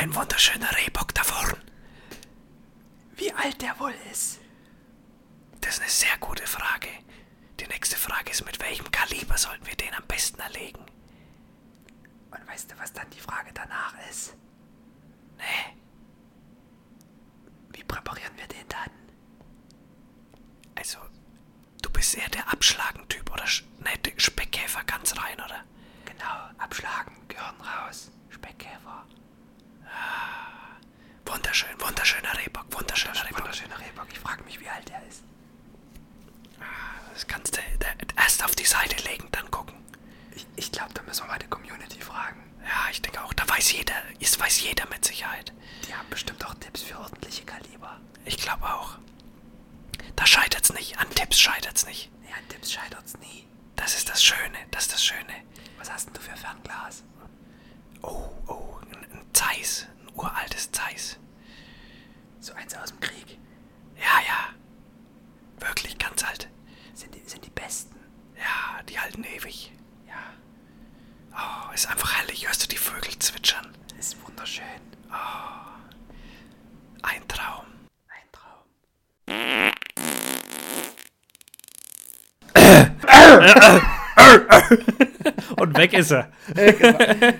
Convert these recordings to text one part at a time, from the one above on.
Ein wunderschöner Rehbock da vorn. Wie alt der wohl ist? Das ist eine sehr gute Frage. Die nächste Frage ist, mit welchem Kaliber sollten wir den am besten erlegen? Und weißt du, was dann die Frage danach ist? Nee. Wie präparieren wir den dann? Also, du bist eher der Abschlagentyp oder Sch nee, der Speckkäfer ganz rein, oder? Genau, abschlagen, Gehirn raus, Speckkäfer. Wunderschön, wunderschöner Rehbock, wunderschöner Rehbock. Wunderschöner Rehbock. Ich frage mich, wie alt der ist. Das kannst du da- erst auf die Seite legen, dann gucken. Ich, ich glaube, da müssen wir mal die Community fragen. Ja, ich denke auch, da weiß jeder, es weiß jeder mit Sicherheit. Die haben bestimmt auch Tipps für ordentliche Kaliber. Ich glaube auch. Da scheitert's nicht, an Tipps scheitert's nicht. Nee, an Tipps scheitert's nie. Das ist das Schöne, das ist das Schöne. Was hast denn du für Fernglas? Oh, oh, ein, ein Zeiss, ein uraltes Zeiss. So eins aus dem Krieg. Ja, ja. Wirklich ganz alt. Sind die, sind die besten. Ja, die halten ewig. Ja, Oh, ist einfach herrlich. Hörst du die Vögel zwitschern? ist wunderschön. Ein Traum. Ein Traum. Weg ist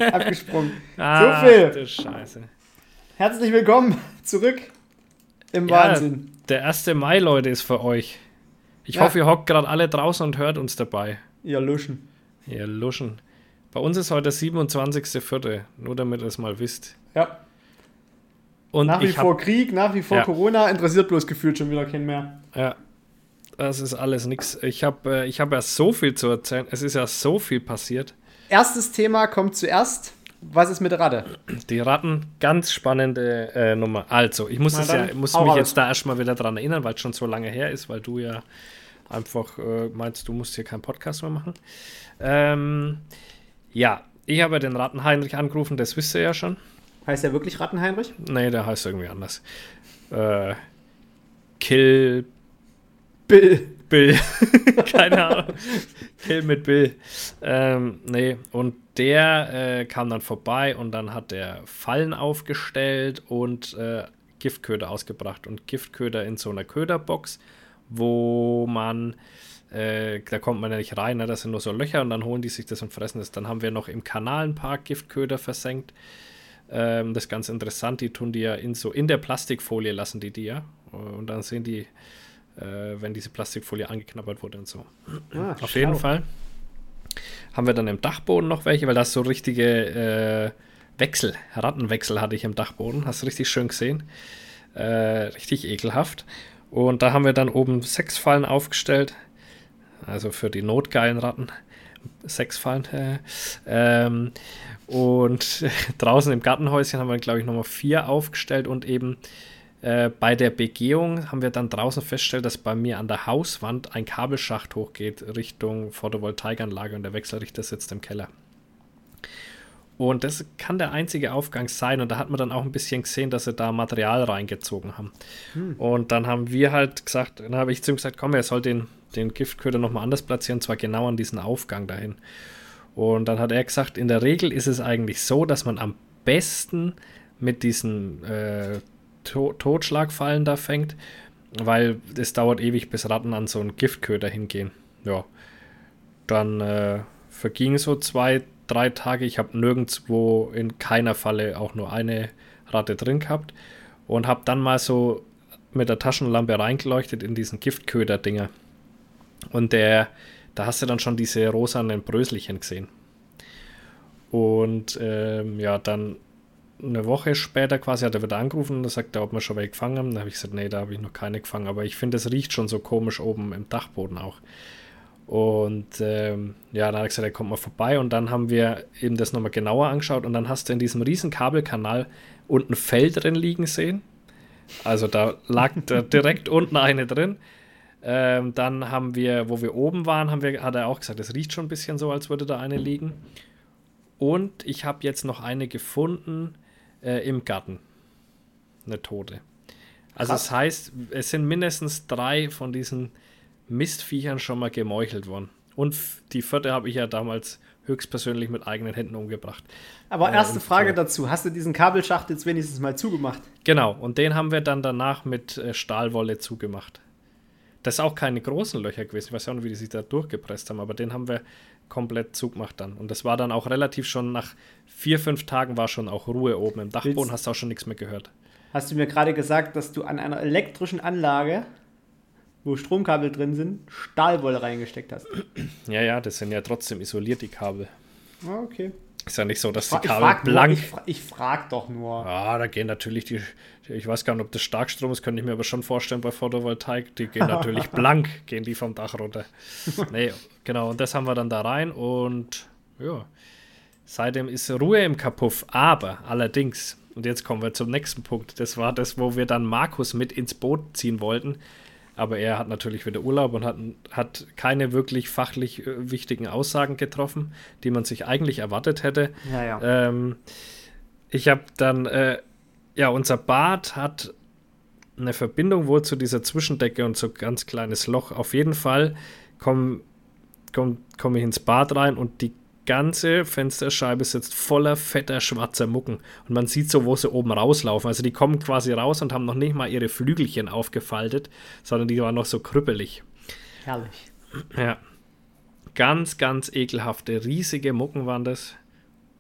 er. Abgesprungen. Ah, so viel. Scheiße. Herzlich willkommen zurück im Ja, Wahnsinn. der 1. Mai, Leute, ist für euch. Ich Ja. hoffe, ihr hockt gerade alle draußen und hört uns dabei. Ihr Luschen. Ihr Luschen. Bei uns ist heute der 27.04., nur damit ihr es mal wisst. Ja. Und Nach wie vor hab, Krieg, nach wie vor Ja. Corona, interessiert bloß gefühlt schon wieder keinen mehr. ja, das ist alles nix. Ich habe äh, ich hab ja so viel zu erzählen. Es ist ja so viel passiert. Erstes Thema kommt zuerst. Was ist mit der Ratte? Die Ratten, ganz spannende äh, Nummer. Also, ich muss, ja, muss mich raus. jetzt da erstmal wieder dran erinnern, weil es schon so lange her ist, weil du ja einfach äh, meinst, du musst hier keinen Podcast mehr machen. Ähm, ja, ich habe den Rattenheinrich angerufen, das wisst ihr ja schon. Heißt er wirklich Rattenheinrich? Nee, der heißt irgendwie anders. Äh, Kill Bill. Bill. Keine Ahnung. Kill mit Bill. Ähm, nee, und der äh, kam dann vorbei und dann hat er Fallen aufgestellt und äh, Giftköder ausgebracht. Und Giftköder in so einer Köderbox, wo man, äh, da kommt man ja nicht rein, ne? das sind nur so Löcher und dann holen die sich das und fressen das. Dann haben wir noch im Kanal ein paar Giftköder versenkt. Ähm, das ist ganz interessant, die tun die ja in so in der Plastikfolie lassen die die ja. Und dann sehen die, äh, wenn diese Plastikfolie angeknabbert wurde und so. Ah, Auf jeden schlau. Fall haben wir dann im Dachboden noch welche, weil das so richtige äh, Wechsel, Rattenwechsel hatte ich im Dachboden. Hast du richtig schön gesehen. Äh, richtig ekelhaft. Und da haben wir dann oben sechs Fallen aufgestellt. Also für die notgeilen Ratten. Sechs Fallen. Äh, ähm, und draußen im Gartenhäuschen haben wir, glaube ich, nochmal vier aufgestellt und eben äh, bei der Begehung haben wir dann draußen festgestellt, dass bei mir an der Hauswand ein Kabelschacht hochgeht Richtung Photovoltaikanlage und der Wechselrichter sitzt im Keller. Und das kann der einzige Aufgang sein. Und da hat man dann auch ein bisschen gesehen, dass sie da Material reingezogen haben. Und dann haben wir halt gesagt, dann habe ich zu ihm gesagt, komm, er soll den, den Giftköder nochmal anders platzieren, zwar genau an diesen Aufgang dahin. Und dann hat er gesagt, in der Regel ist es eigentlich so, dass man am besten mit diesen äh, to Totschlagfallen da fängt, weil es dauert ewig, bis Ratten an so einen Giftköder hingehen. Ja, dann äh, vergingen so zwei, drei Tage. Ich habe nirgendwo in keiner Falle auch nur eine Ratte drin gehabt und habe dann mal so mit der Taschenlampe reingeleuchtet in diesen Giftköder-Dinger. Und der, da hast du dann schon diese rosanen Bröselchen gesehen. Und ähm, ja, dann eine Woche später quasi hat er wieder angerufen und sagt ob wir schon welche gefangen haben. Da habe ich gesagt, nee, da habe ich noch keine gefangen. Aber ich finde, es riecht schon so komisch oben im Dachboden auch. Und ähm, ja, dann hat er gesagt, er kommt mal vorbei. Und dann haben wir eben das nochmal genauer angeschaut. Und dann hast du in diesem riesen Kabelkanal unten Fell drin liegen sehen. Also da lag da direkt unten eine drin. Ähm, dann haben wir, wo wir oben waren, haben wir, hat er auch gesagt, es riecht schon ein bisschen so, als würde da eine liegen. Und ich habe jetzt noch eine gefunden äh, im Garten. Eine tote. Also Krass. das heißt, es sind mindestens drei von diesen Mistviechern schon mal gemeuchelt worden. Und die vierte habe ich ja damals höchstpersönlich mit eigenen Händen umgebracht. Aber Äh, erste im Frage dazu. Hast du diesen Kabelschacht jetzt wenigstens mal zugemacht? Genau, und den haben wir dann danach mit äh, Stahlwolle zugemacht. Das ist auch keine großen Löcher gewesen. Ich weiß auch nicht, wie die sich da durchgepresst haben, aber den haben wir komplett zugemacht dann. Und das war dann auch relativ schon nach vier, fünf Tagen war schon auch Ruhe oben. Im Dachboden Willst- hast du auch schon nichts mehr gehört. Hast du mir gerade gesagt, dass du an einer elektrischen Anlage, wo Stromkabel drin sind, Stahlwolle reingesteckt hast? Ja, ja, das sind ja trotzdem isoliert, die Kabel. Ah, okay. Ist ja nicht so, dass die Ich Kabel frag, nur, blank. ich, fra ich frag doch nur. Ah, da gehen natürlich die, ich weiß gar nicht, ob das Starkstrom ist, könnte ich mir aber schon vorstellen bei Photovoltaik, die gehen natürlich blank, gehen die vom Dach runter. Nee, genau, und das haben wir dann da rein und ja, seitdem ist Ruhe im Kapuff, aber allerdings, und jetzt kommen wir zum nächsten Punkt, das war das, wo wir dann Markus mit ins Boot ziehen wollten, aber er hat natürlich wieder Urlaub und hat, hat keine wirklich fachlich äh, wichtigen Aussagen getroffen, die man sich eigentlich erwartet hätte. Ja, ja. Ähm, ich habe dann, äh, ja, unser Bad hat eine Verbindung wohl zu dieser Zwischendecke und so ein ganz kleines Loch. Auf jeden Fall komme komm, komm ich ins Bad rein und die ganze Fensterscheibe sitzt voller fetter schwarzer Mucken. Und man sieht so, wo sie oben rauslaufen. Also die kommen quasi raus und haben noch nicht mal ihre Flügelchen aufgefaltet, sondern die waren noch so krüppelig. Herrlich. Ja. Ganz, ganz ekelhafte, riesige Mucken waren das.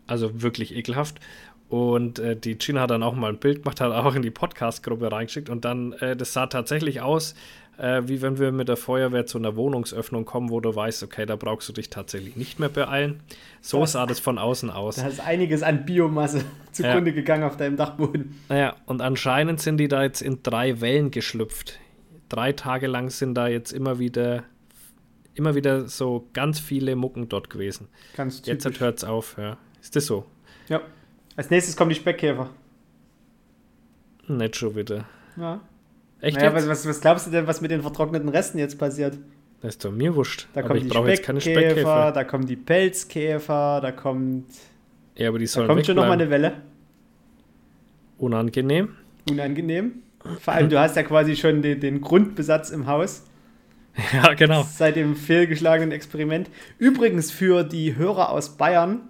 Also wirklich ekelhaft. Und äh, die Gina hat dann auch mal ein Bild gemacht, hat auch in die Podcast-Gruppe reingeschickt. Und dann, äh, das sah tatsächlich aus, äh, wie wenn wir mit der Feuerwehr zu einer Wohnungsöffnung kommen, wo du weißt, okay, da brauchst du dich tatsächlich nicht mehr beeilen. So Das- sah das von außen aus. Da ist einiges an Biomasse zugrunde gegangen auf deinem Dachboden. Naja, und anscheinend sind die da jetzt in drei Wellen geschlüpft. Drei Tage lang sind da jetzt immer wieder, immer wieder so ganz viele Mucken dort gewesen. Ganz Jetzt typisch. hört es auf, ja. Ist das so? Ja. Als nächstes kommen die Speckkäfer. Nicht schon wieder. Ja. Echt Naja, was, was, was glaubst du denn, was mit den vertrockneten Resten jetzt passiert? Das ist doch mir wurscht. Da aber kommen ich die brauche jetzt keine Speckkäfer, Speckkäfer. da kommen die Pelzkäfer, da kommt, Ja, aber die da sollen kommt schon nochmal eine Welle. Unangenehm. Unangenehm. Vor allem, du hast ja quasi schon den, den Grundbesatz im Haus Ja, genau. seit dem fehlgeschlagenen Experiment. Übrigens für die Hörer aus Bayern,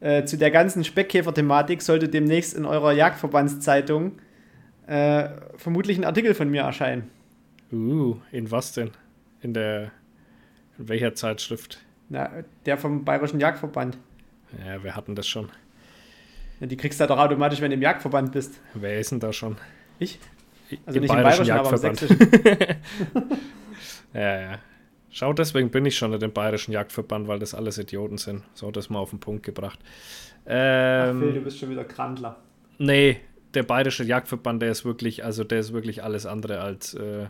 äh, zu der ganzen Speckkäfer-Thematik sollte demnächst in eurer Jagdverbandszeitung äh, vermutlich ein Artikel von mir erscheinen. Uh, in was denn? In der. In welcher Zeitschrift? Na, der vom Bayerischen Jagdverband. Ja, wir hatten das schon. Ja, die kriegst du doch automatisch, wenn du im Jagdverband bist. Wer ist denn da schon? Ich? Also im nicht im Bayerischen Bayerischen, aber im Jagdverband. Sächsischen. Ja, ja. Schau, deswegen bin ich schon in dem Bayerischen Jagdverband, weil das alles Idioten sind. So, das mal auf den Punkt gebracht. Ach, Ähm, Phil, du bist schon wieder Krandler. Nee, der Bayerische Jagdverband, der ist wirklich, also der ist wirklich alles andere als äh,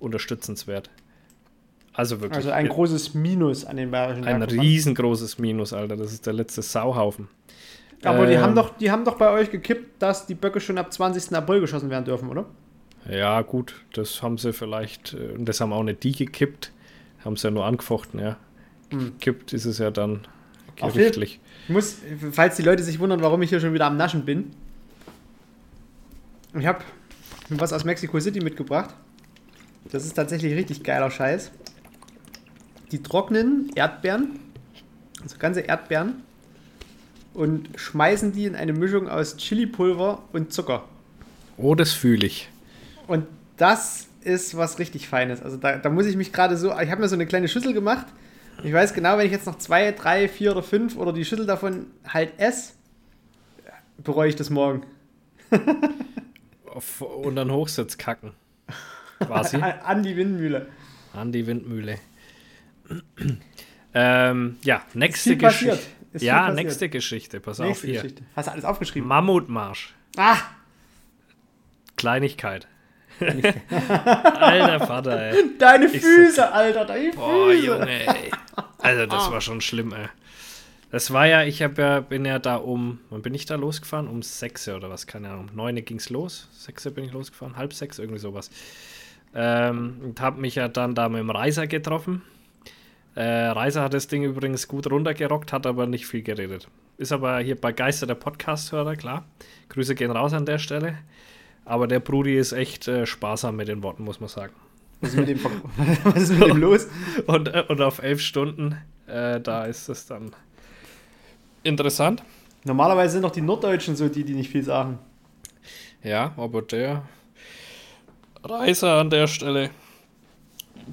unterstützenswert. Also wirklich. Also ein großes Minus an den Bayerischen ein Jagdverband. riesengroßes Minus, Alter. Das ist der letzte Sauhaufen. Aber die, Ähm, haben doch, die haben doch bei euch gekippt, dass die Böcke schon ab 20. April geschossen werden dürfen, oder? Ja, gut, das haben sie vielleicht, äh, und das haben auch nicht die gekippt, haben sie ja nur angefochten, ja. Hm. Gekippt ist es ja dann gerichtlich. Ich muss, falls die Leute sich wundern, warum ich hier schon wieder am Naschen bin. Ich habe was aus Mexico City mitgebracht. Das ist tatsächlich richtig geiler Scheiß. Die trocknen Erdbeeren, also ganze Erdbeeren, und schmeißen die in eine Mischung aus Chili-Pulver und Zucker. Oh, das fühle ich. Und das ist was richtig Feines. Also da, da muss ich mich gerade so. Ich habe mir so eine kleine Schüssel gemacht. Ich weiß genau, wenn ich jetzt noch zwei, drei, vier oder fünf oder die Schüssel davon halt esse, bereue ich das morgen. Auf, und dann Hochsitz kacken. Quasi. An, die Windmühle. An die Windmühle. ähm, ja, nächste. Geschichte. Ja, nächste Geschichte. Pass auf Nächste hier. Geschichte. Hast du alles aufgeschrieben? Mammutmarsch. Ah! Kleinigkeit. Alter Vater, ey. Deine Ich Füße, Alter, deine Boah, Füße. Junge, ey. Also, das war schon schlimm, ey. Das war ja, ich hab ja, bin ja da um, wann bin ich da losgefahren? Um sechs oder was, keine Ahnung. Um neun ging's los. Sechs bin ich losgefahren, halb sechs, irgendwie sowas. Ähm, und hab mich ja dann da mit dem Reiser getroffen. Äh, Reiser hat das Ding übrigens gut runtergerockt, hat aber nicht viel geredet. Ist aber hier bei Geister der Podcast-Hörer, klar. Grüße gehen raus an der Stelle. Aber der Brudi ist echt äh, sparsam mit den Worten, muss man sagen. Was ist mit dem, Was ist mit dem los? Und, äh, und auf elf Stunden, äh, da ist es dann interessant. Normalerweise sind doch die Norddeutschen so die, die nicht viel sagen. Ja, aber der Reiser an der Stelle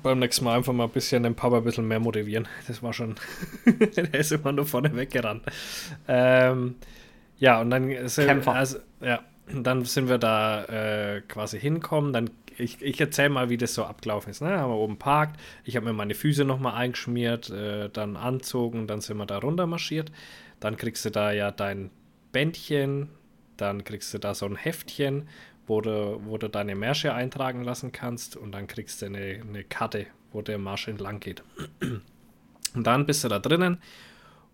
beim nächsten Mal einfach mal ein bisschen den Papa ein bisschen mehr motivieren. Das war schon. der ist immer nur vorne weggerannt. Ähm, ja, und dann sind, Kämpfer. Also, ja, dann sind wir da äh, quasi hinkommen. Dann, ich, ich erzähle mal, wie das so abgelaufen ist. Ne? Haben wir oben parkt. Ich habe mir meine Füße nochmal eingeschmiert, äh, dann anzogen, dann sind wir da runter marschiert. Dann kriegst du da ja dein Bändchen, dann kriegst du da so ein Heftchen, wo du, wo du deine Märsche eintragen lassen kannst und dann kriegst du eine, eine Karte, wo der Marsch entlang geht. Und dann bist du da drinnen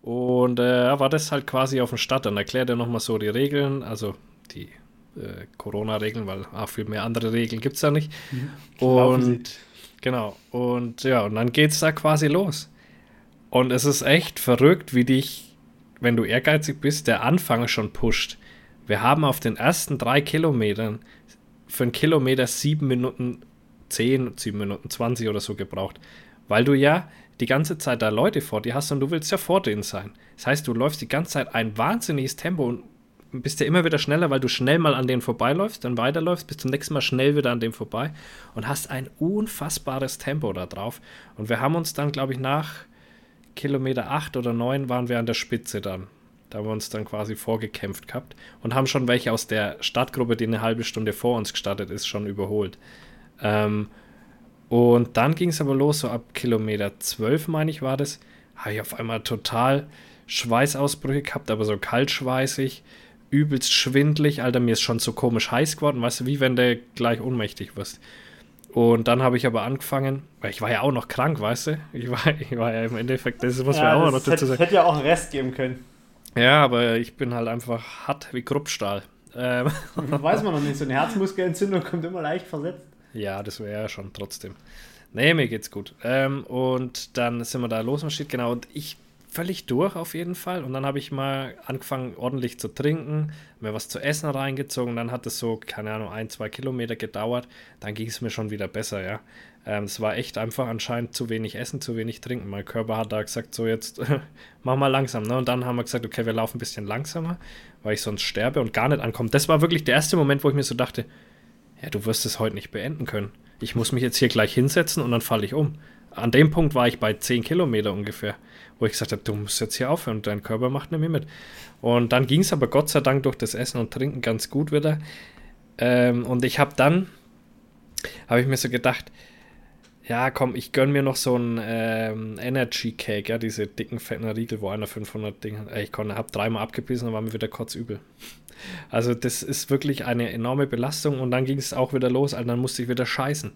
und äh, war das halt quasi auf dem Stadt. Dann erklärt er nochmal so die Regeln, also die äh, Corona-Regeln, weil ah, viel mehr andere Regeln gibt es da nicht. Sie. Und genau, und ja, und dann geht es da quasi los. Und es ist echt verrückt, wie dich, wenn du ehrgeizig bist, der Anfang schon pusht. Wir haben auf den ersten drei Kilometern für einen Kilometer sieben Minuten zehn, sieben Minuten 20 oder so gebraucht. Weil du ja die ganze Zeit da Leute vor dir hast und du willst ja vor denen sein. Das heißt, du läufst die ganze Zeit ein wahnsinniges Tempo und bist ja immer wieder schneller, weil du schnell mal an denen vorbeiläufst, dann weiterläufst, bis zum nächsten Mal schnell wieder an dem vorbei und hast ein unfassbares Tempo da drauf. Und wir haben uns dann, glaube ich, nach Kilometer 8 oder 9 waren wir an der Spitze dann. Da haben wir uns dann quasi vorgekämpft gehabt und haben schon welche aus der Startgruppe, die eine halbe Stunde vor uns gestartet ist, schon überholt. Ähm, und dann ging es aber los, so ab Kilometer 12, meine ich, war das, habe ich auf einmal total Schweißausbrüche gehabt, aber so kaltschweißig, übelst schwindlig. Alter, mir ist schon so komisch heiß geworden, weißt du, wie wenn du gleich ohnmächtig wirst. Und dann habe ich aber angefangen, weil ich war ja auch noch krank, weißt du? Ich war, ich war ja im Endeffekt, das muss man auch noch dazu hätte, sagen. hätte ja auch einen Rest geben können. Ja, aber ich bin halt einfach hart wie Kruppstahl. Ähm, Weiß man noch nicht. So eine Herzmuskelentzündung kommt immer leicht versetzt. Ja, das wäre ja schon trotzdem. Nee, mir geht's gut. Ähm, und dann sind wir da losmarschiert, genau. Und ich völlig durch auf jeden Fall. Und dann habe ich mal angefangen, ordentlich zu trinken, mir was zu essen reingezogen. Dann hat es so, keine Ahnung, ein, zwei Kilometer gedauert. Dann ging es mir schon wieder besser, ja. Ähm, es war echt einfach anscheinend zu wenig Essen, zu wenig Trinken. Mein Körper hat da gesagt, so jetzt mach mal langsam. Ne? Und dann haben wir gesagt, okay, wir laufen ein bisschen langsamer, weil ich sonst sterbe und gar nicht ankomme. Das war wirklich der erste Moment, wo ich mir so dachte, ja, du wirst es heute nicht beenden können. Ich muss mich jetzt hier gleich hinsetzen und dann falle ich um. An dem Punkt war ich bei 10 Kilometer ungefähr, wo ich gesagt habe, du musst jetzt hier aufhören, dein Körper macht nicht mehr mit. Und dann ging es aber Gott sei Dank durch das Essen und Trinken ganz gut wieder. Ähm, und ich habe dann, habe ich mir so gedacht, ja, komm, ich gönn mir noch so einen ähm, Energy Cake, ja, diese dicken, fetten Riegel, wo einer 500 Dinge, äh, ich konnte, hab dreimal abgebissen und war mir wieder kotzübel. Also das ist wirklich eine enorme Belastung und dann ging es auch wieder los, also dann musste ich wieder scheißen.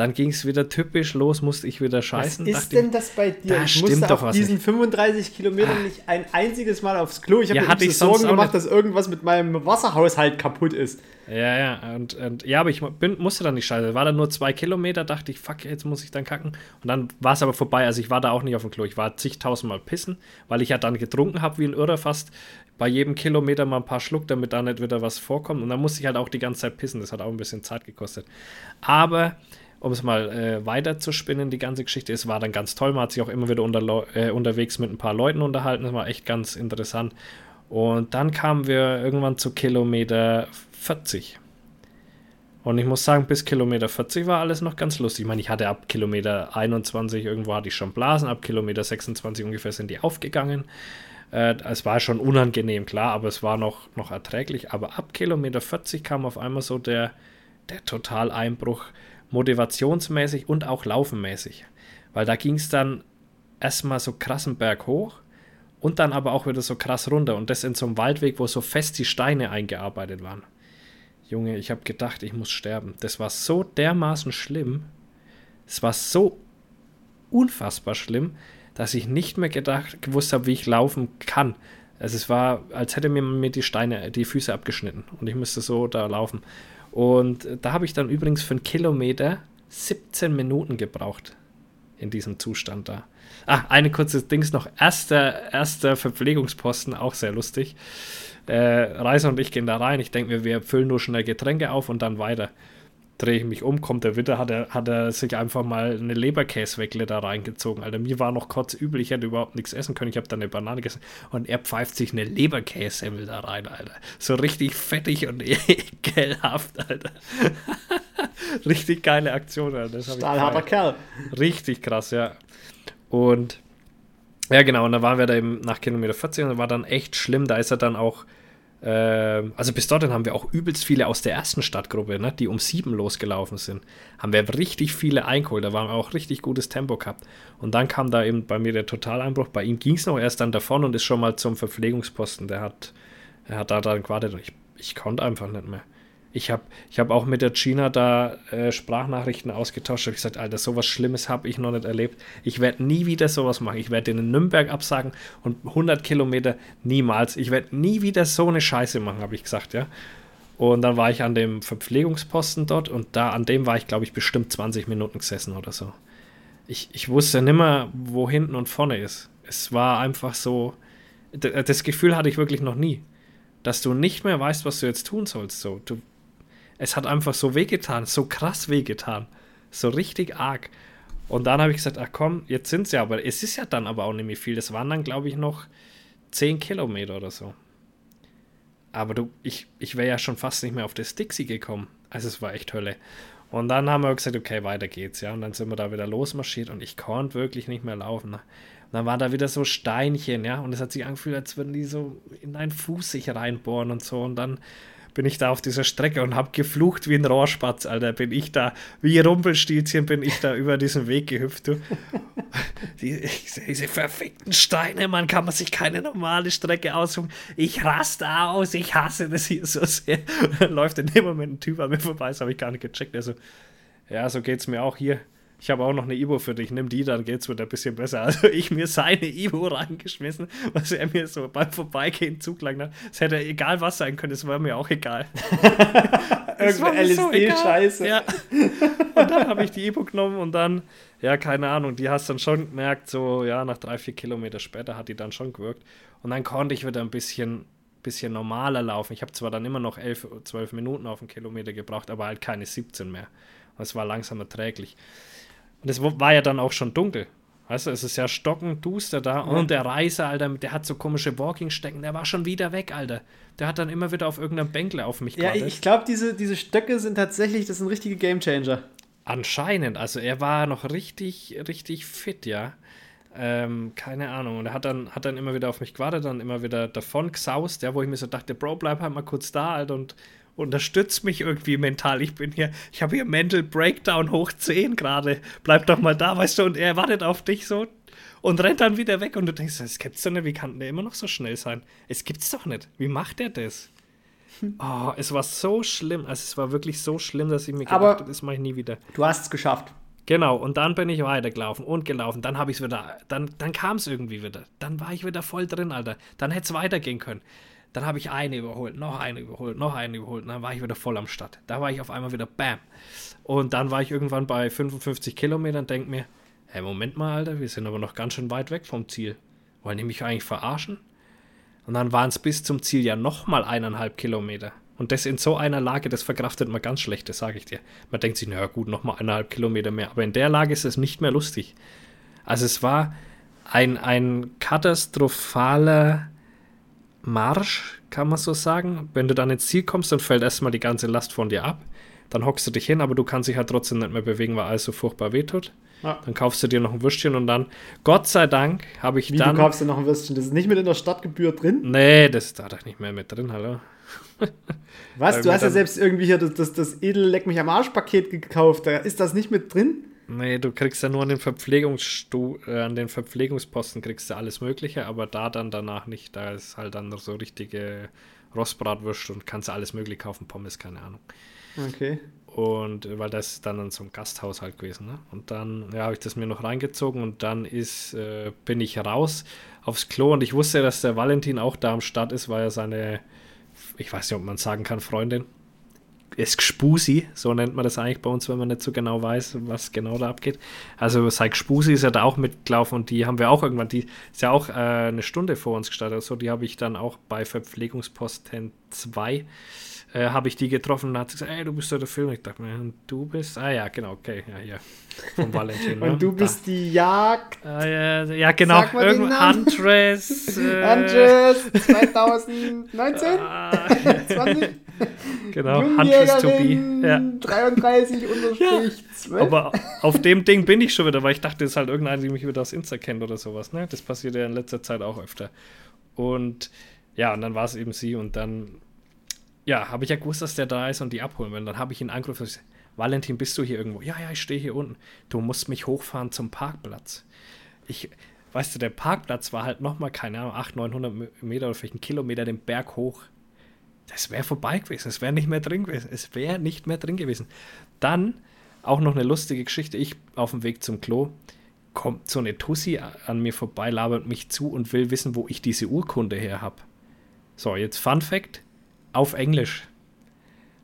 Dann ging es wieder typisch los, musste ich wieder Was scheißen. ist dachte denn das bei dir? da ich stimmt musste doch auf was diesen 35 Kilometern nicht ein einziges Mal aufs Klo. Ich habe Ja, mir ich Sorgen gemacht, nicht. dass irgendwas mit meinem Wasserhaushalt kaputt ist. Ja, ja, und, und ja, aber ich bin, musste dann nicht scheiße. War dann nur zwei Kilometer, dachte ich, fuck, jetzt muss ich dann kacken. Und dann war es aber vorbei. Also ich war da auch nicht auf dem Klo. Ich war zigtausendmal pissen, weil ich ja dann getrunken habe wie ein Irrer fast bei jedem Kilometer mal ein paar Schluck, damit da nicht wieder was vorkommt. Und dann musste ich halt auch die ganze Zeit pissen. Das hat auch ein bisschen Zeit gekostet. Aber um es mal äh, weiter zu spinnen, die ganze Geschichte, es war dann ganz toll. Man hat sich auch immer wieder unter, äh, unterwegs mit ein paar Leuten unterhalten. Das war echt ganz interessant. Und dann kamen wir irgendwann zu Kilometer 40. Und ich muss sagen, bis Kilometer 40 war alles noch ganz lustig. Ich meine, ich hatte ab Kilometer 21 irgendwo hatte ich schon Blasen, ab Kilometer 26 ungefähr sind die aufgegangen. Äh, es war schon unangenehm, klar, aber es war noch, noch erträglich. Aber ab Kilometer 40 kam auf einmal so der, der Totaleinbruch, motivationsmäßig und auch laufenmäßig. Weil da ging es dann erstmal so krassen Berg hoch und dann aber auch wieder so krass runter. Und das in so einem Waldweg, wo so fest die Steine eingearbeitet waren. Junge, ich habe gedacht, ich muss sterben. Das war so dermaßen schlimm. Es war so unfassbar schlimm, dass ich nicht mehr gedacht, gewusst habe, wie ich laufen kann. Also es war, als hätte mir die Steine, die Füße abgeschnitten und ich müsste so da laufen. Und da habe ich dann übrigens für einen Kilometer 17 Minuten gebraucht in diesem Zustand da. Ah, eine kurze Dings noch. Erster, erster Verpflegungsposten, auch sehr lustig. Äh, Reiser und ich gehen da rein. Ich denke mir, wir füllen nur schnell Getränke auf und dann weiter. Drehe ich mich um, kommt der Witter, hat er, hat er sich einfach mal eine Leberkäsweckle da reingezogen. Alter, mir war noch kurz übel, ich hätte überhaupt nichts essen können. Ich habe dann eine Banane gegessen und er pfeift sich eine Leberkässemmel da rein, Alter. So richtig fettig und ekelhaft, Alter. richtig geile Aktion, Alter. Das Stahlharter Kerl. Richtig krass, ja. Und ja, genau, und da waren wir da eben nach Kilometer 40 und das war dann echt schlimm. Da ist er dann auch also bis dorthin haben wir auch übelst viele aus der ersten Stadtgruppe, ne, die um sieben losgelaufen sind. Haben wir richtig viele eingeholt, da waren wir auch richtig gutes Tempo gehabt. Und dann kam da eben bei mir der Totaleinbruch. Bei ihm ging es noch erst dann davon und ist schon mal zum Verpflegungsposten. Der hat, er hat da dann gewartet und ich, ich konnte einfach nicht mehr. Ich habe ich hab auch mit der Gina da äh, Sprachnachrichten ausgetauscht. Ich gesagt, Alter, sowas Schlimmes habe ich noch nicht erlebt. Ich werde nie wieder sowas machen. Ich werde in Nürnberg absagen und 100 Kilometer niemals. Ich werde nie wieder so eine Scheiße machen, habe ich gesagt, ja. Und dann war ich an dem Verpflegungsposten dort und da an dem war ich, glaube ich, bestimmt 20 Minuten gesessen oder so. Ich, ich wusste nimmer, wo hinten und vorne ist. Es war einfach so. Das Gefühl hatte ich wirklich noch nie dass du nicht mehr weißt, was du jetzt tun sollst. So, du, es hat einfach so wehgetan, so krass wehgetan. So richtig arg. Und dann habe ich gesagt, ach komm, jetzt sind ja, aber es ist ja dann aber auch nicht mehr viel. Das waren dann, glaube ich, noch 10 Kilometer oder so. Aber du, ich, ich wäre ja schon fast nicht mehr auf das Dixie gekommen. Also es war echt Hölle. Und dann haben wir gesagt, okay, weiter geht's, ja. Und dann sind wir da wieder losmarschiert und ich konnte wirklich nicht mehr laufen. Und dann waren da wieder so Steinchen, ja. Und es hat sich angefühlt, als würden die so in deinen Fuß sich reinbohren und so. Und dann bin ich da auf dieser Strecke und habe geflucht wie ein Rohrspatz, Alter. Bin ich da, wie Rumpelstilzchen, bin ich da über diesen Weg gehüpft. Du. Die, diese verfickten Steine, man kann man sich keine normale Strecke aussuchen. Ich raste aus, ich hasse das hier so sehr. dann läuft in dem Moment ein Typ an mir vorbei, das habe ich gar nicht gecheckt. Also, ja, so geht es mir auch hier ich habe auch noch eine Ibo für dich, nimm die, dann geht's wieder ein bisschen besser. Also ich mir seine Ibo reingeschmissen, was er mir so beim Vorbeigehen zuglang hat. Es hätte egal was sein können, es war mir auch egal. Irgendeine LSD-Scheiße. Ja. Und dann habe ich die Ibo genommen und dann, ja, keine Ahnung, die hast dann schon gemerkt, so, ja, nach drei, vier Kilometer später hat die dann schon gewirkt. Und dann konnte ich wieder ein bisschen bisschen normaler laufen. Ich habe zwar dann immer noch 11, 12 Minuten auf einen Kilometer gebraucht, aber halt keine 17 mehr. Es war langsam erträglich. Und es war ja dann auch schon dunkel. Weißt du, es ist ja stockend duster da. Mhm. Und der Reiser, Alter, der hat so komische Walking-Stecken, der war schon wieder weg, Alter. Der hat dann immer wieder auf irgendeinem Bänkle auf mich gewartet. Ja, ich glaube, diese, diese Stöcke sind tatsächlich, das sind richtige Gamechanger. Anscheinend, also er war noch richtig, richtig fit, ja. Ähm, keine Ahnung. Und er hat dann, hat dann immer wieder auf mich gewartet, dann immer wieder davon gesaust, ja, wo ich mir so dachte, Bro, bleib halt mal kurz da, Alter, und unterstützt mich irgendwie mental. Ich bin hier, ich habe hier Mental Breakdown hoch 10 gerade. Bleib doch mal da, weißt du, und er wartet auf dich so und rennt dann wieder weg und du denkst, das gibt's doch nicht, wie kann der immer noch so schnell sein? Es gibt's doch nicht. Wie macht er das? Oh, es war so schlimm, also es war wirklich so schlimm, dass ich mir gedacht habe, das mache ich nie wieder. Du hast es geschafft. Genau, und dann bin ich weitergelaufen und gelaufen. Dann habe ich es wieder, dann, dann kam es irgendwie wieder. Dann war ich wieder voll drin, Alter. Dann hätte es weitergehen können. Dann habe ich eine überholt, noch eine überholt, noch eine überholt. Und dann war ich wieder voll am Start. Da war ich auf einmal wieder BAM. Und dann war ich irgendwann bei 55 Kilometern und denke mir, hey, Moment mal, Alter, wir sind aber noch ganz schön weit weg vom Ziel. Wollen die mich eigentlich verarschen? Und dann waren es bis zum Ziel ja nochmal eineinhalb Kilometer. Und das in so einer Lage, das verkraftet man ganz schlecht, das sage ich dir. Man denkt sich, naja gut, nochmal eineinhalb Kilometer mehr. Aber in der Lage ist es nicht mehr lustig. Also es war ein, ein katastrophaler Marsch, kann man so sagen. Wenn du dann ins Ziel kommst, dann fällt erstmal die ganze Last von dir ab. Dann hockst du dich hin, aber du kannst dich halt trotzdem nicht mehr bewegen, weil alles so furchtbar wehtut. Ja. Dann kaufst du dir noch ein Würstchen und dann, Gott sei Dank, habe ich Wie, dann. du kaufst dir noch ein Würstchen? Das ist nicht mit in der Stadtgebühr drin? Nee, das ist da doch nicht mehr mit drin, hallo. Was? du hast ja selbst irgendwie hier das, das, das edel Leck mich am Arsch-Paket gekauft. Da ist das nicht mit drin? Nee, du kriegst ja nur an den, Verpflegungsstu äh, an den Verpflegungsposten kriegst du alles Mögliche, aber da dann danach nicht. Da ist halt dann so richtige Rostbratwürste und kannst alles Mögliche kaufen, Pommes, keine Ahnung. Okay. Und äh, weil das ist dann in so einem Gasthaus halt gewesen. Ne? Und dann ja, habe ich das mir noch reingezogen und dann ist, äh, bin ich raus aufs Klo und ich wusste, dass der Valentin auch da am Start ist, weil er seine, ich weiß nicht, ob man sagen kann, Freundin, ist Gspusi, so nennt man das eigentlich bei uns, wenn man nicht so genau weiß, was genau da abgeht. Also seit Gspusi ist ja da auch mitgelaufen und die haben wir auch irgendwann, die ist ja auch äh, eine Stunde vor uns gestartet, also die habe ich dann auch bei Verpflegungsposten 2 äh, habe ich die getroffen und hat gesagt, ey, du bist doch der Film. Ich dachte mir, du bist, ah ja, genau, okay, ja, ja, von Valentin. ne? Und du bist die Jagd. Da, äh, ja, ja, genau, Namen. Huntress. Äh, Andres 2019? ah, 20? genau, Huntress to be. Ja. 33 unterstrich 12. Aber auf dem Ding bin ich schon wieder, weil ich dachte, das ist halt irgendeiner, der mich wieder aus Insta kennt oder sowas. Ne? Das passiert ja in letzter Zeit auch öfter. Und ja, und dann war es eben sie und dann, ja, habe ich ja gewusst, dass der da ist und die abholen will. Und dann habe ich ihn angerufen und gesagt, Valentin, bist du hier irgendwo? Ja, ja, ich stehe hier unten. Du musst mich hochfahren zum Parkplatz. Ich, weißt du, der Parkplatz war halt nochmal, keine Ahnung, 800, 900 Meter oder vielleicht einen Kilometer den Berg hoch. Das wäre vorbei gewesen. Es wäre nicht mehr drin gewesen. Es wäre nicht mehr drin gewesen. Dann auch noch eine lustige Geschichte. Ich auf dem Weg zum Klo kommt so eine Tussi an mir vorbei, labert mich zu und will wissen, wo ich diese Urkunde her habe. So, jetzt Fun Fact auf Englisch.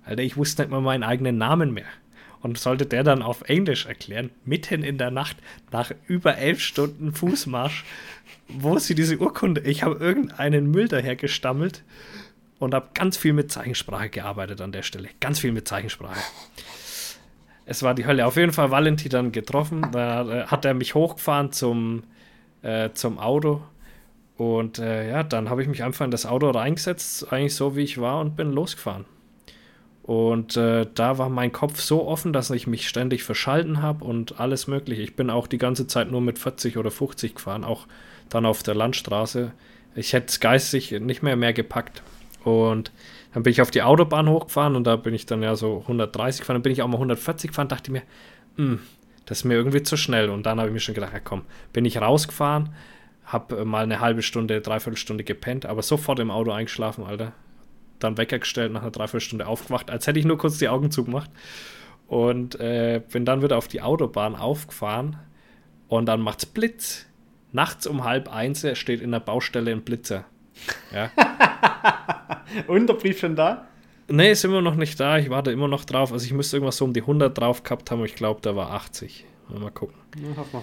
Alter, ich wusste nicht mal meinen eigenen Namen mehr. Und sollte der dann auf Englisch erklären, mitten in der Nacht, nach über elf Stunden Fußmarsch, wo sie diese Urkunde, ich habe irgendeinen Müll daher gestammelt und habe ganz viel mit Zeichensprache gearbeitet an der Stelle. Ganz viel mit Zeichensprache. Es war die Hölle. Auf jeden Fall Valentin dann getroffen. Da äh, hat er mich hochgefahren zum, äh, zum Auto. Und äh, ja, dann habe ich mich einfach in das Auto reingesetzt, eigentlich so wie ich war, und bin losgefahren. Und äh, da war mein Kopf so offen, dass ich mich ständig verschalten habe und alles Mögliche. Ich bin auch die ganze Zeit nur mit 40 oder 50 gefahren, auch dann auf der Landstraße. Ich hätte es geistig nicht mehr mehr gepackt. Und dann bin ich auf die Autobahn hochgefahren und da bin ich dann ja so 130 gefahren. Dann bin ich auch mal 140 gefahren, dachte mir, hm, das ist mir irgendwie zu schnell. Und dann habe ich mir schon gedacht, ja komm, bin ich rausgefahren, habe mal eine halbe Stunde, dreiviertel Stunde gepennt, aber sofort im Auto eingeschlafen, Alter. Dann Wecker nach einer Dreiviertelstunde aufgewacht, als hätte ich nur kurz die Augen zugemacht. Und äh, bin dann wieder auf die Autobahn aufgefahren und dann macht's Blitz. Nachts um halb eins steht in der Baustelle ein Blitzer. Ja. Und der Brief schon da? Nee, ist immer noch nicht da. Ich warte immer noch drauf. Also ich müsste irgendwas so um die 100 drauf gehabt haben. Ich glaube, da war 80. Mal gucken.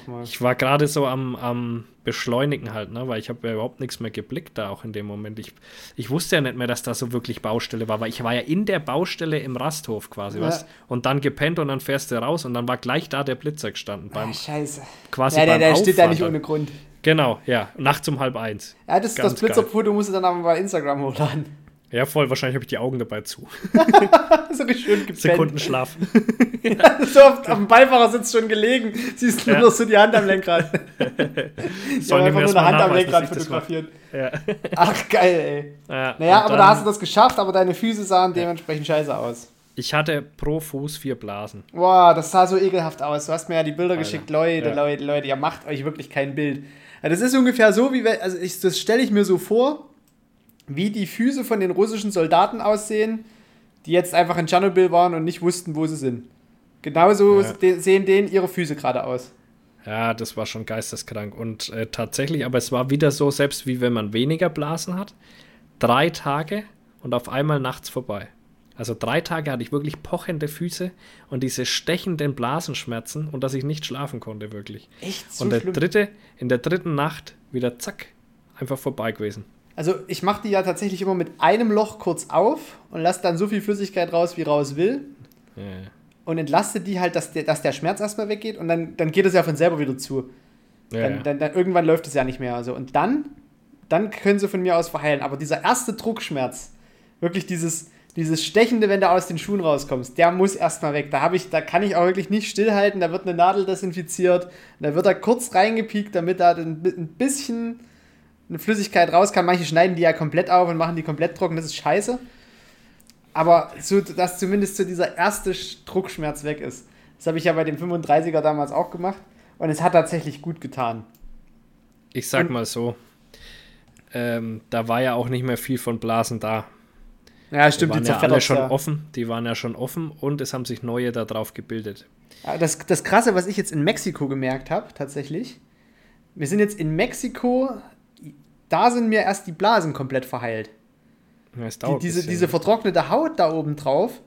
Mal. Ich war gerade so am, am Beschleunigen halt, ne? weil ich habe ja überhaupt nichts mehr geblickt da auch in dem Moment. Ich, ich wusste ja nicht mehr, dass da so wirklich Baustelle war, weil ich war ja in der Baustelle im Rasthof quasi, Ja. was? Und dann gepennt und dann fährst du raus und dann war gleich da der Blitzer gestanden. Beim, Ah, scheiße. quasi Ja, der, beim der steht da nicht ohne Grund. Genau, ja. Nachts um halb eins. Ja, das, Ganz das Blitzerfoto musst du dann aber bei Instagram hochladen. Ja, voll. Wahrscheinlich habe ich die Augen dabei zu. so richtig schön gepennt. Sekundenschlaf. so auf, auf dem Beifahrersitz schon gelegen, siehst nur Ja. noch so die Hand am Lenkrad. Ich Sollen einfach nur eine Hand am Lenkrad fotografiert. Ja. Ach, geil, ey. Ja, Naja, aber da dann- hast du das geschafft, aber deine Füße sahen dementsprechend scheiße aus. Ich hatte pro Fuß vier Blasen. Boah, das sah so ekelhaft aus. Du hast mir ja die Bilder Alter, geschickt. Leute, ja. Leute, Leute, ihr macht euch wirklich kein Bild. Das ist ungefähr so, wie also ich, das stelle ich mir so vor, wie die Füße von den russischen Soldaten aussehen, die jetzt einfach in Tschernobyl waren und nicht wussten, wo sie sind. Genauso Ja. se- sehen denen ihre Füße gerade aus. Ja, das war schon geisteskrank. Und äh, tatsächlich, aber es war wieder so, selbst wie wenn man weniger Blasen hat, drei Tage und auf einmal nachts vorbei. Also drei Tage hatte ich wirklich pochende Füße und diese stechenden Blasenschmerzen und dass ich nicht schlafen konnte, wirklich. Echt so und der schlimm. dritte, in der dritten Nacht wieder zack, einfach vorbei gewesen. Also ich mache die ja tatsächlich immer mit einem Loch kurz auf und lasse dann so viel Flüssigkeit raus, wie raus will. Ja. Und entlaste die halt, dass der, dass der Schmerz erstmal weggeht und dann, dann geht es ja von selber wieder zu. Ja, Dann, ja. dann, dann irgendwann läuft es ja nicht mehr. Also. Und dann, dann können sie von mir aus verheilen. Aber dieser erste Druckschmerz, wirklich dieses, dieses Stechende, wenn du aus den Schuhen rauskommst, der muss erstmal weg. Da, hab ich, da kann ich auch wirklich nicht stillhalten. Da wird eine Nadel desinfiziert. Da wird da kurz reingepiekt, damit da ein bi- ein bisschen eine Flüssigkeit raus kann. Manche schneiden die ja komplett auf und machen die komplett trocken. Das ist scheiße. Aber so, dass zumindest so dieser erste Sch- Druckschmerz weg ist. Das habe ich ja bei dem 35er damals auch gemacht. Und es hat tatsächlich gut getan. Ich sag Und- mal so, ähm, da war ja auch nicht mehr viel von Blasen da. Ja, Die stimmt, waren die ja alle schon ja. offen, die waren ja schon offen und es haben sich neue da drauf gebildet. Ja, Das, das Krasse, was ich jetzt in Mexiko gemerkt habe, tatsächlich, wir sind jetzt in Mexiko, da sind mir erst die Blasen komplett verheilt. Ja, Die, diese, diese vertrocknete Haut da oben drauf,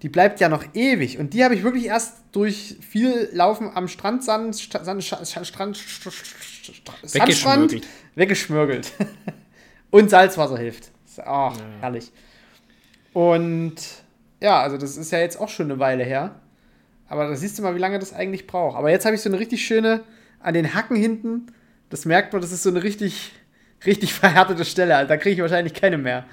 die bleibt ja noch ewig. Und die habe ich wirklich erst durch viel Laufen am Sta- Sand, Sch- Strand, Sandstrand Weggeschmürgelt. weggeschmürgelt. Und Salzwasser hilft. Ach, herrlich. Und ja, also das ist ja jetzt auch schon eine Weile her. Aber da siehst du mal, wie lange das eigentlich braucht. Aber jetzt habe ich so eine richtig schöne, an den Hacken hinten, das merkt man, das ist so eine richtig, richtig verhärtete Stelle. Also da kriege ich wahrscheinlich keine mehr.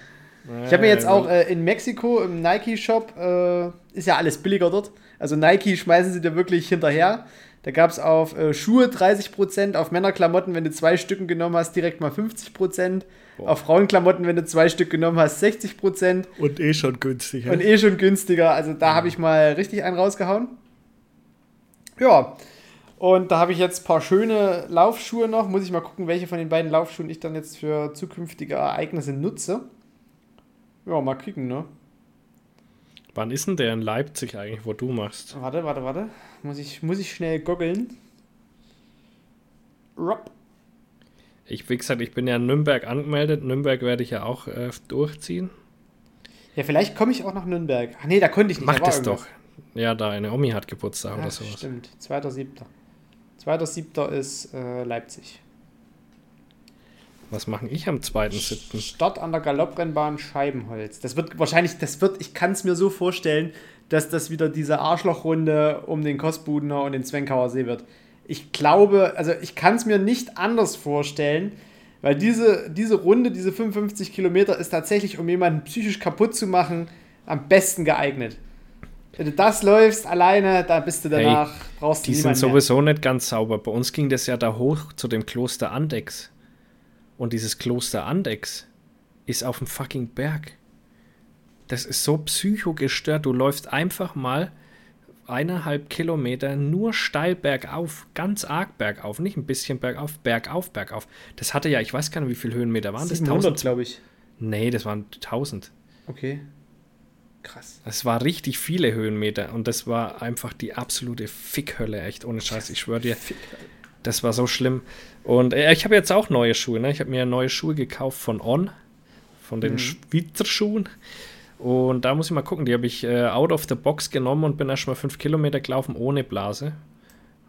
Ich habe mir jetzt auch äh, in Mexiko im Nike-Shop, äh, ist ja alles billiger dort. Also Nike schmeißen sie dir wirklich hinterher. Da gab es auf äh, Schuhe 30%, auf Männerklamotten, wenn du zwei Stücken genommen hast, direkt mal 50%. Boah. Auf Frauenklamotten, wenn du zwei Stück genommen hast, 60%. Und eh schon günstig. Und eh schon günstiger. Also da habe ich mal richtig einen rausgehauen. Ja. Und da habe ich jetzt ein paar schöne Laufschuhe noch. Muss ich mal gucken, welche von den beiden Laufschuhen ich dann jetzt für zukünftige Ereignisse nutze. Ja, mal kicken, ne? Wann ist denn der in Leipzig eigentlich, wo du machst? Warte, warte, warte. Muss ich, muss ich schnell goggeln. Rob. Ich, wie gesagt, ich bin ja in Nürnberg angemeldet. Nürnberg werde ich ja auch äh, durchziehen. Ja, vielleicht komme ich auch nach Nürnberg. Ach nee, da konnte ich nicht. Mach da das irgendwas. doch. Ja, da eine Omi hat Geburtstag oder Ach, sowas. Stimmt, 2.7. 2.7. ist äh, Leipzig. Was mache ich am 2.7.? Start an der Galopprennbahn Scheibenholz. Das wird wahrscheinlich, das wird, ich kann es mir so vorstellen, dass das wieder diese Arschlochrunde um den Kostbudener und den Zwenkauer See wird. Ich glaube, also ich kann es mir nicht anders vorstellen, weil diese, diese Runde, diese 55 Kilometer, ist tatsächlich, um jemanden psychisch kaputt zu machen, am besten geeignet. Wenn du das läufst alleine, da bist du danach, brauchst du Die sind niemanden mehr. sowieso nicht ganz sauber. Bei uns ging das ja da hoch zu dem Kloster Andex. Und dieses Kloster Andex ist auf dem fucking Berg. Das ist so psychogestört. Du läufst einfach mal eineinhalb Kilometer nur steil bergauf, ganz arg bergauf, nicht ein bisschen bergauf, bergauf, bergauf. Das hatte ja, ich weiß gar nicht, wie viele Höhenmeter waren das. 700, glaube ich. Nee, das waren 1000. Okay. Krass. Es war richtig viele Höhenmeter und das war einfach die absolute Fickhölle, echt ohne Scheiß. Ich schwöre dir, das war so schlimm. Und äh, ich habe jetzt auch neue Schuhe. Ne? Ich habe mir neue Schuhe gekauft von On, von den Mhm. Schweizer Schuhen. Und da muss ich mal gucken. Die habe ich äh, out of the box genommen und bin erst mal fünf Kilometer gelaufen ohne Blase.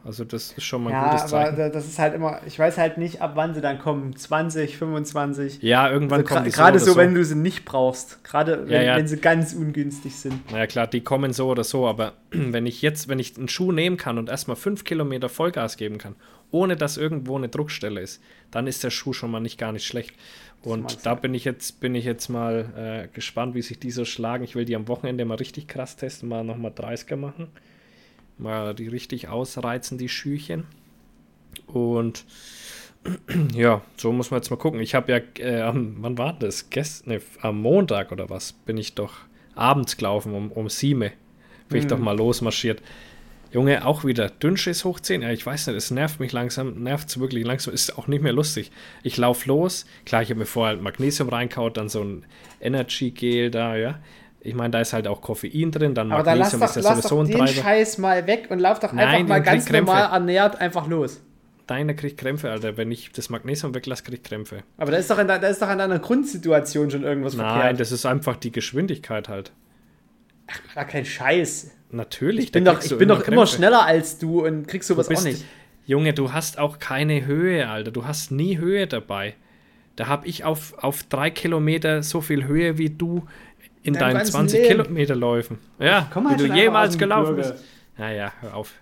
Also das ist schon mal ein Ja, gutes aber Zeichen. da- das ist halt immer, ich weiß halt nicht, ab wann sie dann kommen. 20, 25. ja, irgendwann Also kommen die Gerade so, so, wenn du sie nicht brauchst. Gerade wenn, Ja, ja. wenn sie ganz ungünstig sind. Naja, klar, die kommen so oder so, aber wenn ich jetzt, wenn ich einen Schuh nehmen kann und erstmal fünf Kilometer Vollgas geben kann, ohne dass irgendwo eine Druckstelle ist, dann ist der Schuh schon mal nicht gar nicht schlecht. Und da bin ich jetzt, bin ich jetzt mal äh, gespannt, wie sich die so schlagen. Ich will die am Wochenende mal richtig krass testen, mal nochmal 30er machen. Mal die richtig ausreizen, die Schüchen. Und ja, so muss man jetzt mal gucken. Ich habe ja, äh, am, wann war das? Gest ne, am Montag oder was? Bin ich doch abends gelaufen, um, um sieben. Bin ich Mhm. doch mal losmarschiert. Junge, auch wieder Dünnschiss hoch 10. Ja, ich weiß nicht, es nervt mich langsam, nervt es wirklich langsam, ist auch nicht mehr lustig. Ich laufe los, klar, ich habe mir vorher halt Magnesium reinkaut, dann so ein Energy-Gel da, ja. Ich meine, da ist halt auch Koffein drin, dann Aber dann lass Magnesium doch, ist ja lass sowieso doch ein den Treiber. Scheiß mal weg und lauf doch Nein, einfach mal krieg ganz normal ernährt einfach los. Deiner kriegt Krämpfe, Alter. Wenn ich das Magnesium weglasse, krieg ich Krämpfe. Aber da ist doch, in, da ist doch an deiner Grundsituation schon irgendwas Nein, verkehrt. das ist einfach die Geschwindigkeit halt. Gar kein Scheiß. Natürlich. Ich bin da doch, ich bin doch immer immer Krämpfe. schneller als du und kriegst Du sowas bist, auch nicht. Junge, du hast auch keine Höhe, Alter. Du hast nie Höhe dabei. Da habe ich auf, auf drei Kilometer so viel Höhe wie du in Deinem deinen ganzen 20 Leben. Kilometerläufen. Ja, Komm halt wie du jemals gelaufen Gebirge. bist. Naja, hör auf.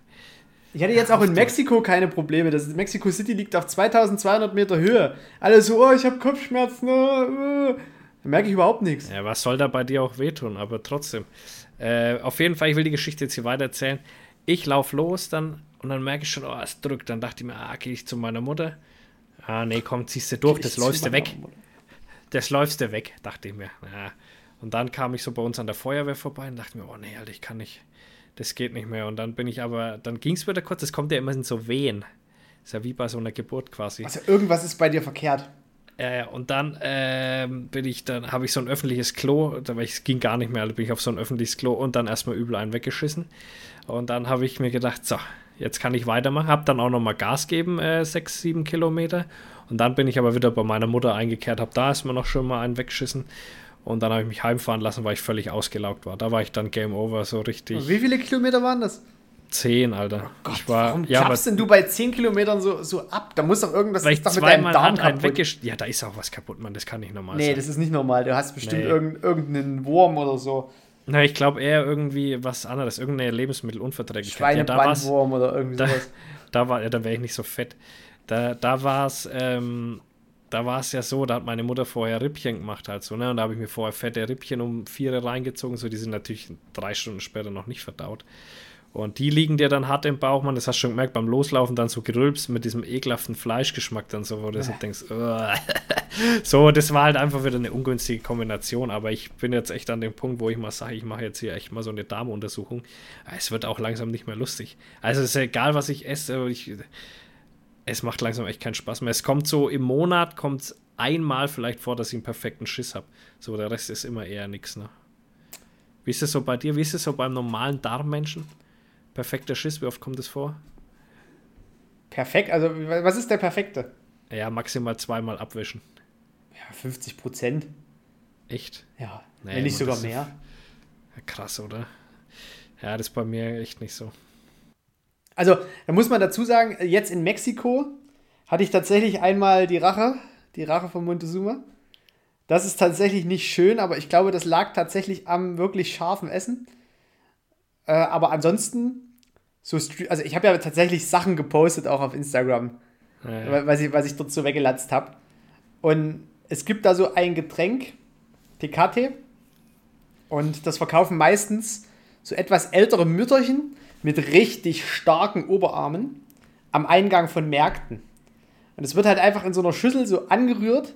Ich hatte jetzt auch in Mexiko keine Probleme. Das Mexico City liegt auf 2200 Meter Höhe. Alle so, oh, ich habe Kopfschmerzen. Oh, oh. Da merke ich überhaupt nichts. Ja, was soll da bei dir auch wehtun, aber trotzdem. Äh, auf jeden Fall, ich will die Geschichte jetzt hier weiter erzählen. Ich laufe los dann und dann merke ich schon, oh, es drückt. Dann dachte ich mir, ah, gehe ich zu meiner Mutter. Ah, nee, komm, ziehst du durch, das läufst du weg. Mutter. Das läufst du weg, dachte ich mir. Ja. Und dann kam ich so bei uns an der Feuerwehr vorbei und dachte mir, oh nee, Alter, ich kann nicht. Das geht nicht mehr. Und dann bin ich aber, dann ging es wieder kurz, das kommt ja immer in so Wehen. Ist ja wie bei so einer Geburt quasi. Also irgendwas ist bei dir verkehrt. Äh, und dann ähm, bin ich, dann habe ich so ein öffentliches Klo, da ich, es ging gar nicht mehr, also bin ich auf so ein öffentliches Klo und dann erstmal übel einen weggeschissen. Und dann habe ich mir gedacht, so, jetzt kann ich weitermachen, habe dann auch nochmal Gas geben, äh, sechs, sieben Kilometer. Und dann bin ich aber wieder bei meiner Mutter eingekehrt, habe da erstmal noch schon mal einen weggeschissen. Und dann habe ich mich heimfahren lassen, weil ich völlig ausgelaugt war. Da war ich dann Game Over, so richtig. Wie viele Kilometer waren das? 10, Alter. ich war, Warum ja, klappst denn du bei 10 Kilometern so, so ab? Da muss doch irgendwas weil ich ist doch mit deinem Darm kaputt. Ja, da ist auch was kaputt, Mann. Das kann nicht normal Nee, sein. das ist nicht normal. Du hast bestimmt Nee. irgend, irgendeinen Wurm oder so. Na, ich glaube eher irgendwie was anderes. Irgendeine Lebensmittelunverträglichkeit. Ja, Schweinebandwurm oder irgendwie da, sowas. da war, ja, da wäre ich nicht so fett. Da, da war es, ähm, da war es ja so, da hat meine Mutter vorher Rippchen gemacht halt so, ne? Und da habe ich mir vorher fette Rippchen um vier reingezogen, so die sind natürlich drei Stunden später noch nicht verdaut. Und die liegen dir dann hart im Bauch, man, das hast du schon gemerkt, beim Loslaufen dann so gerülpst mit diesem ekelhaften Fleischgeschmack dann so, wo du so denkst, "Uah." so, das war halt einfach wieder eine ungünstige Kombination, aber ich bin jetzt echt an dem Punkt, wo ich mal sage, ich mache jetzt hier echt mal so eine Darmuntersuchung. Es wird auch langsam nicht mehr lustig. Also es ist egal, was ich esse, ich, es macht langsam echt keinen Spaß mehr. Es kommt so im Monat, kommt es einmal vielleicht vor, dass ich einen perfekten Schiss habe. So, der Rest ist immer eher nichts, ne? Wie ist es so bei dir? Wie ist es so beim normalen Darmmenschen? Perfekter Schiss, wie oft kommt es vor? Perfekt. Also, was ist der perfekte? Ja, maximal zweimal abwischen. Ja, 50 Prozent. Echt? Ja, Nee, wenn nicht sogar mehr. Krass, oder? Ja, das ist bei mir echt nicht so. Also, da muss man dazu sagen, jetzt in Mexiko hatte ich tatsächlich einmal die Rache, die Rache von Montezuma. Das ist tatsächlich nicht schön, aber ich glaube, das lag tatsächlich am wirklich scharfen Essen. Äh, aber ansonsten, so also ich habe ja tatsächlich Sachen gepostet, auch auf Instagram, Ja, ja. weil, ich, was ich dort so weggelatzt habe. Und es gibt da so ein Getränk, Tecate, und das verkaufen meistens so etwas ältere Mütterchen mit richtig starken Oberarmen am Eingang von Märkten. Und es wird halt einfach in so einer Schüssel so angerührt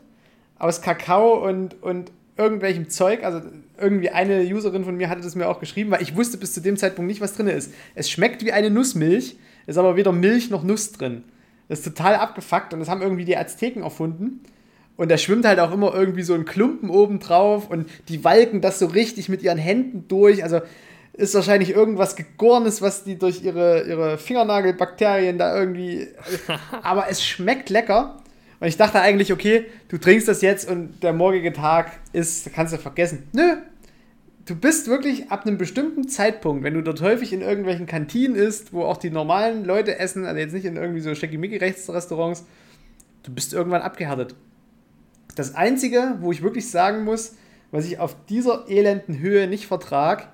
aus Kakao und, und irgendwelchem Zeug. Also irgendwie eine Userin von mir hatte das mir auch geschrieben, weil ich wusste bis zu dem Zeitpunkt nicht, was drin ist. Es schmeckt wie eine Nussmilch, ist aber weder Milch noch Nuss drin. Das ist total abgefuckt und das haben irgendwie die Azteken erfunden. Und da schwimmt halt auch immer irgendwie so ein Klumpen oben drauf und die walken das so richtig mit ihren Händen durch. Also ist wahrscheinlich irgendwas Gegorenes, was die durch ihre, ihre Fingernagelbakterien da irgendwie. Aber es schmeckt lecker. Und ich dachte eigentlich, okay, du trinkst das jetzt und der morgige Tag ist, kannst du vergessen. Nö. Du bist wirklich ab einem bestimmten Zeitpunkt, wenn du dort häufig in irgendwelchen Kantinen isst, wo auch die normalen Leute essen, also jetzt nicht in irgendwie so Schickimicki-Restaurants, du bist irgendwann abgehärtet. Das Einzige, wo ich wirklich sagen muss, was ich auf dieser elenden Höhe nicht vertrag,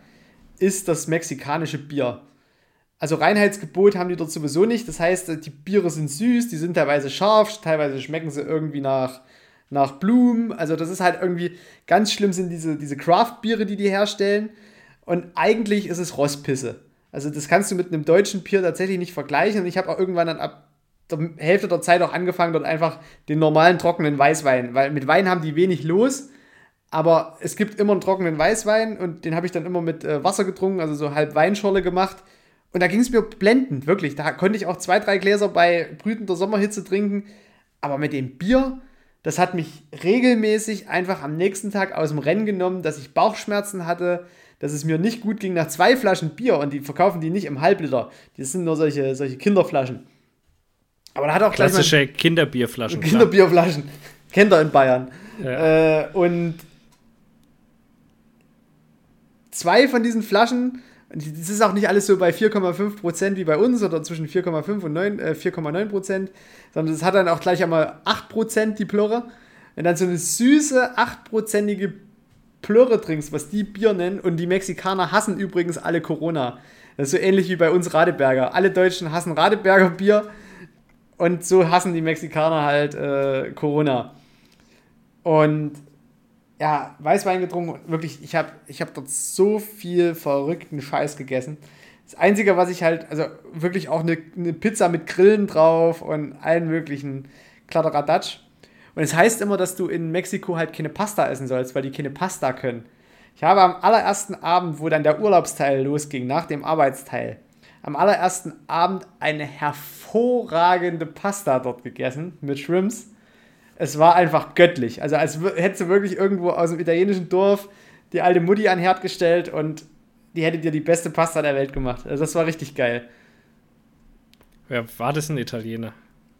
ist das mexikanische Bier. Also Reinheitsgebot haben die dort sowieso nicht. Das heißt, die Biere sind süß, die sind teilweise scharf, teilweise schmecken sie irgendwie nach, nach Blumen. Also das ist halt irgendwie ganz schlimm sind diese, diese Craft-Biere, die die herstellen. Und eigentlich ist es Rostpisse. Also das kannst du mit einem deutschen Bier tatsächlich nicht vergleichen. Und ich habe auch irgendwann dann ab der Hälfte der Zeit auch angefangen, dort einfach den normalen trockenen Weißwein, weil mit Wein haben die wenig los. Aber es gibt immer einen trockenen Weißwein und den habe ich dann immer mit äh, Wasser getrunken, also so halb Weinschorle gemacht. Und da ging es mir blendend, wirklich. Da konnte ich auch zwei, drei Gläser bei brütender Sommerhitze trinken. Aber mit dem Bier, das hat mich regelmäßig einfach am nächsten Tag aus dem Rennen genommen, dass ich Bauchschmerzen hatte, dass es mir nicht gut ging nach zwei Flaschen Bier und die verkaufen die nicht im Halbliter. Die sind nur solche, solche Kinderflaschen. Aber da hat auch Klassische Kinderbierflaschen. Kinderbierflaschen. Kennt ihr in Bayern. Ja. Äh, und zwei von diesen Flaschen, das ist auch nicht alles so bei 4,5% wie bei uns oder zwischen 4,5 und 9, äh, 4,9%, sondern das hat dann auch gleich einmal 8% die Plörre. Wenn dann so eine süße 8%ige Plörre trinkst, was die Bier nennen, und die Mexikaner hassen übrigens alle Corona. Das ist so ähnlich wie bei uns Radeberger. Alle Deutschen hassen Radeberger Bier und so hassen die Mexikaner halt äh, Corona. Und ja, Weißwein getrunken und wirklich, ich habe ich hab dort so viel verrückten Scheiß gegessen. Das Einzige, was ich halt, also wirklich auch eine, eine Pizza mit Grillen drauf und allen möglichen Kladderadatsch. Und es heißt immer, dass du in Mexiko halt keine Pasta essen sollst, weil die keine Pasta können. Ich habe am allerersten Abend, wo dann der Urlaubsteil losging, nach dem Arbeitsteil, am allerersten Abend eine hervorragende Pasta dort gegessen mit Shrimps. Es war einfach göttlich. Also als hättest du wirklich irgendwo aus dem italienischen Dorf die alte Mutti an den Herd gestellt und die hätte dir die beste Pasta der Welt gemacht. Also das war richtig geil. Wer war das ein Italiener?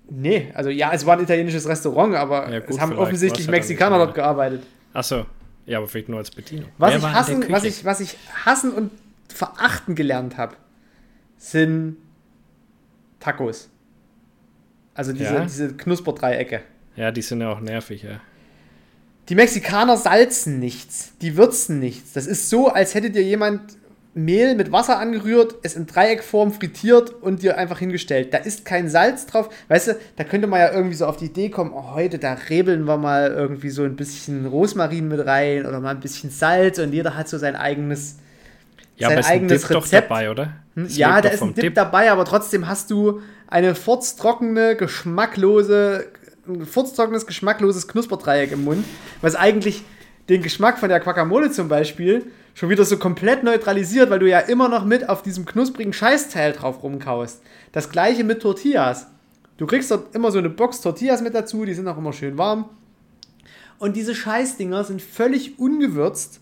Nee, also ja, es war ein italienisches Restaurant, aber Ja, gut, es haben offensichtlich ja Mexikaner dort gearbeitet. Achso, ja, aber vielleicht nur als Bedienung. Was ich, hassen, was, ich, was ich hassen und verachten gelernt habe, sind Tacos. Also diese, Ja? diese Knusperdreiecke. Ja, die sind ja auch nervig, ja. Die Mexikaner salzen nichts, die würzen nichts. Das ist so, als hätte dir jemand Mehl mit Wasser angerührt, es in Dreieckform frittiert und dir einfach hingestellt. Da ist kein Salz drauf. Weißt du, da könnte man ja irgendwie so auf die Idee kommen, oh, heute, da rebeln wir mal irgendwie so ein bisschen Rosmarin mit rein oder mal ein bisschen Salz und jeder hat so sein eigenes. Ja, Sein aber ist ein eigenes Dip doch Rezept. dabei, oder? Hm? Ja, da ist ein vom Dip, dabei, aber trotzdem hast du eine furztrockene, geschmacklose, ein furztrockenes, geschmackloses Knusperdreieck im Mund, was eigentlich den Geschmack von der Guacamole zum Beispiel schon wieder so komplett neutralisiert, weil du ja immer noch mit auf diesem knusprigen Scheißteil drauf rumkaust. Das gleiche mit Tortillas. Du kriegst dort immer so eine Box Tortillas mit dazu, die sind auch immer schön warm. Und diese Scheißdinger sind völlig ungewürzt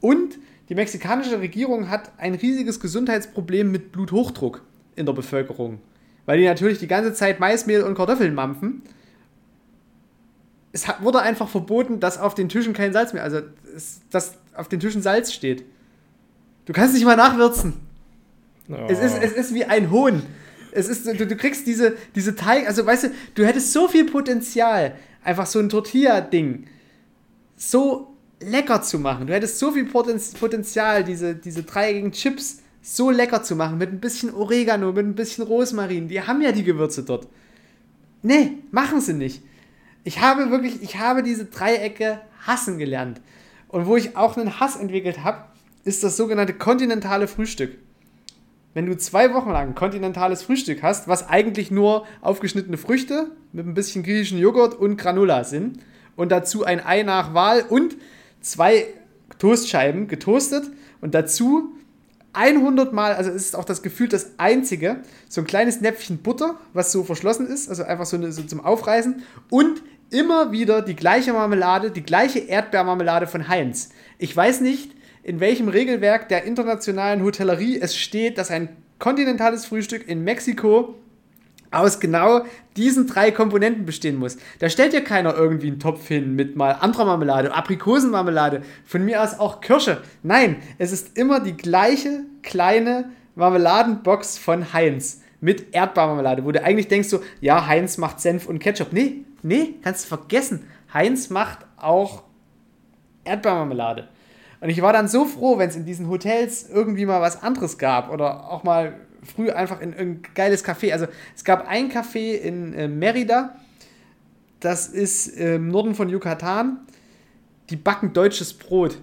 und die mexikanische Regierung hat ein riesiges Gesundheitsproblem mit Bluthochdruck in der Bevölkerung. Weil die natürlich die ganze Zeit Maismehl und Kartoffeln mampfen. Es wurde einfach verboten, dass auf den Tischen kein Salz mehr, also es, dass auf den Tischen Salz steht. Du kannst nicht mal nachwürzen. Oh. Es, ist, es ist wie ein Hohn. Es ist, du, du kriegst diese, diese Teig, also weißt du, du hättest so viel Potenzial, einfach so ein Tortilla-Ding so lecker zu machen. Du hättest so viel Potenz Potenzial, diese, diese dreieckigen Chips so lecker zu machen, mit ein bisschen Oregano, mit ein bisschen Rosmarin. Die haben ja die Gewürze dort. Nee, machen sie nicht. Ich habe wirklich, ich habe diese Dreiecke hassen gelernt. Und wo ich auch einen Hass entwickelt habe, ist das sogenannte kontinentale Frühstück. Wenn du zwei Wochen lang kontinentales Frühstück hast, was eigentlich nur aufgeschnittene Früchte mit ein bisschen griechischen Joghurt und Granola sind und dazu ein Ei nach Wahl und zwei Toastscheiben getoastet und dazu 100 Mal, also es ist auch das Gefühl das einzige, so ein kleines Näpfchen Butter, was so verschlossen ist, also einfach so, eine, so zum Aufreißen und immer wieder die gleiche Marmelade, die gleiche Erdbeermarmelade von Heinz. Ich weiß nicht, in welchem Regelwerk der internationalen Hotellerie es steht, dass ein kontinentales Frühstück in Mexiko aus genau diesen drei Komponenten bestehen muss. Da stellt ja keiner irgendwie einen Topf hin mit mal anderer Marmelade, Aprikosenmarmelade, von mir aus auch Kirsche. Nein, es ist immer die gleiche kleine Marmeladenbox von Heinz mit Erdbeermarmelade, wo du eigentlich denkst so, ja, Heinz macht Senf und Ketchup. Nee, nee, kannst du vergessen. Heinz macht auch Erdbeermarmelade. Und ich war dann so froh, wenn es in diesen Hotels irgendwie mal was anderes gab oder auch mal früh einfach in irgendein geiles Café. Also es gab ein Café in äh, Merida, das ist im Norden von Yucatan. Die backen deutsches Brot.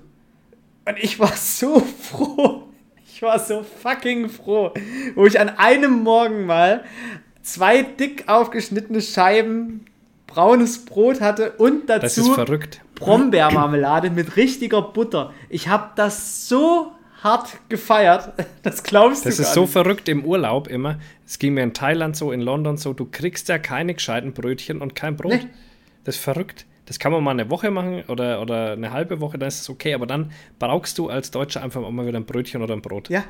Und ich war so froh. Ich war so fucking froh, wo ich an einem Morgen mal zwei dick aufgeschnittene Scheiben braunes Brot hatte und dazu Das ist verrückt. Brombeermarmelade mit richtiger Butter. Ich habe das so hart gefeiert. Das glaubst Das du ist gar so verrückt im Urlaub immer. Es ging mir in Thailand so, in London so, du kriegst ja keine gescheiten Brötchen und kein Brot. Nee. Das ist verrückt. Das kann man mal eine Woche machen oder, oder eine halbe Woche, dann ist es okay. Aber dann brauchst du als Deutscher einfach mal wieder ein Brötchen oder ein Brot. Ja,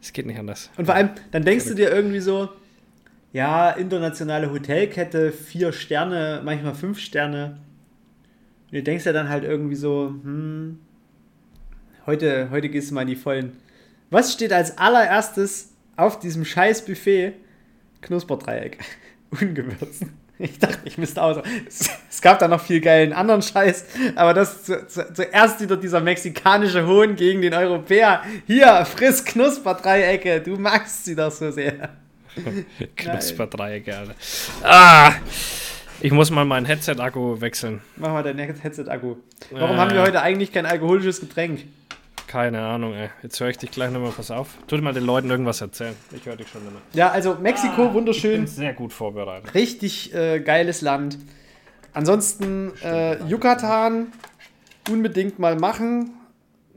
Es geht nicht anders. und vor allem, dann denkst du dir irgendwie so, ja, internationale Hotelkette, vier Sterne, manchmal fünf Sterne. Und du denkst ja dann halt irgendwie so, hm, heute, heute gehst du mal in die Vollen. Was steht als allererstes auf diesem scheiß Buffet? Knusperdreieck. Ungewürzt. Ich dachte, ich müsste aus. Es, gab da noch viel geilen anderen Scheiß, aber das zu, zu, zuerst wieder dieser mexikanische Hohn gegen den Europäer. Hier, friss Knusperdreiecke, du magst sie doch so sehr. Knusperdreiecke, Alter. Ah! Ich muss mal mein Headset-Akku wechseln. Mach mal dein Headset-Akku. Warum Äh. haben wir heute eigentlich kein alkoholisches Getränk? Keine Ahnung, ey. Jetzt höre ich dich gleich nochmal, pass auf. Tu dir mal den Leuten irgendwas erzählen. Ich höre dich schon immer. Ja, also Mexiko, Ich bin wunderschön. sehr gut vorbereitet. Richtig äh, geiles Land. Ansonsten äh, Yucatan unbedingt mal machen.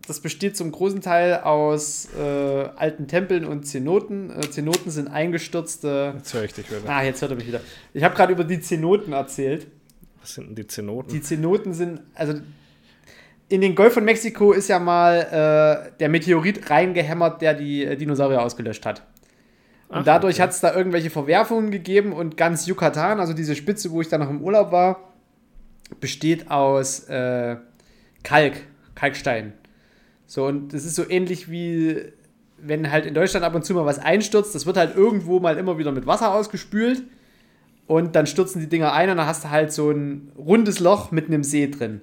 Das besteht zum großen Teil aus äh, alten Tempeln und Zenoten. Äh, Zenoten sind eingestürzte. Jetzt höre ich dich wieder. Ah, jetzt hört er mich wieder. Ich habe gerade über die Zenoten erzählt. Was sind denn die Zenoten? Die Zenoten sind, also in den Golf von Mexiko ist ja mal äh, der Meteorit reingehämmert, der die äh, Dinosaurier ausgelöscht hat. Und Ach, dadurch okay. hat es da irgendwelche Verwerfungen gegeben und ganz Yucatan, also diese Spitze, wo ich da noch im Urlaub war, besteht aus äh, Kalk, Kalkstein. So, und das ist so ähnlich wie, wenn halt in Deutschland ab und zu mal was einstürzt, das wird halt irgendwo mal immer wieder mit Wasser ausgespült und dann stürzen die Dinger ein und dann hast du halt so ein rundes Loch mit einem See drin.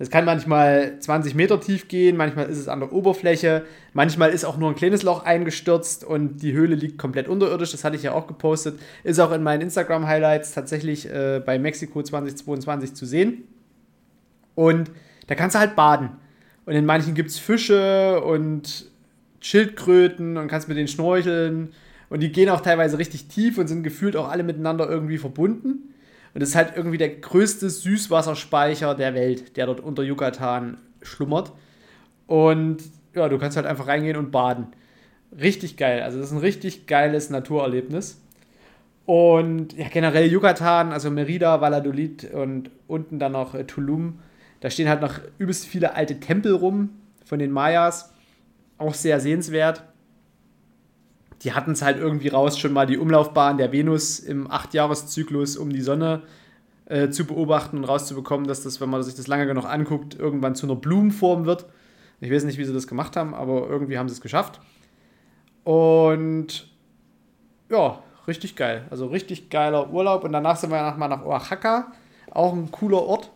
Das kann manchmal 20 Meter tief gehen, manchmal ist es an der Oberfläche, manchmal ist auch nur ein kleines Loch eingestürzt und die Höhle liegt komplett unterirdisch. Das hatte ich ja auch gepostet. Ist auch in meinen Instagram-Highlights tatsächlich äh, bei Mexiko 2022 zu sehen. Und da kannst du halt baden. Und in manchen gibt es Fische und Schildkröten und kannst mit denen schnorcheln. Und die gehen auch teilweise richtig tief und sind gefühlt auch alle miteinander irgendwie verbunden. Und es ist halt irgendwie der größte Süßwasserspeicher der Welt, der dort unter Yucatan schlummert. Und ja, du kannst halt einfach reingehen und baden. Richtig geil. Also, das ist ein richtig geiles Naturerlebnis. Und ja, generell Yucatan, also Merida, Valladolid und unten dann noch äh, Tulum. Da stehen halt noch übelst viele alte Tempel rum von den Mayas. Auch sehr sehenswert die hatten es halt irgendwie raus, schon mal die Umlaufbahn der Venus im Achtjahreszyklus um die Sonne äh, zu beobachten und rauszubekommen, dass das, wenn man sich das lange genug anguckt, irgendwann zu einer Blumenform wird. Ich weiß nicht, wie sie das gemacht haben, aber irgendwie haben sie es geschafft. Und ja, richtig geil. Also richtig geiler Urlaub. Und danach sind wir nochmal nach Oaxaca. Auch ein cooler Ort.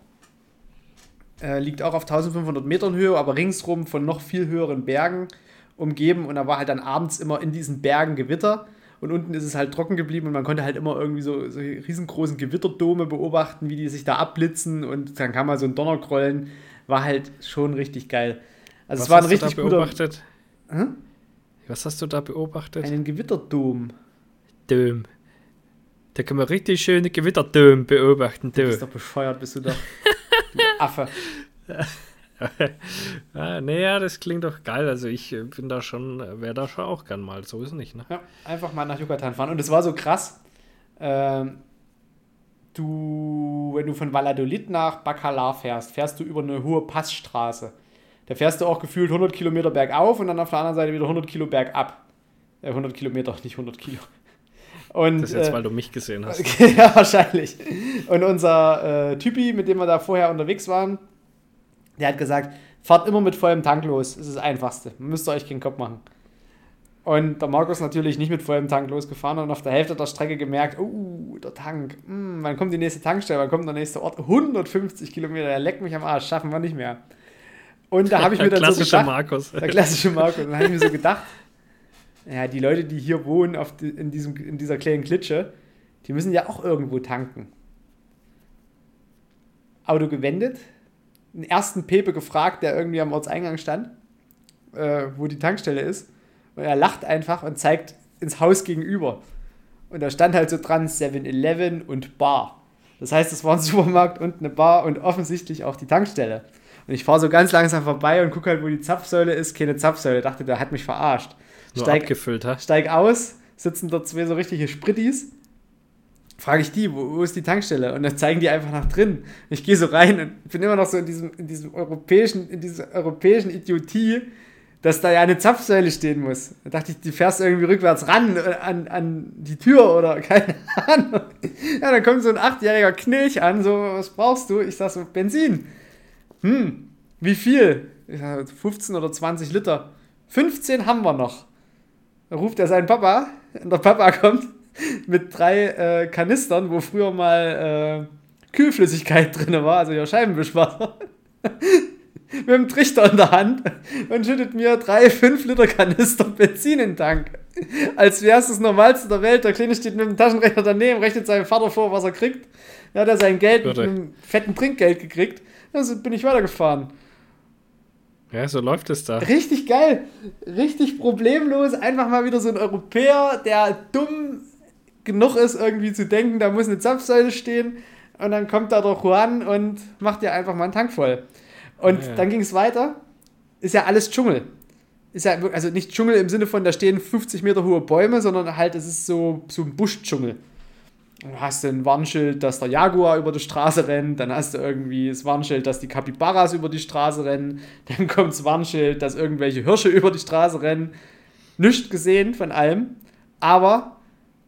Äh, liegt auch auf 1500 Metern Höhe, aber ringsrum von noch viel höheren Bergen umgeben und da war halt dann abends immer in diesen Bergen Gewitter und unten ist es halt trocken geblieben und man konnte halt immer irgendwie so, so riesengroßen Gewitterdome beobachten, wie die sich da abblitzen und dann kam mal so ein Donnergrollen, war halt schon richtig geil. Also Was es war ein hast richtig du da guter beobachtet? Hm? Was hast du da beobachtet? einen Gewitterdom. Döm. Da kann man richtig schöne Gewitterdöm beobachten. Du Du. bist doch bescheuert, bist du doch. Du Affe. ja, das klingt doch geil. Also ich äh, bin da schon, wäre da schon auch gern mal. So ist es nicht, ne? Ja, einfach mal nach Yucatan fahren. Und es war so krass. Ähm, du, wenn du von Valladolid nach Bacalar fährst, fährst du über eine hohe Passstraße. Da fährst du auch gefühlt 100 Kilometer bergauf und dann auf der anderen Seite wieder 100 Kilo bergab. Äh, 100 Kilometer, nicht 100 Kilo. Und, Das ist jetzt, äh, weil du mich gesehen hast. ja, wahrscheinlich. Und unser äh, Typi, mit dem wir da vorher unterwegs waren, der hat gesagt, fahrt immer mit vollem Tank los. Das ist das Einfachste. Müsst ihr euch keinen Kopf machen. Und der Markus natürlich nicht mit vollem Tank losgefahren und auf der Hälfte der Strecke gemerkt, oh, der Tank, hm, wann kommt die nächste Tankstelle, wann kommt der nächste Ort? 150 Kilometer, der leckt mich am Arsch, schaffen wir nicht mehr. Und da habe ich mir dann so gedacht, Markus. der klassische Marco. Und dann habe ich mir so gedacht, ja, die Leute, die hier wohnen auf die, in, diesem, in dieser kleinen Klitsche, die müssen ja auch irgendwo tanken. Auto gewendet, einen ersten Pepe gefragt, der irgendwie am Ortseingang stand, äh, wo die Tankstelle ist. Und er lacht einfach und zeigt ins Haus gegenüber. Und da stand halt so dran 7-Eleven und Bar. Das heißt, es war ein Supermarkt und eine Bar und offensichtlich auch die Tankstelle. Und ich fahre so ganz langsam vorbei und gucke halt, wo die Zapfsäule ist. Keine Zapfsäule. Dachte, der hat mich verarscht. Nur Steig, abgefüllt, ha? steig aus, sitzen dort zwei so richtige Sprittis. Frage ich die, wo, wo ist die Tankstelle? Und dann zeigen die einfach nach drin. Ich gehe so rein und bin immer noch so in diesem, in diesem europäischen, in dieser europäischen Idiotie, dass da ja eine Zapfsäule stehen muss. Da dachte ich, die fährst irgendwie rückwärts ran äh, an, an die Tür oder keine Ahnung. Ja, dann kommt so ein achtjähriger Knilch an, so, was brauchst du? Ich sag so, Benzin. Hm, wie viel? Ich sag, 15 oder 20 Liter. 15 haben wir noch. Da ruft er seinen Papa und der Papa kommt mit drei äh, Kanistern, wo früher mal äh, Kühlflüssigkeit drin war, also ja Scheibenwischwasser. mit dem Trichter in der Hand und schüttet mir drei 5 Liter Kanister Benzin in den Tank. Als wäre es das Normalste der Welt. Der Kleine steht mit dem Taschenrechner daneben, rechnet seinem Vater vor, was er kriegt. Dann hat er sein Geld mit Irre. einem fetten Trinkgeld gekriegt. Also bin ich weitergefahren. Ja, so läuft es da. Richtig geil. Richtig problemlos. Einfach mal wieder so ein Europäer, der dumm genug ist, irgendwie zu denken, da muss eine Zapfsäule stehen. Und dann kommt da der Juan und macht dir einfach mal einen Tank voll. Und Ja, ja. dann ging es weiter. Ist ja alles Dschungel. Ist ja, also nicht Dschungel im Sinne von, da stehen 50 Meter hohe Bäume, sondern halt, es ist so, so ein Buschdschungel. Du hast ein Warnschild, dass der Jaguar über die Straße rennt, dann hast du irgendwie das Warnschild, dass die Kapibaras über die Straße rennen, dann kommt das Warnschild, dass irgendwelche Hirsche über die Straße rennen. Nichts gesehen von allem, aber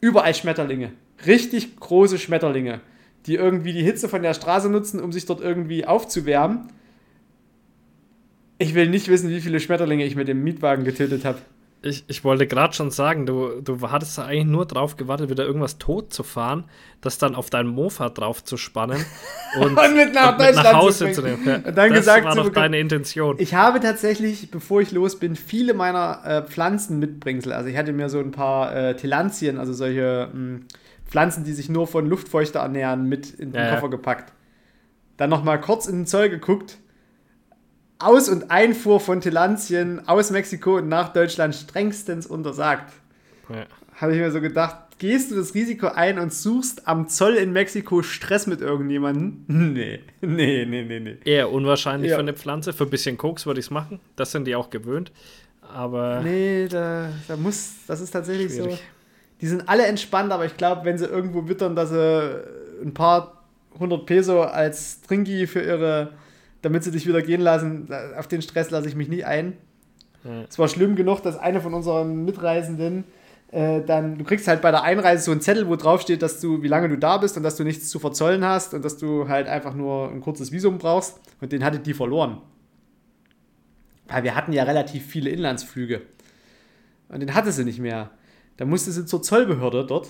überall Schmetterlinge. Richtig große Schmetterlinge, die irgendwie die Hitze von der Straße nutzen, um sich dort irgendwie aufzuwärmen. Ich will nicht wissen, wie viele Schmetterlinge ich mit dem Mietwagen getötet habe. Ich, ich wollte gerade schon sagen, du, du hattest eigentlich nur drauf gewartet, wieder irgendwas tot zu fahren, das dann auf dein Mofa drauf zu spannen und, Und mit nach und mit nach Hause zu zu nehmen. Ja, dann das gesagt war doch deine Intention. Ich habe tatsächlich, bevor ich los bin, viele meiner äh, Pflanzen mitbringsel. Also ich hatte mir so ein paar äh, Telantien, also solche mh, Pflanzen, die sich nur von Luftfeuchte ernähren, mit in den Ja, ja. Koffer gepackt. Dann nochmal kurz in den Zoll geguckt. Aus- und Einfuhr von Telantien aus Mexiko und nach Deutschland strengstens untersagt. Ja. Habe ich mir so gedacht, gehst du das Risiko ein und suchst am Zoll in Mexiko Stress mit irgendjemandem? Nee, nee, nee, nee, nee. Eher unwahrscheinlich Ja. für eine Pflanze. Für ein bisschen Koks würde ich es machen. Das sind die auch gewöhnt. Aber Nee, da, da muss, das ist tatsächlich so. Schwierig. Die sind alle entspannt, aber ich glaube, wenn sie irgendwo wittern, dass sie ein paar hundert Peso als Trinki für ihre, damit sie dich wieder gehen lassen, auf den Stress lasse ich mich nie ein. Ja. Es war schlimm genug, dass eine von unseren Mitreisenden äh, dann, du kriegst halt bei der Einreise so einen Zettel, wo drauf steht, dass du, wie lange du da bist und dass du nichts zu verzollen hast und dass du halt einfach nur ein kurzes Visum brauchst. Und den hatte die verloren. Weil wir hatten ja relativ viele Inlandsflüge. Und den hatte sie nicht mehr. Da musste sie zur Zollbehörde dort.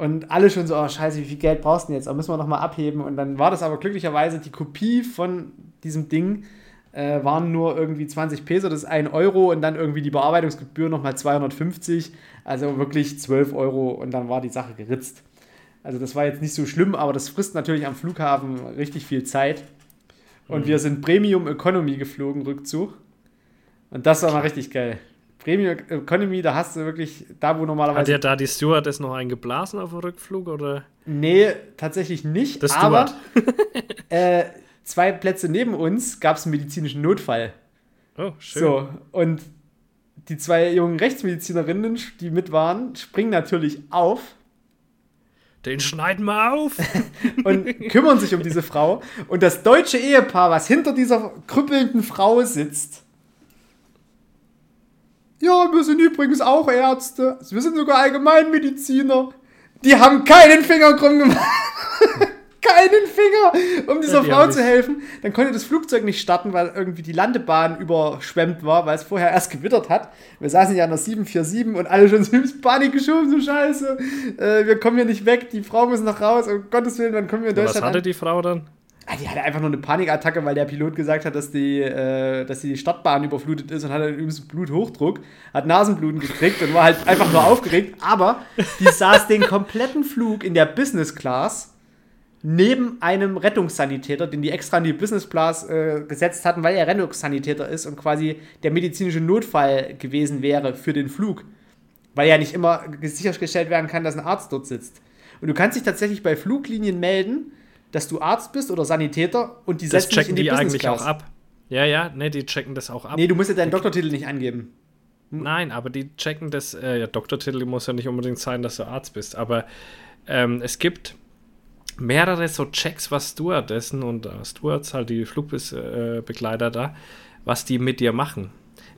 Und alle schon so, oh scheiße, wie viel Geld brauchst du denn jetzt? Da müssen wir nochmal abheben. Und dann war das aber glücklicherweise die Kopie von diesem Ding, äh, waren nur irgendwie 20 Peso, das ist 1 Euro und dann irgendwie die Bearbeitungsgebühr nochmal 250. Also wirklich 12 Euro und dann war die Sache geritzt. Also das war jetzt nicht so schlimm, aber das frisst natürlich am Flughafen richtig viel Zeit. Und wir sind Premium Economy geflogen, Rückzug. Und das war mal richtig geil. Premium Economy, da hast du wirklich, da wo hat normalerweise. dir da die Stewardess noch eingeblasen auf dem Rückflug? Oder? Nee, tatsächlich nicht. Das aber äh, zwei Plätze neben uns gab es einen medizinischen Notfall. Oh, schön. So, und die zwei jungen Rechtsmedizinerinnen, die mit waren, springen natürlich auf Den schneiden wir auf. und kümmern sich um diese Frau. Und das deutsche Ehepaar, was hinter dieser krüppelnden Frau sitzt, ja, wir sind übrigens auch Ärzte. Wir sind sogar Allgemeinmediziner. Die haben keinen Finger krumm gemacht. keinen Finger, um dieser Ja, die Frau zu helfen. Dann konnte das Flugzeug nicht starten, weil irgendwie die Landebahn überschwemmt war, weil es vorher erst gewittert hat. Wir saßen ja an der 747 und alle schon so in Panik geschoben, so scheiße. Äh, wir kommen hier nicht weg, die Frau muss noch raus. Um Gottes Willen, wann kommen wir in Was Deutschland hatte an? die Frau dann? Ah, Die hatte einfach nur eine Panikattacke, weil der Pilot gesagt hat, dass die, äh, dass die Startbahn überflutet ist und hatte übrigens Bluthochdruck, hat Nasenbluten gekriegt und war halt einfach nur aufgeregt. Aber die saß den kompletten Flug in der Business Class neben einem Rettungssanitäter, den die extra in die Business Class äh, gesetzt hatten, weil er Rettungssanitäter ist und quasi der medizinische Notfall gewesen wäre für den Flug. Weil ja nicht immer sichergestellt werden kann, dass ein Arzt dort sitzt. Und du kannst dich tatsächlich bei Fluglinien melden, dass du Arzt bist oder Sanitäter und die Das setzen dich checken in die, die Business eigentlich auch ab. Ja, ja, ne, die checken das auch ab. Nee, du musst ja deinen Doktortitel nicht angeben. Nein, aber die checken das. Äh, ja, Doktortitel muss ja nicht unbedingt sein, dass du Arzt bist. Aber ähm, es gibt mehrere so Checks, was Stewardessen und äh, Stewards, halt die Flugbegleiter da, was die mit dir machen.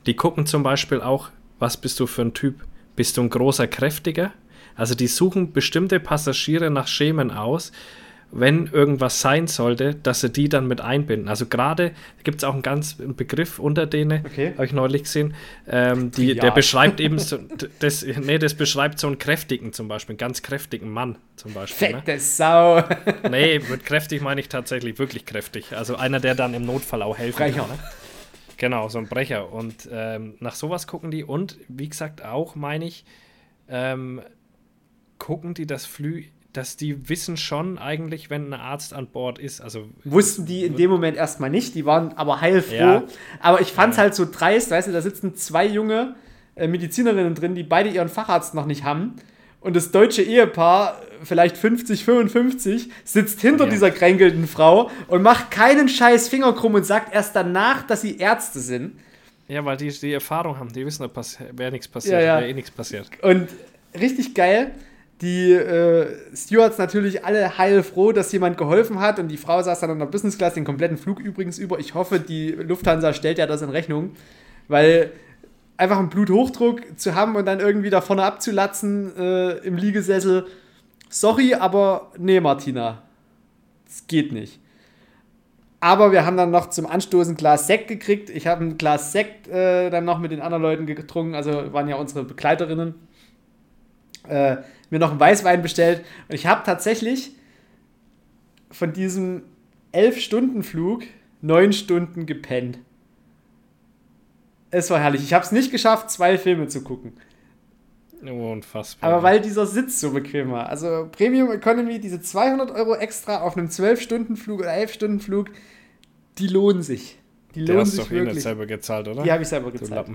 Die gucken zum Beispiel auch, was bist du für ein Typ? Bist du ein großer, kräftiger? Also die suchen bestimmte Passagiere nach Schemen aus, wenn irgendwas sein sollte, dass sie die dann mit einbinden. Also gerade gibt es auch einen ganz einen Begriff unter denen, Okay. habe ich neulich gesehen, ähm, die, Ja. der beschreibt eben so, das, nee, das beschreibt so einen kräftigen zum Beispiel, einen ganz kräftigen Mann zum Beispiel. Ne? Fette Sau. Nee, mit kräftig meine ich tatsächlich wirklich kräftig. Also einer, der dann im Notfall auch helfen Brecher. kann. Ne? Genau, so ein Brecher. Und ähm, nach sowas gucken die. Und wie gesagt, auch meine ich, ähm, gucken die das Flü, dass die wissen schon eigentlich, wenn ein Arzt an Bord ist. Also Wussten die in dem Moment erstmal nicht, die waren aber heilfroh. Ja. Aber ich fand's halt so dreist, weißt du, da sitzen zwei junge äh, Medizinerinnen drin, die beide ihren Facharzt noch nicht haben. Und das deutsche Ehepaar, vielleicht 50, 55, sitzt hinter Ja. dieser kränkelnden Frau und macht keinen scheiß Finger krumm und sagt erst danach, dass sie Ärzte sind. ja, weil die die Erfahrung haben, die wissen, da wäre nichts passiert, Ja, ja. wäre eh nichts passiert. Und richtig geil. Die äh, Stewards natürlich alle heilfroh, dass jemand geholfen hat. Und die Frau saß dann in der Business Class den kompletten Flug übrigens über. Ich hoffe, die Lufthansa stellt ja das in Rechnung. Weil einfach einen Bluthochdruck zu haben und dann irgendwie da vorne abzulatzen äh, im Liegesessel. Sorry, aber nee, Martina. Das geht nicht. Aber wir haben dann noch zum Anstoßen Glas Sekt gekriegt. Ich habe ein Glas Sekt äh, dann noch mit den anderen Leuten getrunken, also waren ja unsere Begleiterinnen. Äh, mir noch einen Weißwein bestellt. Und ich habe tatsächlich von diesem 11-Stunden-Flug 9 Stunden gepennt. Es war herrlich. Ich habe es nicht geschafft, zwei Filme zu gucken. Unfassbar. Aber weil dieser Sitz so bequem war. Also Premium Economy, diese 200 Euro extra auf einem 12-Stunden-Flug oder 11-Stunden-Flug, die lohnen sich. Die lohnen hast sich doch eh nicht wirklich. selber gezahlt, oder? Die habe ich selber gezahlt.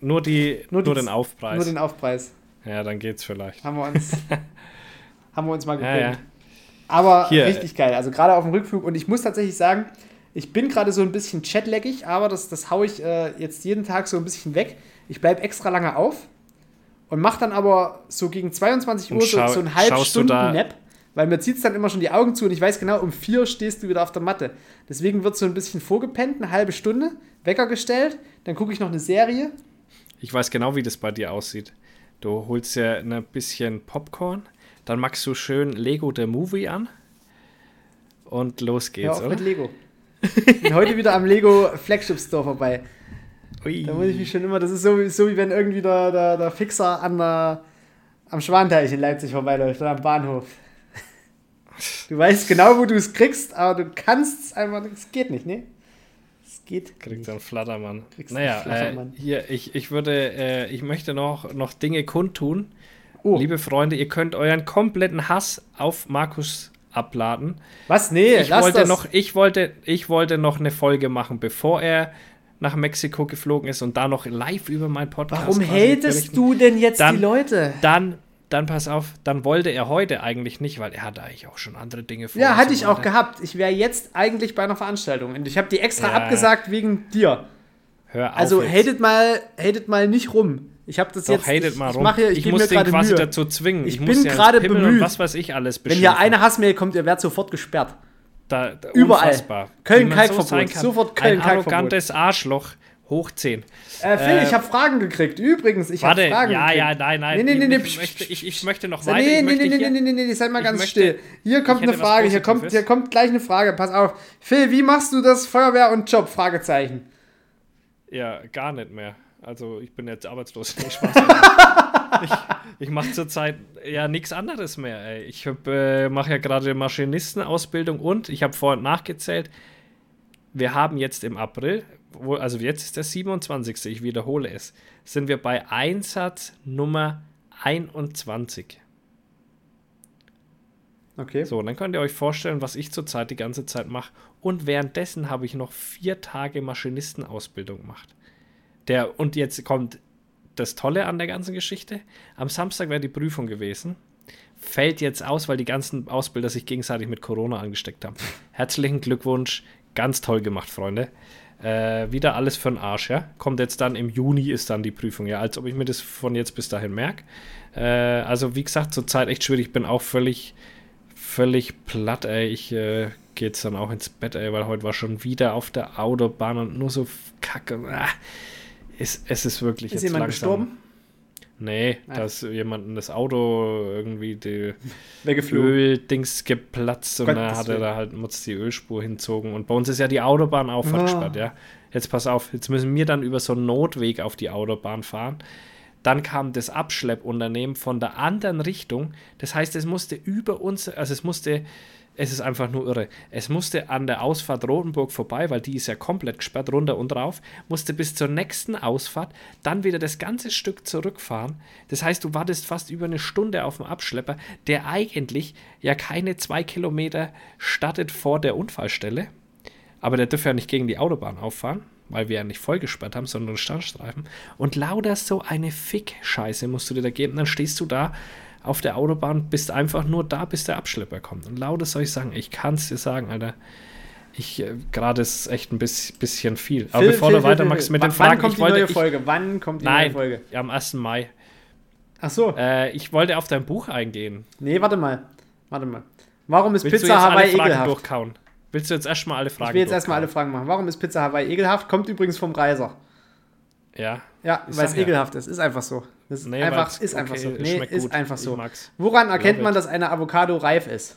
Nur, die, Nur nur, die- den Aufpreis. Nur den Aufpreis ja, dann geht's vielleicht. haben wir uns, haben wir uns mal Ja, gegönnt. ja. Aber Hier. richtig geil. Also gerade auf dem Rückflug. Und ich muss tatsächlich sagen, ich bin gerade so ein bisschen chatlaggig, aber das, das haue ich äh, jetzt jeden Tag so ein bisschen weg. Ich bleibe extra lange auf und mache dann aber so gegen 22 Und Uhr so, so einen halb schaust du Stunden da- Nap. Weil mir zieht es dann immer schon die Augen zu und ich weiß genau, um vier stehst du wieder auf der Matte. Deswegen wird so ein bisschen vorgepennt, eine halbe Stunde, Wecker gestellt, dann gucke ich noch eine Serie. Ich weiß genau, wie das bei dir aussieht. Du holst ja ein bisschen Popcorn, dann machst du schön Lego der Movie an und los Hör geht's, auf oder? mit Lego. Ich bin heute wieder am Lego Flagship Store vorbei. Ui. Da muss ich mich schon immer, das ist so, wie- so wie wenn irgendwie der, der, der Fixer an der, am Schwanteich in Leipzig vorbeiläuft oder am Bahnhof. Du weißt genau, wo du es kriegst, aber du kannst es einfach, es geht nicht, ne? Es geht Kriegt nicht. einen Flattermann. Kriegst naja, einen Flattermann. Äh, hier, ich, ich würde, äh, ich möchte noch, noch Dinge kundtun. Oh, Liebe Freunde, ihr könnt euren kompletten Hass auf Markus abladen. was? Nee, Ich wollte, das. noch, ich, wollte, ich wollte noch eine Folge machen, bevor er nach Mexiko geflogen ist und da noch live über meinen Podcast. Warum hatest berichten. du denn jetzt Dann- die Leute? Dann, dann pass auf, dann wollte er heute eigentlich nicht, weil er hatte eigentlich auch schon andere Dinge vor. Ja, hatte so ich auch gehabt. Ich wäre jetzt eigentlich bei einer Veranstaltung und ich habe die extra Ja. abgesagt wegen dir. Hör auf Also hatet mal, hatet mal nicht rum. Ich habe das Doch, jetzt. hatet ich, mal ich rum. Mache hier, ich, ich muss den quasi Mühe. dazu zwingen. Ich muss bin ja gerade bemüht. Was weiß ich alles Wenn hier eine Hassmail kommt, ihr werdet sofort gesperrt. da, da, Überall. unfassbar. Köln Wie man Kalkverbot. sein kann. Sofort Ein Köln-Kalkverbot. arrogantes Arschloch. Hoch 10. Äh, Phil, Äh, ich habe Fragen gekriegt. Übrigens, ich habe Warte, Fragen ja, gekriegt. ja, nein, nein. Nee, nee, nee, ich, möchte, ich, ich möchte noch weiter. nee, nee, nee, nee, nee, nee, nee, nee, seid mal ganz möchte- still. Hier kommt eine Frage, hier kommt, hier kommt gleich eine Frage. Pass auf. Phil, wie machst du das Feuerwehr und Job? Fragezeichen. Ja, gar nicht mehr. Also ich bin jetzt arbeitslos. Nee, Spaß. ich ich mache zurzeit ja nichts anderes mehr. Ey. Ich äh, mache ja gerade Maschinistenausbildung und ich habe vorhin nachgezählt. Wir haben jetzt im April, also jetzt ist der 27. Ich wiederhole es, sind wir bei Einsatz Nummer 21. Okay. So, dann könnt ihr euch vorstellen, was ich zurzeit die ganze Zeit mache. Und währenddessen habe ich noch vier Tage Maschinistenausbildung gemacht. Der, und jetzt kommt das Tolle an der ganzen Geschichte. Am Samstag wäre die Prüfung gewesen. Fällt jetzt aus, weil die ganzen Ausbilder sich gegenseitig mit Corona angesteckt haben. Herzlichen Glückwunsch. Ganz toll gemacht, Freunde. Äh, wieder alles für den Arsch, ja. Kommt jetzt dann im Juni ist dann die Prüfung, ja. Als ob ich mir das von jetzt bis dahin merke. Äh, also, wie gesagt, zurzeit echt schwierig. Ich bin auch völlig völlig platt, ey. Ich äh, gehe jetzt dann auch ins Bett, ey, weil heute war schon wieder auf der Autobahn und nur so Kacke. Ah, es, es ist wirklich Ist jetzt jemand langsam. gestorben? Nee, Ah. da ist jemand in das Auto irgendwie die. Öldings geplatzt und Gottes da hat er da halt muss die Ölspur hinzogen. Und bei uns ist ja die Autobahn auch Ah. gesperrt, ja. Jetzt pass auf, jetzt müssen wir dann über so einen Notweg auf die Autobahn fahren. Dann kam das Abschleppunternehmen von der anderen Richtung. Das heißt, es musste über uns, also es musste, es ist einfach nur irre. Es musste an der Ausfahrt Rotenburg vorbei, weil die ist ja komplett gesperrt, runter und rauf, musste bis zur nächsten Ausfahrt dann wieder das ganze Stück zurückfahren. Das heißt, du wartest fast über eine Stunde auf dem Abschlepper, der eigentlich ja keine zwei Kilometer startet vor der Unfallstelle. Aber der dürfte ja nicht gegen die Autobahn auffahren, weil wir ja nicht vollgesperrt haben, sondern Standstreifen. Und lauter so eine Fick-Scheiße musst du dir da geben. Dann stehst du da auf der Autobahn, bist einfach nur da, bis der Abschlepper kommt. Und lauter soll ich sagen, ich kann es dir sagen, Alter. Ich, äh, gerade ist es echt ein bisschen, bisschen viel. Aber Phil, bevor Phil, du weitermachst mit den Wann Fragen, kommt ich die wollte. neue Ich, Folge? Wann kommt die nein, neue Folge? am 1. Mai. Ach so. Äh, ich wollte auf dein Buch eingehen. Nee, warte mal. Warte mal. Warum ist Willst Pizza Hawaii ekelhaft? durchkauen? Willst du jetzt erstmal alle Fragen Ich will jetzt erstmal alle? Fragen machen. Warum ist Pizza Hawaii ekelhaft? Kommt übrigens vom Reiser. Ja. Ja, Ich weil es ja. ekelhaft ist. Ist einfach so. Das ist Nee, einfach, ist einfach okay, so. es Nee, schmeckt ist gut. einfach so. Woran erkennt man, dass eine Avocado reif ist?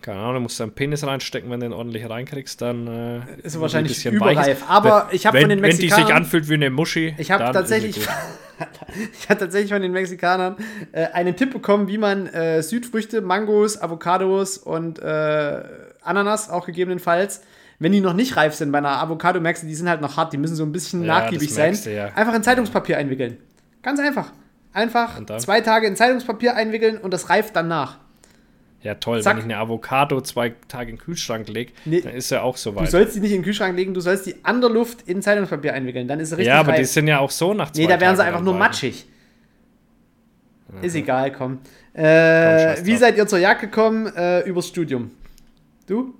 Keine Ahnung, du musst deinen Penis reinstecken, wenn du den ordentlich reinkriegst, dann äh, Ist ein wahrscheinlich bisschen überreif. Aber ich habe von den Wenn die sich Mexikanern- anfühlt wie eine Muschi, Ich habe tatsächlich, ich habe tatsächlich von den Mexikanern äh, einen Tipp bekommen, wie man äh, Südfrüchte, Mangos, Avocados und äh, Ananas auch gegebenenfalls, wenn die noch nicht reif sind, bei einer Avocado merkst du, die sind halt noch hart, die müssen so ein bisschen Ja, nachgiebig sein. du, ja. Einfach in Zeitungspapier einwickeln. Ganz einfach. Einfach zwei Tage in Zeitungspapier einwickeln und das reift dann nach. Ja, toll, Zack. wenn ich eine Avocado zwei Tage in den Kühlschrank lege, Nee. dann ist ja auch Du soweit. sollst die nicht in den Kühlschrank legen, du sollst die an der Luft in Zeitungspapier einwickeln. Dann ist sie richtig Ja, aber reif. die sind ja auch so nach zwei Nee, da wären sie einfach nur matschig. Ist egal, komm. Komm, Äh, scheiß wie seid ihr zur Jagd gekommen? Äh, übers Studium. Du?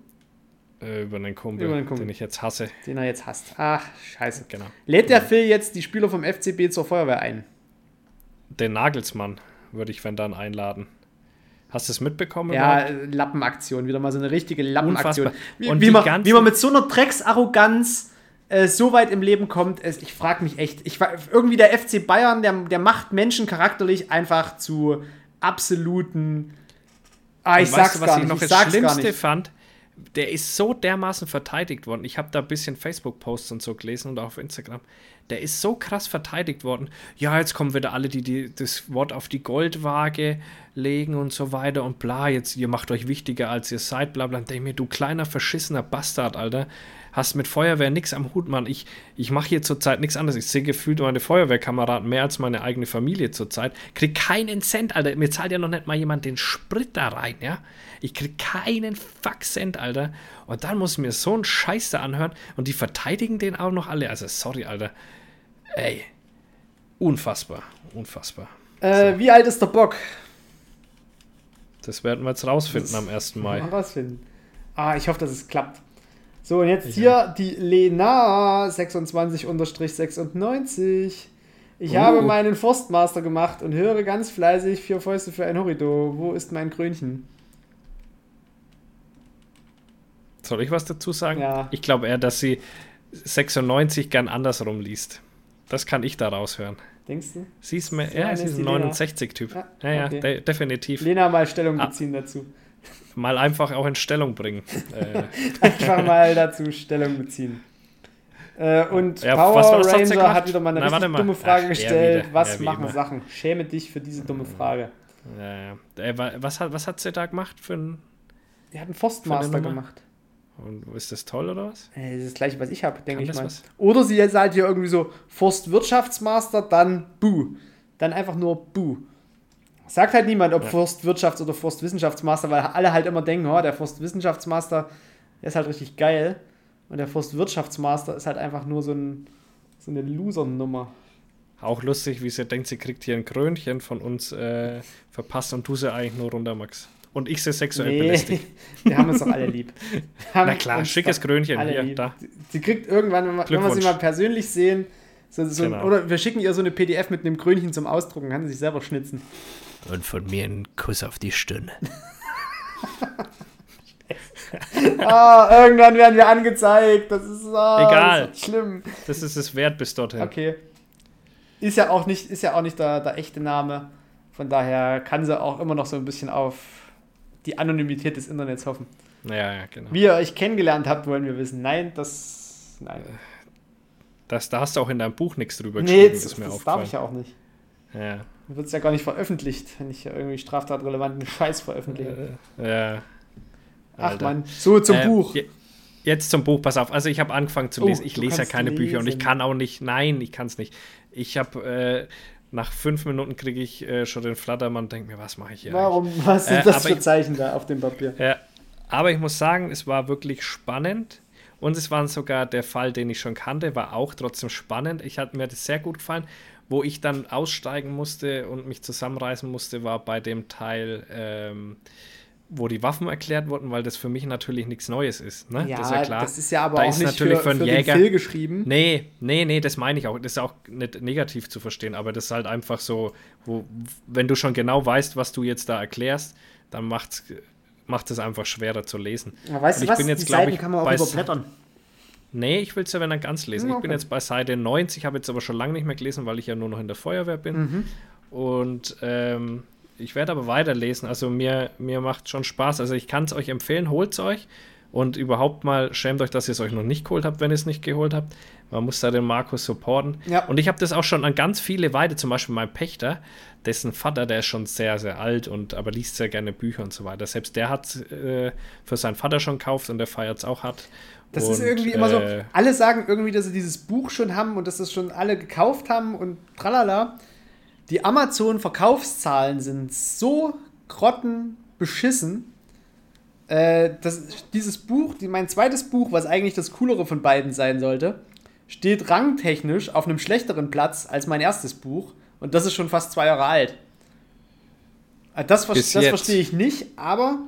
Äh, über einen Kumpel, Über einen Kumpel. den ich jetzt hasse. Den er jetzt hasst. Ach, scheiße. Genau. Lädt der Phil jetzt die Spieler vom FCB zur Feuerwehr ein? Den Nagelsmann würde ich, wenn dann, einladen. Hast du es mitbekommen? Ja, überhaupt? Lappenaktion. Wieder mal so eine richtige Lappenaktion. Unfassbar. Wie, Und wie, man, wie man mit so einer Drecksarroganz äh, so weit im Leben kommt, es, ich frage mich echt. Ich, irgendwie der FC Bayern, der, der macht Menschen charakterlich einfach zu absoluten. Ah, ich Und sag's weißt du, was gar ich nicht. noch ich das Schlimmste nicht. fand? Der ist so dermaßen verteidigt worden. Ich habe da ein bisschen Facebook-Posts und so gelesen und auch auf Instagram. Der ist so krass verteidigt worden. Ja, jetzt kommen wieder alle, die, die das Wort auf die Goldwaage legen und so weiter und bla. Jetzt, ihr macht euch wichtiger, als ihr seid, bla bla. Und denk mir, du kleiner verschissener Bastard, Alter. Hast mit Feuerwehr nichts am Hut, Mann. Ich, ich mache hier zurzeit nichts anderes. Ich sehe gefühlt meine Feuerwehrkameraden mehr als meine eigene Familie zurzeit. Krieg keinen Cent, Alter. Mir zahlt ja noch nicht mal jemand den Sprit da rein, ja. Ich krieg keinen Fuck Cent, Alter. Und dann muss ich mir so einen Scheiß da anhören und die verteidigen den auch noch alle. Also, sorry, Alter. Ey. Unfassbar. Unfassbar. Äh, wie alt ist der Bock? Das werden wir jetzt rausfinden am 1. Mai. Rausfinden. Ah, ich hoffe, dass es klappt. So, und jetzt hier die Lena 26-96. Ich Oh. habe meinen Forstmaster gemacht und höre ganz fleißig vier Fäuste für ein Horrido. Wo ist mein Krönchen? Soll ich was dazu sagen? Ja. Ich glaube eher, dass sie 96 gern andersrum liest. Das kann ich da raushören. Denkst du? Sie ist mir, Ja, sie ist ein Lena. 69-Typ. Ja, Ja, ja, okay. de definitiv. Lena mal Stellung Ah. beziehen dazu. Mal einfach auch in Stellung bringen. äh, Einfach mal dazu Stellung beziehen. Äh, und Ja, Power was- was Ranger hat wieder mal eine Na, richtig mal. dumme Frage Ach, gestellt. wieder. Was Ja, machen immer. Sachen? Schäme dich für diese dumme Frage. ja. Äh, wa- was, hat, was hat sie da gemacht für ein. Er hat einen Forstmaster gemacht. Und ist das toll oder was? Äh, Das ist das gleiche, was ich habe, denke ich mal. was? Oder sie jetzt halt hier irgendwie so Forstwirtschaftsmaster, dann Buh. Dann einfach nur Buh. Sagt halt niemand, ob Ja. Forstwirtschafts- oder Forstwissenschaftsmaster, weil alle halt immer denken, oh, der Forstwissenschaftsmaster, der ist halt richtig geil. Und der Forstwirtschaftsmaster ist halt einfach nur so, ein, so eine Loser-Nummer. Auch lustig, wie sie denkt, sie kriegt hier ein Krönchen von uns äh, verpasst und du sie eigentlich nur runter, Max. Und ich sie sexuell belästigt. wir haben uns doch alle lieb. Na klar, schickes Krönchen hier, lieb. da. Sie kriegt irgendwann, wenn wir, wenn wir sie mal persönlich sehen, so, so, Genau. oder wir schicken ihr so eine PDF mit einem Krönchen zum Ausdrucken, kann sie sich selber schnitzen. Und von mir einen Kuss auf die Stirn. Ah, irgendwann werden wir angezeigt. Das ist, ah, Egal. Das ist schlimm. Das ist es wert bis dorthin. Okay. Ist ja auch nicht, ist ja auch nicht der, der echte Name. Von daher kann sie auch immer noch so ein bisschen auf die Anonymität des Internets hoffen. Ja, ja, genau. Wie ihr euch kennengelernt habt, wollen wir wissen. Nein, das. Nein. Das, da hast du auch in deinem Buch nichts drüber Nee, geschrieben, das, ist mir das darf ich ja auch nicht. Ja, Dann wird es ja gar nicht veröffentlicht, wenn ich ja irgendwie straftatrelevanten Scheiß veröffentliche. ja. Ach Alter. man, so zum Äh, Buch. je- Jetzt zum Buch, pass auf. Also ich habe angefangen zu Oh, lesen. ich du lese ja keine Bücher und ich lesen. kann auch nicht. Nein, ich kann es nicht. Ich habe äh, nach fünf Minuten kriege ich äh, schon den Flattermann und denke mir, was mache ich hier? Warum? Was sind Äh, das für ich- Zeichen da auf dem Papier? Ja, aber ich muss sagen, es war wirklich spannend. Und es war sogar der Fall, den ich schon kannte, war auch trotzdem spannend. Ich hat mir das sehr gut gefallen. Wo ich dann aussteigen musste und mich zusammenreißen musste, war bei dem Teil, ähm, wo die Waffen erklärt wurden, weil das für mich natürlich nichts Neues ist. Ne? Ja, das ist ja klar. das ist ja aber Da auch ist nicht natürlich für, für einen Jäger- den Phil geschrieben. Nee, nee, nee, das meine ich auch. Das ist auch nicht negativ zu verstehen, aber das ist halt einfach so, wo, wenn du schon genau weißt, was du jetzt da erklärst, dann macht es einfach schwerer zu lesen. Aber weißt du ich was? bin jetzt, die Seiten ich, kann man auch überblättern. Nee, ich will es ja, wenn dann ganz lesen. Hm, Ich bin okay. jetzt bei Seite 90, habe jetzt aber schon lange nicht mehr gelesen, weil ich ja nur noch in der Feuerwehr bin. Mhm. Und ähm, ich werde aber weiterlesen. Also mir, mir macht schon Spaß. Also ich kann es euch empfehlen, holt es euch. Und überhaupt mal schämt euch, dass ihr es euch noch nicht geholt habt, wenn ihr es nicht geholt habt. Man muss da den Markus supporten. Ja. Und ich habe das auch schon an ganz viele Weide, zum Beispiel mein Pächter, dessen Vater, der ist schon sehr, sehr alt und aber liest sehr gerne Bücher und so weiter. Selbst der hat äh, für seinen Vater schon gekauft und der feiert es auch hat. Das und, ist irgendwie immer so. äh, Alle sagen irgendwie, dass sie dieses Buch schon haben und dass das schon alle gekauft haben und tralala. Die Amazon-Verkaufszahlen sind so grottenbeschissen. Äh, das, dieses Buch, die, mein zweites Buch, was eigentlich das coolere von beiden sein sollte, steht rangtechnisch auf einem schlechteren Platz als mein erstes Buch. Und das ist schon fast zwei Jahre alt. Äh, Das, das verstehe ich nicht, aber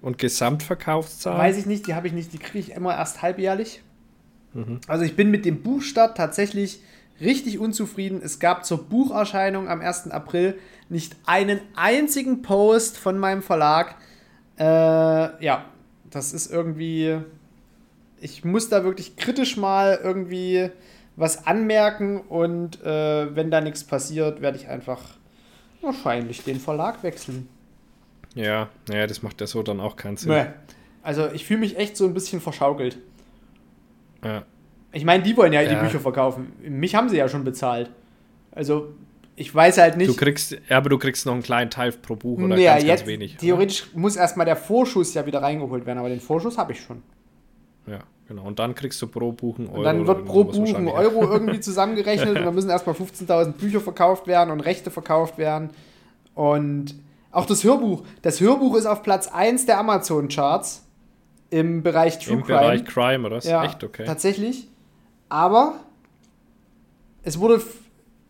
Und Gesamtverkaufszahlen? Weiß ich nicht, die habe ich nicht, die kriege ich immer erst halbjährlich. Also ich bin mit dem Buchstart tatsächlich richtig unzufrieden. Es gab zur Bucherscheinung am 1. April nicht einen einzigen Post von meinem Verlag. Äh, ja, das ist irgendwie. Ich muss da wirklich kritisch mal irgendwie was anmerken und äh, wenn da nichts passiert, werde ich einfach wahrscheinlich den Verlag wechseln. Ja, naja, das macht ja so dann auch keinen Sinn. Nee. Also ich fühle mich echt so ein bisschen verschaukelt. Ja. Ich meine, die wollen ja, die Ja. Bücher verkaufen. Mich haben sie ja schon bezahlt. Also, ich weiß halt nicht. Du kriegst, ja, aber du kriegst noch einen kleinen Teil pro Buch oder ja, ganz, jetzt, ganz wenig. oder? Theoretisch muss erstmal der Vorschuss ja wieder reingeholt werden, aber den Vorschuss habe ich schon. Ja, genau. Und dann kriegst du pro Buch einen Euro. Und dann oder wird pro Buch ein. Euro irgendwie zusammengerechnet und dann müssen erstmal 15.000 Bücher verkauft werden und Rechte verkauft werden. Und auch das Hörbuch. Das Hörbuch ist auf Platz 1 der Amazon-Charts im Bereich True Im Crime. Bereich Crime, oder? Ja, echt okay. tatsächlich. Aber es wurde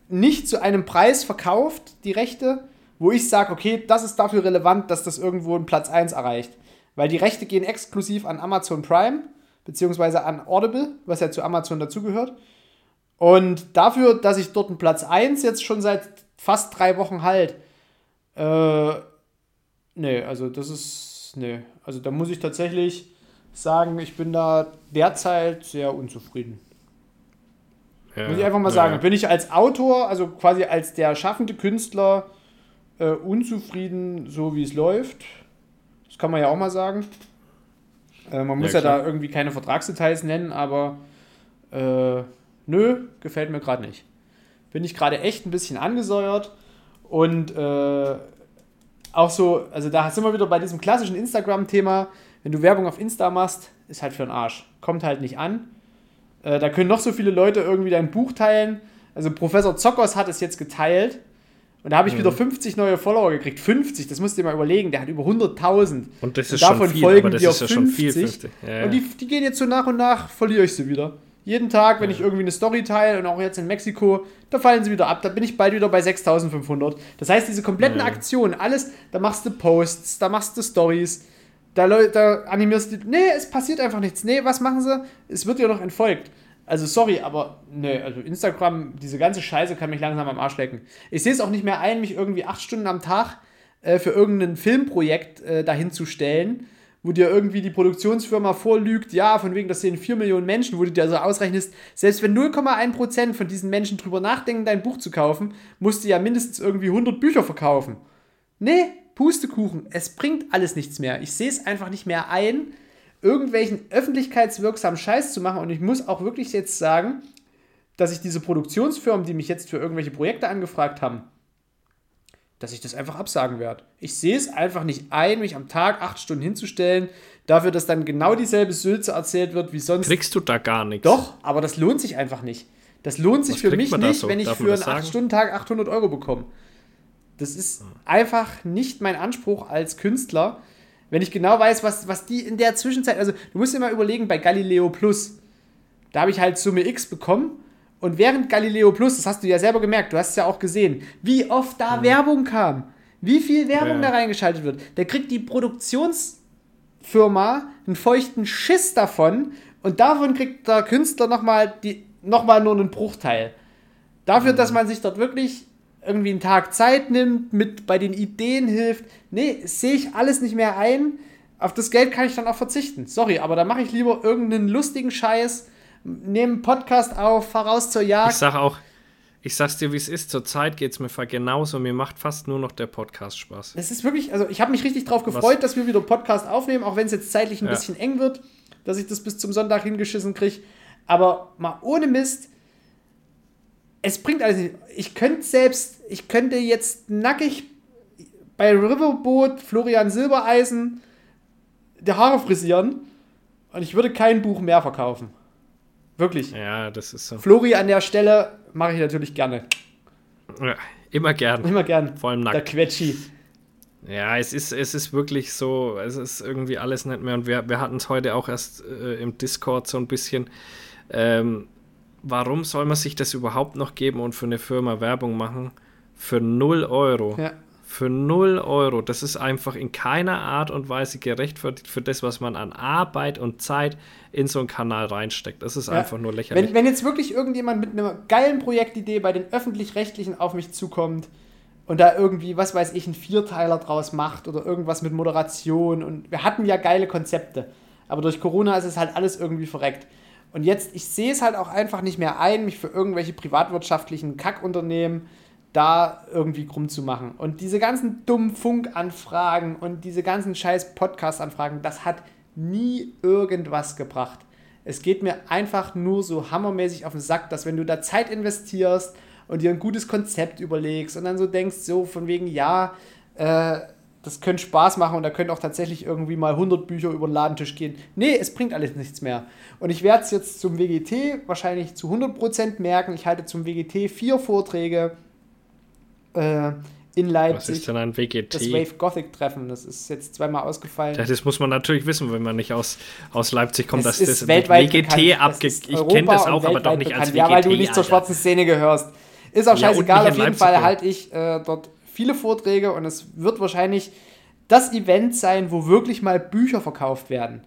nicht zu einem Preis verkauft, die Rechte, wo ich sage, okay, das ist dafür relevant, dass das irgendwo einen Platz 1 erreicht. Weil die Rechte gehen exklusiv an Amazon Prime, beziehungsweise an Audible, was ja zu Amazon dazugehört. Und dafür, dass ich dort einen Platz 1 jetzt schon seit fast drei Wochen halt, äh, nee, also das ist, nee, also da muss ich tatsächlich sagen, ich bin da derzeit sehr unzufrieden. Ja, Muss ich einfach mal ja. sagen. Bin ich als Autor, also quasi als der schaffende Künstler, äh, unzufrieden, so wie es läuft. Das kann man ja auch mal sagen. Äh, man muss ja, klar. da irgendwie keine Vertragsdetails nennen, aber äh, nö, gefällt mir gerade nicht. Bin ich gerade echt ein bisschen angesäuert und äh, auch so, also da sind wir wieder bei diesem klassischen Instagram-Thema. Wenn du Werbung auf Insta machst, ist halt für den Arsch. Kommt halt nicht an. Äh, da können noch so viele Leute irgendwie dein Buch teilen. Also Professor Zockers hat es jetzt geteilt. Und da habe ich Mhm. wieder 50 neue Follower gekriegt. 50, das musst du dir mal überlegen. Der hat über 100.000. Und das Und ist davon schon viel, folgen aber das dir ist ja schon viel. 50. 50. Ja, Und die, die gehen jetzt so nach und nach, verliere ich sie wieder. Jeden Tag, wenn ich irgendwie eine Story teile und auch jetzt in Mexiko, da fallen sie wieder ab. Da bin ich bald wieder bei 6500. Das heißt, diese kompletten. Aktionen, alles, da machst du Posts, da machst du Stories, da, da animierst du. Nee, es passiert einfach nichts. Nee, was machen sie? Es wird dir noch entfolgt. Also sorry, aber nee, also Instagram, diese ganze Scheiße kann mich langsam am Arsch lecken. Ich sehe es auch nicht mehr ein, mich irgendwie acht Stunden am Tag äh, für irgendein Filmprojekt äh, dahin zu stellen, wo dir irgendwie die Produktionsfirma vorlügt, ja, von wegen, das sehen 4 Millionen Menschen, wo du dir so ausrechnest, selbst wenn 0,1% von diesen Menschen drüber nachdenken, dein Buch zu kaufen, musst du ja mindestens irgendwie 100 Bücher verkaufen. Nee, Pustekuchen, es bringt alles nichts mehr. Ich sehe es einfach nicht mehr ein, irgendwelchen öffentlichkeitswirksamen Scheiß zu machen und ich muss auch wirklich jetzt sagen, dass ich diese Produktionsfirmen, die mich jetzt für irgendwelche Projekte angefragt haben, dass ich das einfach absagen werde. Ich sehe es einfach nicht ein, mich am Tag acht Stunden hinzustellen, dafür, dass dann genau dieselbe Sülze erzählt wird wie sonst. Kriegst du da gar nichts? Doch, aber das lohnt sich einfach nicht. Das lohnt sich Was für mich nicht, so? wenn ich Darf für einen sagen? 8-Stunden-Tag 800 Euro bekomme. Das ist einfach nicht mein Anspruch als Künstler, wenn ich genau weiß, was, was die in der Zwischenzeit, also du musst dir mal überlegen, bei Galileo Plus, da habe ich halt Summe X bekommen und während Galileo Plus, das hast du ja selber gemerkt, du hast es ja auch gesehen, wie oft da Werbung kam, wie viel Werbung Ja. da reingeschaltet wird. Da kriegt die Produktionsfirma einen feuchten Schiss davon und davon kriegt der Künstler nochmal noch mal nur einen Bruchteil. Dafür, dass man sich dort wirklich irgendwie einen Tag Zeit nimmt, mit bei den Ideen hilft. Nee, sehe ich alles nicht mehr ein. Auf das Geld kann ich dann auch verzichten. Sorry, aber da mache ich lieber irgendeinen lustigen Scheiß, nehme einen Podcast auf, fahr raus zur Ich Jagd. sag auch, Ich sag's dir, wie es ist. Zurzeit geht's mir genauso. Mir macht fast nur noch der Podcast Spaß. Es ist wirklich, also ich habe mich richtig drauf gefreut, dass wir wieder Podcast aufnehmen, auch wenn es jetzt zeitlich ein Ja. bisschen eng wird, dass ich das bis zum Sonntag hingeschissen kriege. Aber mal ohne Mist, es bringt alles nicht. Ich könnte selbst, ich könnte jetzt nackig bei Riverboat Florian Silbereisen die Haare frisieren und ich würde kein Buch mehr verkaufen. Wirklich. Ja, das ist so. Flori an der Stelle mache ich natürlich gerne. Ja, immer gern. Immer gern. Vor allem Der nackt. Quetschi. Ja, es ist, es ist wirklich so, es ist irgendwie alles nicht mehr. Und wir, wir hatten es heute auch erst äh, im Discord so ein bisschen. Ähm, warum soll man sich das überhaupt noch geben und für eine Firma Werbung machen? Für 0 Euro. Ja. Für 0 Euro. Das ist einfach in keiner Art und Weise gerechtfertigt für das, was man an Arbeit und Zeit in so einen Kanal reinsteckt. Das ist Ja. einfach nur lächerlich. Wenn, wenn jetzt wirklich irgendjemand mit einer geilen Projektidee bei den Öffentlich-Rechtlichen auf mich zukommt und da irgendwie, was weiß ich, einen Vierteiler draus macht oder irgendwas mit Moderation und wir hatten ja geile Konzepte, aber durch Corona ist es halt alles irgendwie verreckt. Und jetzt, ich sehe es halt auch einfach nicht mehr ein, mich für irgendwelche privatwirtschaftlichen Kackunternehmen da irgendwie krumm zu machen. Und diese ganzen dummen Funkanfragen und diese ganzen scheiß Podcast-Anfragen, das hat nie irgendwas gebracht. Es geht mir einfach nur so hammermäßig auf den Sack, dass wenn du da Zeit investierst und dir ein gutes Konzept überlegst und dann so denkst, so von wegen, ja, äh, das könnte Spaß machen und da können auch tatsächlich irgendwie mal 100 Bücher über den Ladentisch gehen. Nee, es bringt alles nichts mehr. Und ich werde es jetzt zum WGT wahrscheinlich zu 100% merken. Ich halte zum WGT vier Vorträge äh, in was Leipzig. ist denn ein WGT? Das Wave Gothic Treffen, das ist jetzt zweimal ausgefallen. Das muss man natürlich wissen, wenn man nicht aus, aus Leipzig kommt. Das dass ist das weltweit WGT bekannt. abge Ich kenne das auch, aber doch nicht als bekannt. WGT. Ja, weil du nicht zur Alter. schwarzen Szene gehörst. Ist auch Ja, scheißegal, auf jeden Leipzig Fall halte ich äh, dort viele Vorträge und es wird wahrscheinlich das Event sein, wo wirklich mal Bücher verkauft werden.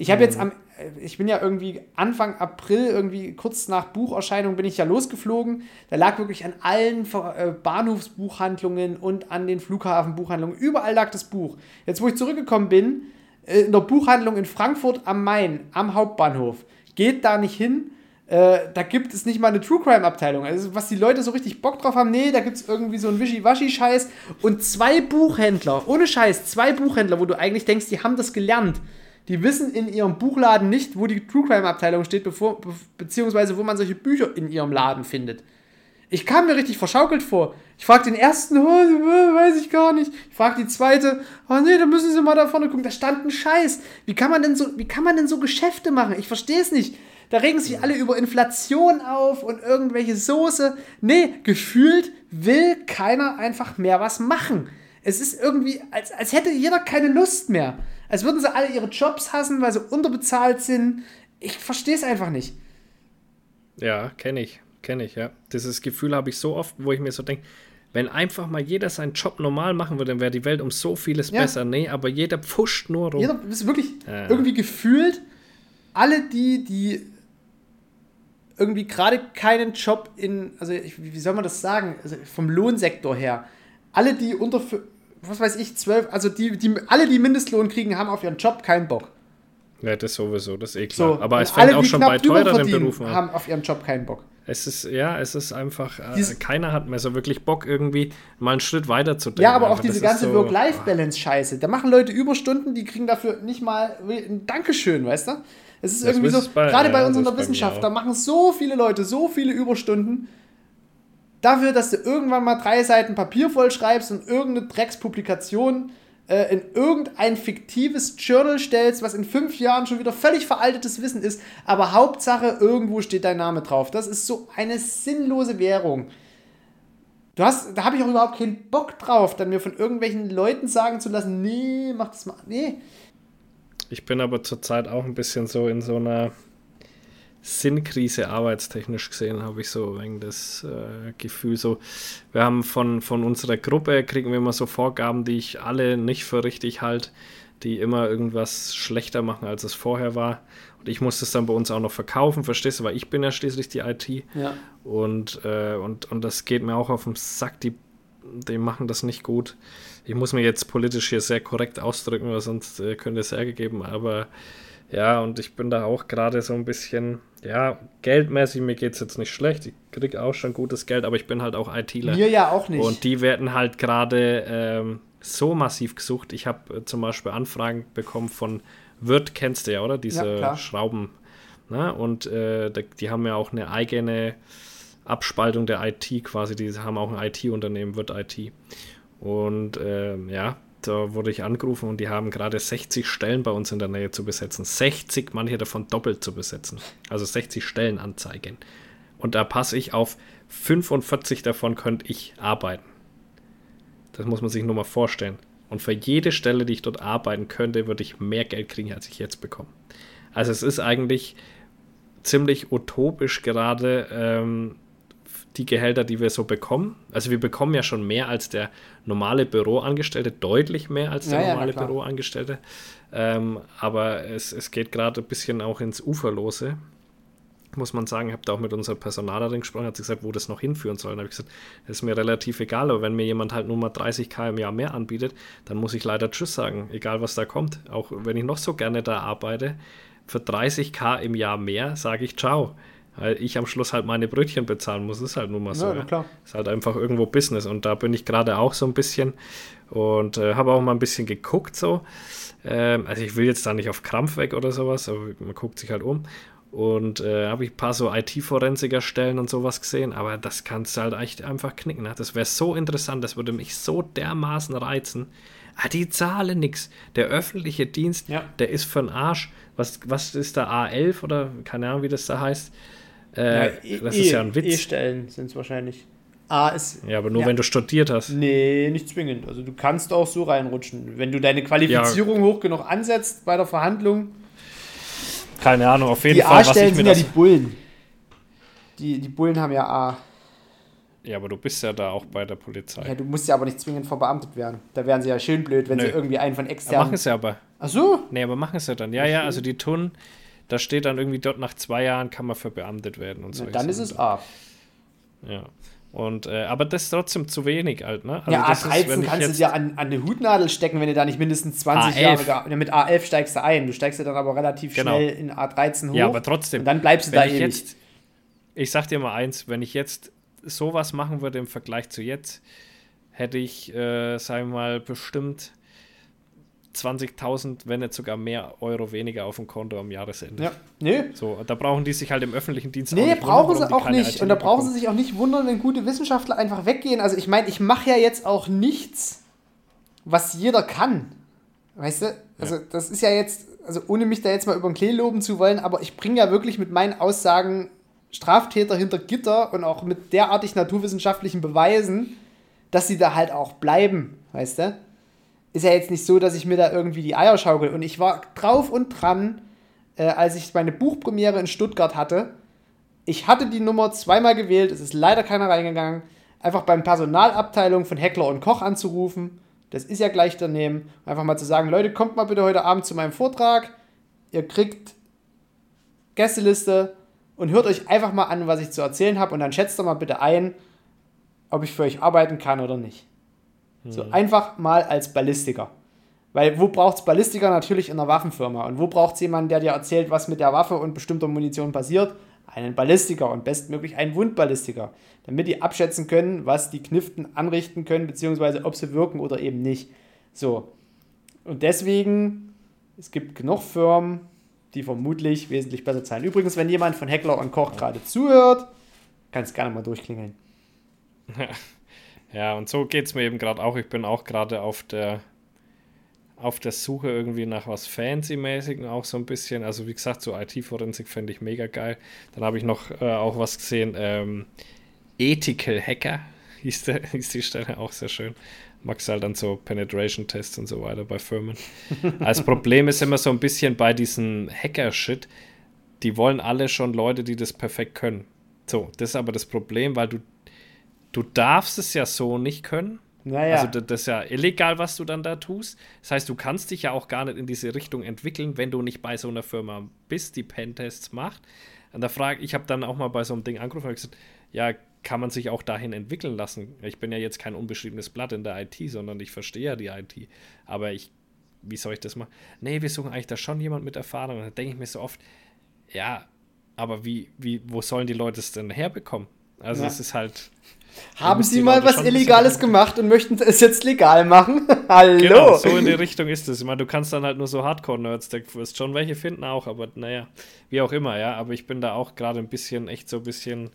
Ich habe Mhm. jetzt am, äh, ich bin ja irgendwie Anfang April, irgendwie kurz nach Bucherscheinung bin ich ja losgeflogen. Da lag wirklich an allen äh, Bahnhofsbuchhandlungen und an den Flughafenbuchhandlungen, überall lag das Buch. Jetzt, wo ich zurückgekommen bin, äh, in der Buchhandlung in Frankfurt am Main, am Hauptbahnhof, geht da nicht hin. Äh, da gibt es nicht mal eine True Crime Abteilung. Also, was die Leute so richtig Bock drauf haben, nee, da gibt es irgendwie so einen Wischiwaschi-Scheiß und zwei Buchhändler, ohne Scheiß, zwei Buchhändler, wo du eigentlich denkst, die haben das gelernt. Die wissen in ihrem Buchladen nicht, wo die True Crime Abteilung steht, bevor, be beziehungsweise wo man solche Bücher in ihrem Laden findet. Ich kam mir richtig verschaukelt vor. Ich frage den ersten, oh, weiß ich gar nicht. Ich frage die zweite, oh nee, da müssen Sie mal da vorne gucken. Da stand ein Scheiß. Wie kann man denn so, wie kann man denn so Geschäfte machen? Ich verstehe es nicht. Da regen sich alle über Inflation auf und irgendwelche Soße. Nee, gefühlt will keiner einfach mehr was machen. Es ist irgendwie, als, als hätte jeder keine Lust mehr. Als würden sie alle ihre Jobs hassen, weil sie unterbezahlt sind. Ich verstehe es einfach nicht. Ja, kenne ich, kenne ich, ja. Dieses Gefühl habe ich so oft, wo ich mir so denke, wenn einfach mal jeder seinen Job normal machen würde, dann wäre die Welt um so vieles Ja. besser. Nee, aber jeder pfuscht nur rum. Jeder ist wirklich Ja. irgendwie gefühlt, alle die, die irgendwie gerade keinen Job in, also ich, wie soll man das sagen, also vom Lohnsektor her, alle die unter, was weiß ich, zwölf, also die, die, alle die Mindestlohn kriegen, haben auf ihren Job keinen Bock. Ja, das sowieso, das ist eh klar. So, aber es fängt alle, auch schon bei teureren Berufen an. haben auf ihren Job keinen Bock. Es ist, ja, es ist einfach, äh, Dies- keiner hat mehr so wirklich Bock, irgendwie mal einen Schritt weiter zu denken. Ja, aber auch Einfach, diese das ist ganze so- Work-Life-Balance-Scheiße. Da machen Leute Überstunden, die kriegen dafür nicht mal ein Dankeschön, weißt du? Es ist Das irgendwie so, bei- gerade bei ja, uns in der bei Wissenschaft, da machen so viele Leute so viele Überstunden dafür, dass du irgendwann mal drei Seiten Papier vollschreibst und irgendeine Dreckspublikation äh, in irgendein fiktives Journal stellst, was in fünf Jahren schon wieder völlig veraltetes Wissen ist, aber Hauptsache irgendwo steht dein Name drauf. Das ist so eine sinnlose Währung. Du hast, da habe ich auch überhaupt keinen Bock drauf, dann mir von irgendwelchen Leuten sagen zu lassen, nee, mach das mal, nee. Ich bin aber zurzeit auch ein bisschen so in so einer Sinnkrise arbeitstechnisch gesehen, habe ich so wegen das äh, Gefühl so, wir haben von, von unserer Gruppe, kriegen wir immer so Vorgaben, die ich alle nicht für richtig halte, die immer irgendwas schlechter machen, als es vorher war. Und ich muss das dann bei uns auch noch verkaufen, verstehst du, weil ich bin ja schließlich die IT. Ja. Und, äh, und, und das geht mir auch auf den Sack, die, die machen das nicht gut. Ich muss mir jetzt politisch hier sehr korrekt ausdrücken, weil sonst äh, könnte es Ärger geben, aber Ja, und ich bin da auch gerade so ein bisschen, ja, geldmäßig, mir geht es jetzt nicht schlecht. Ich kriege auch schon gutes Geld, aber ich bin halt auch ITler. Mir ja auch nicht. Und die werden halt gerade ähm, so massiv gesucht. Ich habe äh, zum Beispiel Anfragen bekommen von Wirt, kennst du ja, oder? Diese Ja. Schrauben. Ne? Und äh, die haben ja auch eine eigene Abspaltung der IT quasi. Die haben auch ein IT-Unternehmen, Wirt IT. Und ähm, ja, da wurde ich angerufen und die haben gerade 60 Stellen bei uns in der Nähe zu besetzen. 60, manche davon doppelt zu besetzen. Also 60 Stellenanzeigen. Und da passe ich auf 45 davon könnte ich arbeiten. Das muss man sich nur mal vorstellen. Und für jede Stelle, die ich dort arbeiten könnte, würde ich mehr Geld kriegen, als ich jetzt bekomme. Also es ist eigentlich ziemlich utopisch gerade ähm, die Gehälter, die wir so bekommen. Also wir bekommen ja schon mehr als der normale Büroangestellte, deutlich mehr als der Ja, ja, normale klar. Büroangestellte. Ähm, aber es, es geht gerade ein bisschen auch ins Uferlose muss man sagen, ich habe da auch mit unserer Personalerin gesprochen, hat sie gesagt, wo das noch hinführen soll. Dann habe ich gesagt, das ist mir relativ egal, aber wenn mir jemand halt nur mal 30k im Jahr mehr anbietet, dann muss ich leider Tschüss sagen, egal was da kommt. Auch wenn ich noch so gerne da arbeite, für 30k im Jahr mehr sage ich Ciao. Weil ich am Schluss halt meine Brötchen bezahlen muss, ist halt nun mal so. Ja, na klar. Ist halt einfach irgendwo Business und da bin ich gerade auch so ein bisschen und äh, habe auch mal ein bisschen geguckt so. Ähm, also ich will jetzt da nicht auf Krampf weg oder sowas, aber man guckt sich halt um. Und äh, habe ich ein paar so IT-Forensiker-Stellen und sowas gesehen, aber das kannst du halt echt einfach knicken. Ne? Das wäre so interessant, das würde mich so dermaßen reizen. Ah, die zahlen nix. Der öffentliche Dienst, Ja. der ist für den Arsch. Was, was ist da A11 oder keine Ahnung, wie das da heißt? Äh, E- das ist ja ein Witz. E-Stellen sind es wahrscheinlich. A ist. ja, aber nur Ja. wenn du studiert hast. Nee, nicht zwingend. Also du kannst auch so reinrutschen. Wenn du deine Qualifizierung hoch genug ansetzt bei der Verhandlung. Keine Ahnung, auf jeden Die Fall, was ich A-Stellen sind ja die Bullen. Die, die Bullen haben ja A. Ja, aber du bist ja da auch bei der Polizei. Ja, du musst ja aber nicht zwingend verbeamtet werden. Da wären sie ja schön blöd, wenn Nö. sie irgendwie einen von Ja, externen. machen sie aber. Ach so? Nee, aber machen sie dann. Ja, ja, also die tun, da steht dann irgendwie dort nach zwei Jahren kann man verbeamtet werden und so. Na, dann ist es A. Ja. Und, äh, aber das ist trotzdem zu wenig halt, ne? Also ja, das ist, A13 wenn ich kannst du dir an, an eine Hutnadel stecken, wenn du da nicht mindestens 20 A11. Jahre ja, Mit A11 steigst du ein. Du steigst ja dann aber relativ Genau. schnell in A13 hoch. Ja, aber trotzdem. Und dann bleibst du da ich ewig. jetzt, ich sag dir mal eins, wenn ich jetzt sowas machen würde im Vergleich zu jetzt, hätte ich, äh, sagen wir mal, bestimmt 20.000, wenn nicht sogar mehr Euro weniger auf dem Konto am Jahresende. ja. Nee, So, da brauchen die sich halt im öffentlichen Dienst auch Nee, nicht brauchen wundern, sie auch nicht. IT Und da brauchen sie bekommen. sich auch nicht wundern, wenn gute Wissenschaftler einfach weggehen. Also ich meine, ich mache ja jetzt auch nichts, was jeder kann. Weißt du? Also das ist ja jetzt, also ohne mich da jetzt mal über den Klee loben zu wollen, aber ich bringe ja wirklich mit meinen Aussagen Straftäter hinter Gitter und auch mit derartig naturwissenschaftlichen Beweisen, dass sie da halt auch bleiben, weißt du? Ist ja jetzt nicht so, dass ich mir da irgendwie die Eier schaukel. Und ich war drauf und dran, äh, als ich meine Buchpremiere in Stuttgart hatte. Ich hatte die Nummer zweimal gewählt, es ist leider keiner reingegangen. Einfach beim Personalabteilung von Heckler und Koch anzurufen. Das ist ja gleich daneben. Einfach mal zu sagen, Leute, kommt mal bitte heute Abend zu meinem Vortrag. Ihr kriegt Gästeliste und hört euch einfach mal an, was ich zu erzählen habe. Und dann schätzt doch mal bitte ein, ob ich für euch arbeiten kann oder nicht. So einfach mal als Ballistiker. Weil wo braucht es Ballistiker? Natürlich in einer Waffenfirma. Und wo braucht es jemanden, der dir erzählt, was mit der Waffe und bestimmter Munition passiert? Einen Ballistiker und bestmöglich einen Wundballistiker. Damit die abschätzen können, was die Kniften anrichten können, beziehungsweise ob sie wirken oder eben nicht. So. Und deswegen, es gibt genug Firmen, die vermutlich wesentlich besser zahlen. Übrigens, wenn jemand von Heckler und Koch gerade zuhört, kannst gerne mal durchklingeln. Ja, und so geht es mir eben gerade auch. Ich bin auch gerade auf der auf der Suche irgendwie nach was Fancy-mäßigen auch so ein bisschen. Also wie gesagt, so IT-Forensik fände ich mega geil. Dann habe ich noch äh, auch was gesehen, ähm, Ethical Hacker hieß, der, hieß die Stelle auch sehr schön. Magst halt dann so Penetration-Tests und so weiter bei Firmen. Als Problem ist immer so ein bisschen bei diesem Hacker-Shit, die wollen alle schon Leute, die das perfekt können. So, das ist aber das Problem, weil du, du darfst es ja so nicht können. Naja. Also das, das ist ja illegal, was du dann da tust. Das heißt, du kannst dich ja auch gar nicht in diese Richtung entwickeln, wenn du nicht bei so einer Firma bist, die Pentests macht. Und da frage ich, habe dann auch mal bei so einem Ding angerufen und gesagt, ja, kann man sich auch dahin entwickeln lassen? Ich bin ja jetzt kein unbeschriebenes Blatt in der IT, sondern ich verstehe ja die IT. Aber ich wie soll ich das machen? Nee, wir suchen eigentlich da schon jemand mit Erfahrung. Und dann denke ich mir so oft, ja, aber wie, wie, wo sollen die Leute es denn herbekommen? Also Ja. es ist halt. Haben Sie mal was Illegales gemacht und möchten es jetzt legal machen? Hallo! Genau, so in die Richtung ist es. Ich meine, du kannst dann halt nur so Hardcore-Nerds, da wirst schon welche finden auch, aber naja, wie auch immer, ja. Aber ich bin da auch gerade ein bisschen, echt so ein bisschen,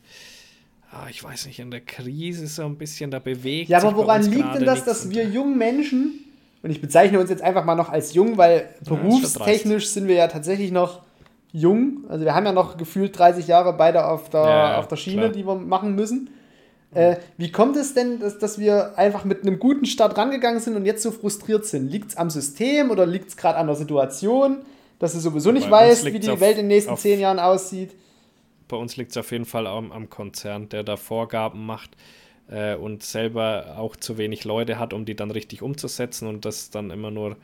ah, ich weiß nicht, in der Krise so ein bisschen, da bewegt Ja, aber woran liegt denn das, dass wir jungen Menschen, und ich bezeichne uns jetzt einfach mal noch als jung, weil berufstechnisch sind wir ja tatsächlich noch jung. Also wir haben ja noch gefühlt 30 Jahre beide auf der, Ja, auf der Schiene, klar. die wir machen müssen. Äh, wie kommt es denn, dass, dass wir einfach mit einem guten Start rangegangen sind und jetzt so frustriert sind? Liegt es am System oder liegt es gerade an der Situation, dass du sowieso nicht weißt, wie die auf- Welt in den nächsten zehn Jahren aussieht? Bei uns liegt es auf jeden Fall am, am Konzern, der da Vorgaben macht äh, und selber auch zu wenig Leute hat, um die dann richtig umzusetzen und das dann immer nur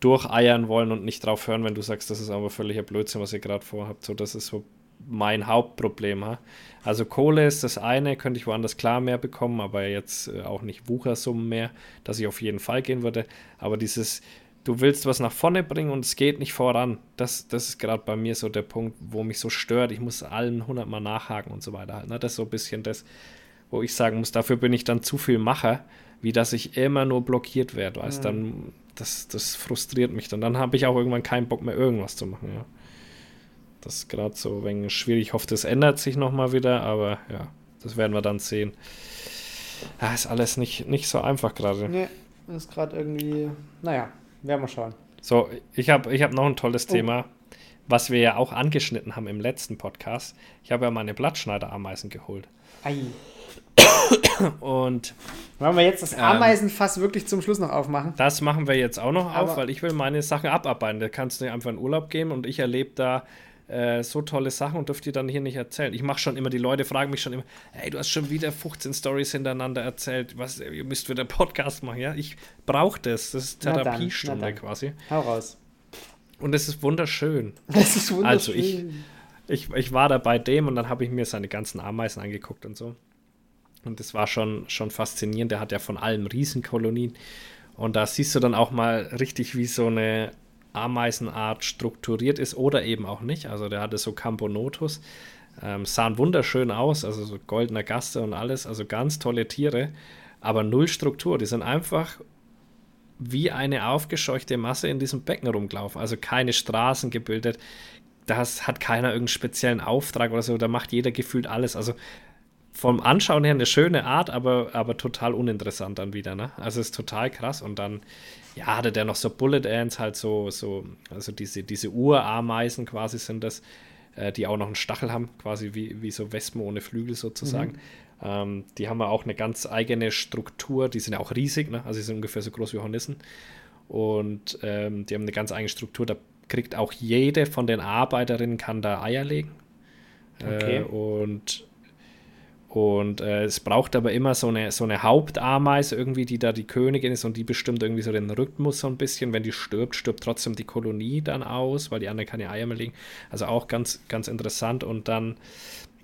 durcheiern wollen und nicht drauf hören, wenn du sagst, das ist aber völliger Blödsinn, was ihr gerade vorhabt. So, das ist so mein Hauptproblem. Ha? Also Kohle ist das eine, könnte ich woanders klar mehr bekommen, aber jetzt äh, auch nicht Wuchersummen mehr, dass ich auf jeden Fall gehen würde. Aber dieses, du willst was nach vorne bringen und es geht nicht voran, das, das ist gerade bei mir so der Punkt, wo mich so stört. Ich muss allen hundertmal nachhaken und so weiter. Halt, ne? Das ist so ein bisschen das, wo ich sagen muss, dafür bin ich dann zu viel Macher, wie dass ich immer nur blockiert werde. Weißt dann, das, das frustriert mich dann. Dann habe ich auch irgendwann keinen Bock mehr, irgendwas zu machen. Ja. Das ist gerade so ein wenig schwierig. Ich hoffe, das ändert sich nochmal wieder, aber ja, das werden wir dann sehen. Ja, ist alles nicht, nicht so einfach gerade. Nee, ist gerade irgendwie, naja, werden wir schauen. So, ich habe ich hab noch ein tolles Oh. Thema, was wir ja auch angeschnitten haben im letzten Podcast. Ich habe ja meine Blattschneiderameisen geholt. Ei. Und Wollen wir jetzt das Ähm. Ameisenfass wirklich zum Schluss noch aufmachen? das machen wir jetzt auch noch Aber- auf, weil ich will meine Sachen abarbeiten. Da kannst du dir einfach in Urlaub gehen und ich erlebe da äh, so tolle Sachen und dürfte die dann hier nicht erzählen. Ich mache schon immer, die Leute fragen mich schon immer, hey, du hast schon wieder 15 Stories hintereinander erzählt. Was, ihr müsst wieder Podcast machen, ja? Ich brauche das. Das ist dann, Therapiestunde dann. quasi. Hau raus. Und es ist wunderschön. Das ist wunderschön. Also ich- ich, ich war da bei dem und dann habe ich mir seine ganzen Ameisen angeguckt und so. Und das war schon, schon faszinierend. Der hat ja von allem Riesenkolonien. Und da siehst du dann auch mal richtig, wie so eine Ameisenart strukturiert ist oder eben auch nicht. Also der hatte so Camponotus. Ähm, sahen wunderschön aus, also so goldener Gaste und alles. Also ganz tolle Tiere, aber null Struktur. Die sind einfach wie eine aufgescheuchte Masse in diesem Becken rumgelaufen. Also keine Straßen gebildet. Das hat keiner irgendeinen speziellen Auftrag oder so. Da macht jeder gefühlt alles. Also vom Anschauen her eine schöne Art, aber, aber total uninteressant dann wieder. Ne? Also ist total krass. Und dann, ja, hatte der noch so Bullet Ants, halt so, so also diese, diese Urameisen quasi sind das, äh, die auch noch einen Stachel haben, quasi wie, wie so Wespen ohne Flügel sozusagen. Ähm, die haben auch eine ganz eigene Struktur, die sind ja auch riesig, ne? also die sind ungefähr so groß wie Hornissen. Und ähm, die haben eine ganz eigene Struktur. Da kriegt auch jede von den Arbeiterinnen kann da Eier legen. Okay. Äh, und und äh, es braucht aber immer so eine, so eine Hauptameise irgendwie, die da die Königin ist und die bestimmt irgendwie so den Rhythmus so ein bisschen. Wenn die stirbt, stirbt trotzdem die Kolonie dann aus, weil die anderen keine Eier mehr legen. Also auch ganz, ganz interessant. Und dann,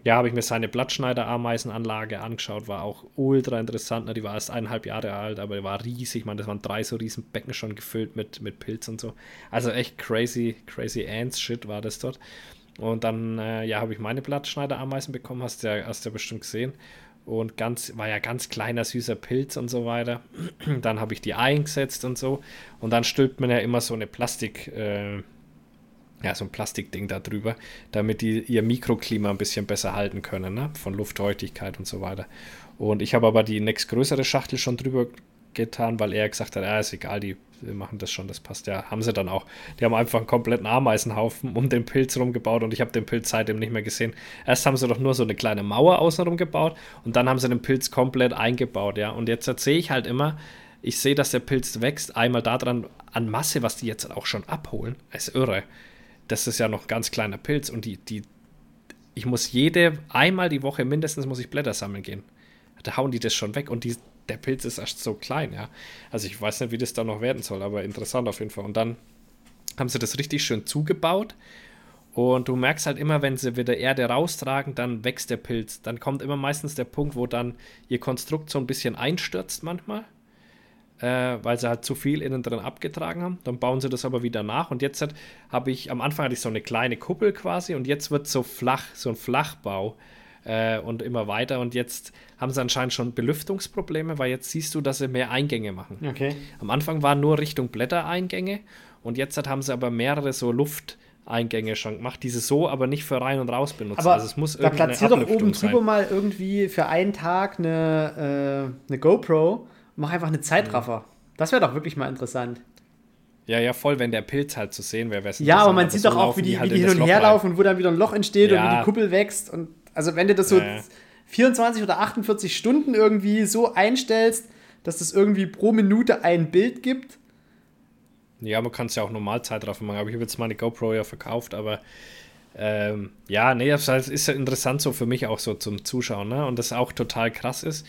ja, habe ich mir seine Blattschneider-Ameisenanlage angeschaut, war auch ultra interessant. Ne? Die war erst eineinhalb Jahre alt, aber die war riesig. Ich meine, das waren drei so riesen Becken schon gefüllt mit, mit Pilz und so. Also echt crazy, crazy Ants-Shit war das dort. Und dann, äh, ja, habe ich meine Blattschneiderameisen bekommen, hast du ja, hast ja bestimmt gesehen. Und ganz, war ja ganz kleiner, süßer Pilz und so weiter. dann habe ich die eingesetzt und so. Und dann stülpt man ja immer so eine Plastik, äh, ja, so ein Plastikding da drüber, damit die ihr Mikroklima ein bisschen besser halten können, ne? Von Luftfeuchtigkeit und so weiter. Und ich habe aber die nächstgrößere Schachtel schon drüber getan, weil er gesagt hat, ah, ist egal, die machen das schon, das passt ja. Haben sie dann auch. Die haben einfach einen kompletten Ameisenhaufen um den Pilz rumgebaut und ich habe den Pilz seitdem nicht mehr gesehen. Erst haben sie doch nur so eine kleine Mauer außenrum gebaut und dann haben sie den Pilz komplett eingebaut, ja. Und jetzt erzähle ich halt immer, ich sehe, dass der Pilz wächst, einmal daran an Masse, was die jetzt auch schon abholen. Das ist irre. Das ist ja noch ein ganz kleiner Pilz und die, die, ich muss jede, einmal die Woche mindestens muss ich Blätter sammeln gehen. Da hauen die das schon weg und die, der Pilz ist erst so klein, ja. Also ich weiß nicht, wie das da noch werden soll, aber interessant auf jeden Fall. Und dann haben sie das richtig schön zugebaut. Und du merkst halt immer, wenn sie wieder Erde raustragen, dann wächst der Pilz. Dann kommt immer meistens der Punkt, wo dann ihr Konstrukt so ein bisschen einstürzt manchmal. äh, weil sie halt zu viel innen drin abgetragen haben. Dann bauen sie das aber wieder nach. Und jetzt habe ich, am Anfang hatte ich so eine kleine Kuppel quasi und jetzt wird so flach, so ein Flachbau äh, und immer weiter. Und jetzt haben sie anscheinend schon Belüftungsprobleme, weil jetzt siehst du, dass sie mehr Eingänge machen. Okay. Am Anfang waren nur Richtung Blättereingänge und jetzt haben sie aber mehrere so Lufteingänge schon gemacht, die sie so aber nicht für rein und raus benutzen. Aber also es muss da irgendeine platzier doch oben sein. drüber mal irgendwie für einen Tag eine, äh, eine GoPro und mach einfach eine Zeitraffer. Das wäre doch wirklich mal interessant. Ja, ja, voll, wenn der Pilz halt zu sehen wäre. Ja, aber man sieht so doch auch, wie die, halt wie die in hin und her laufen und wo dann wieder ein Loch entsteht und wie Ja. die Kuppel wächst. Und also wenn du das so Ja, ja. 24 oder 48 Stunden irgendwie so einstellst, dass das irgendwie pro Minute ein Bild gibt. Ja, man kann es ja auch normal Zeitraffer machen, aber ich habe jetzt meine GoPro ja verkauft, aber ähm, ja, nee, das ist ja interessant so für mich auch so zum Zuschauen, ne? Und das auch total krass ist.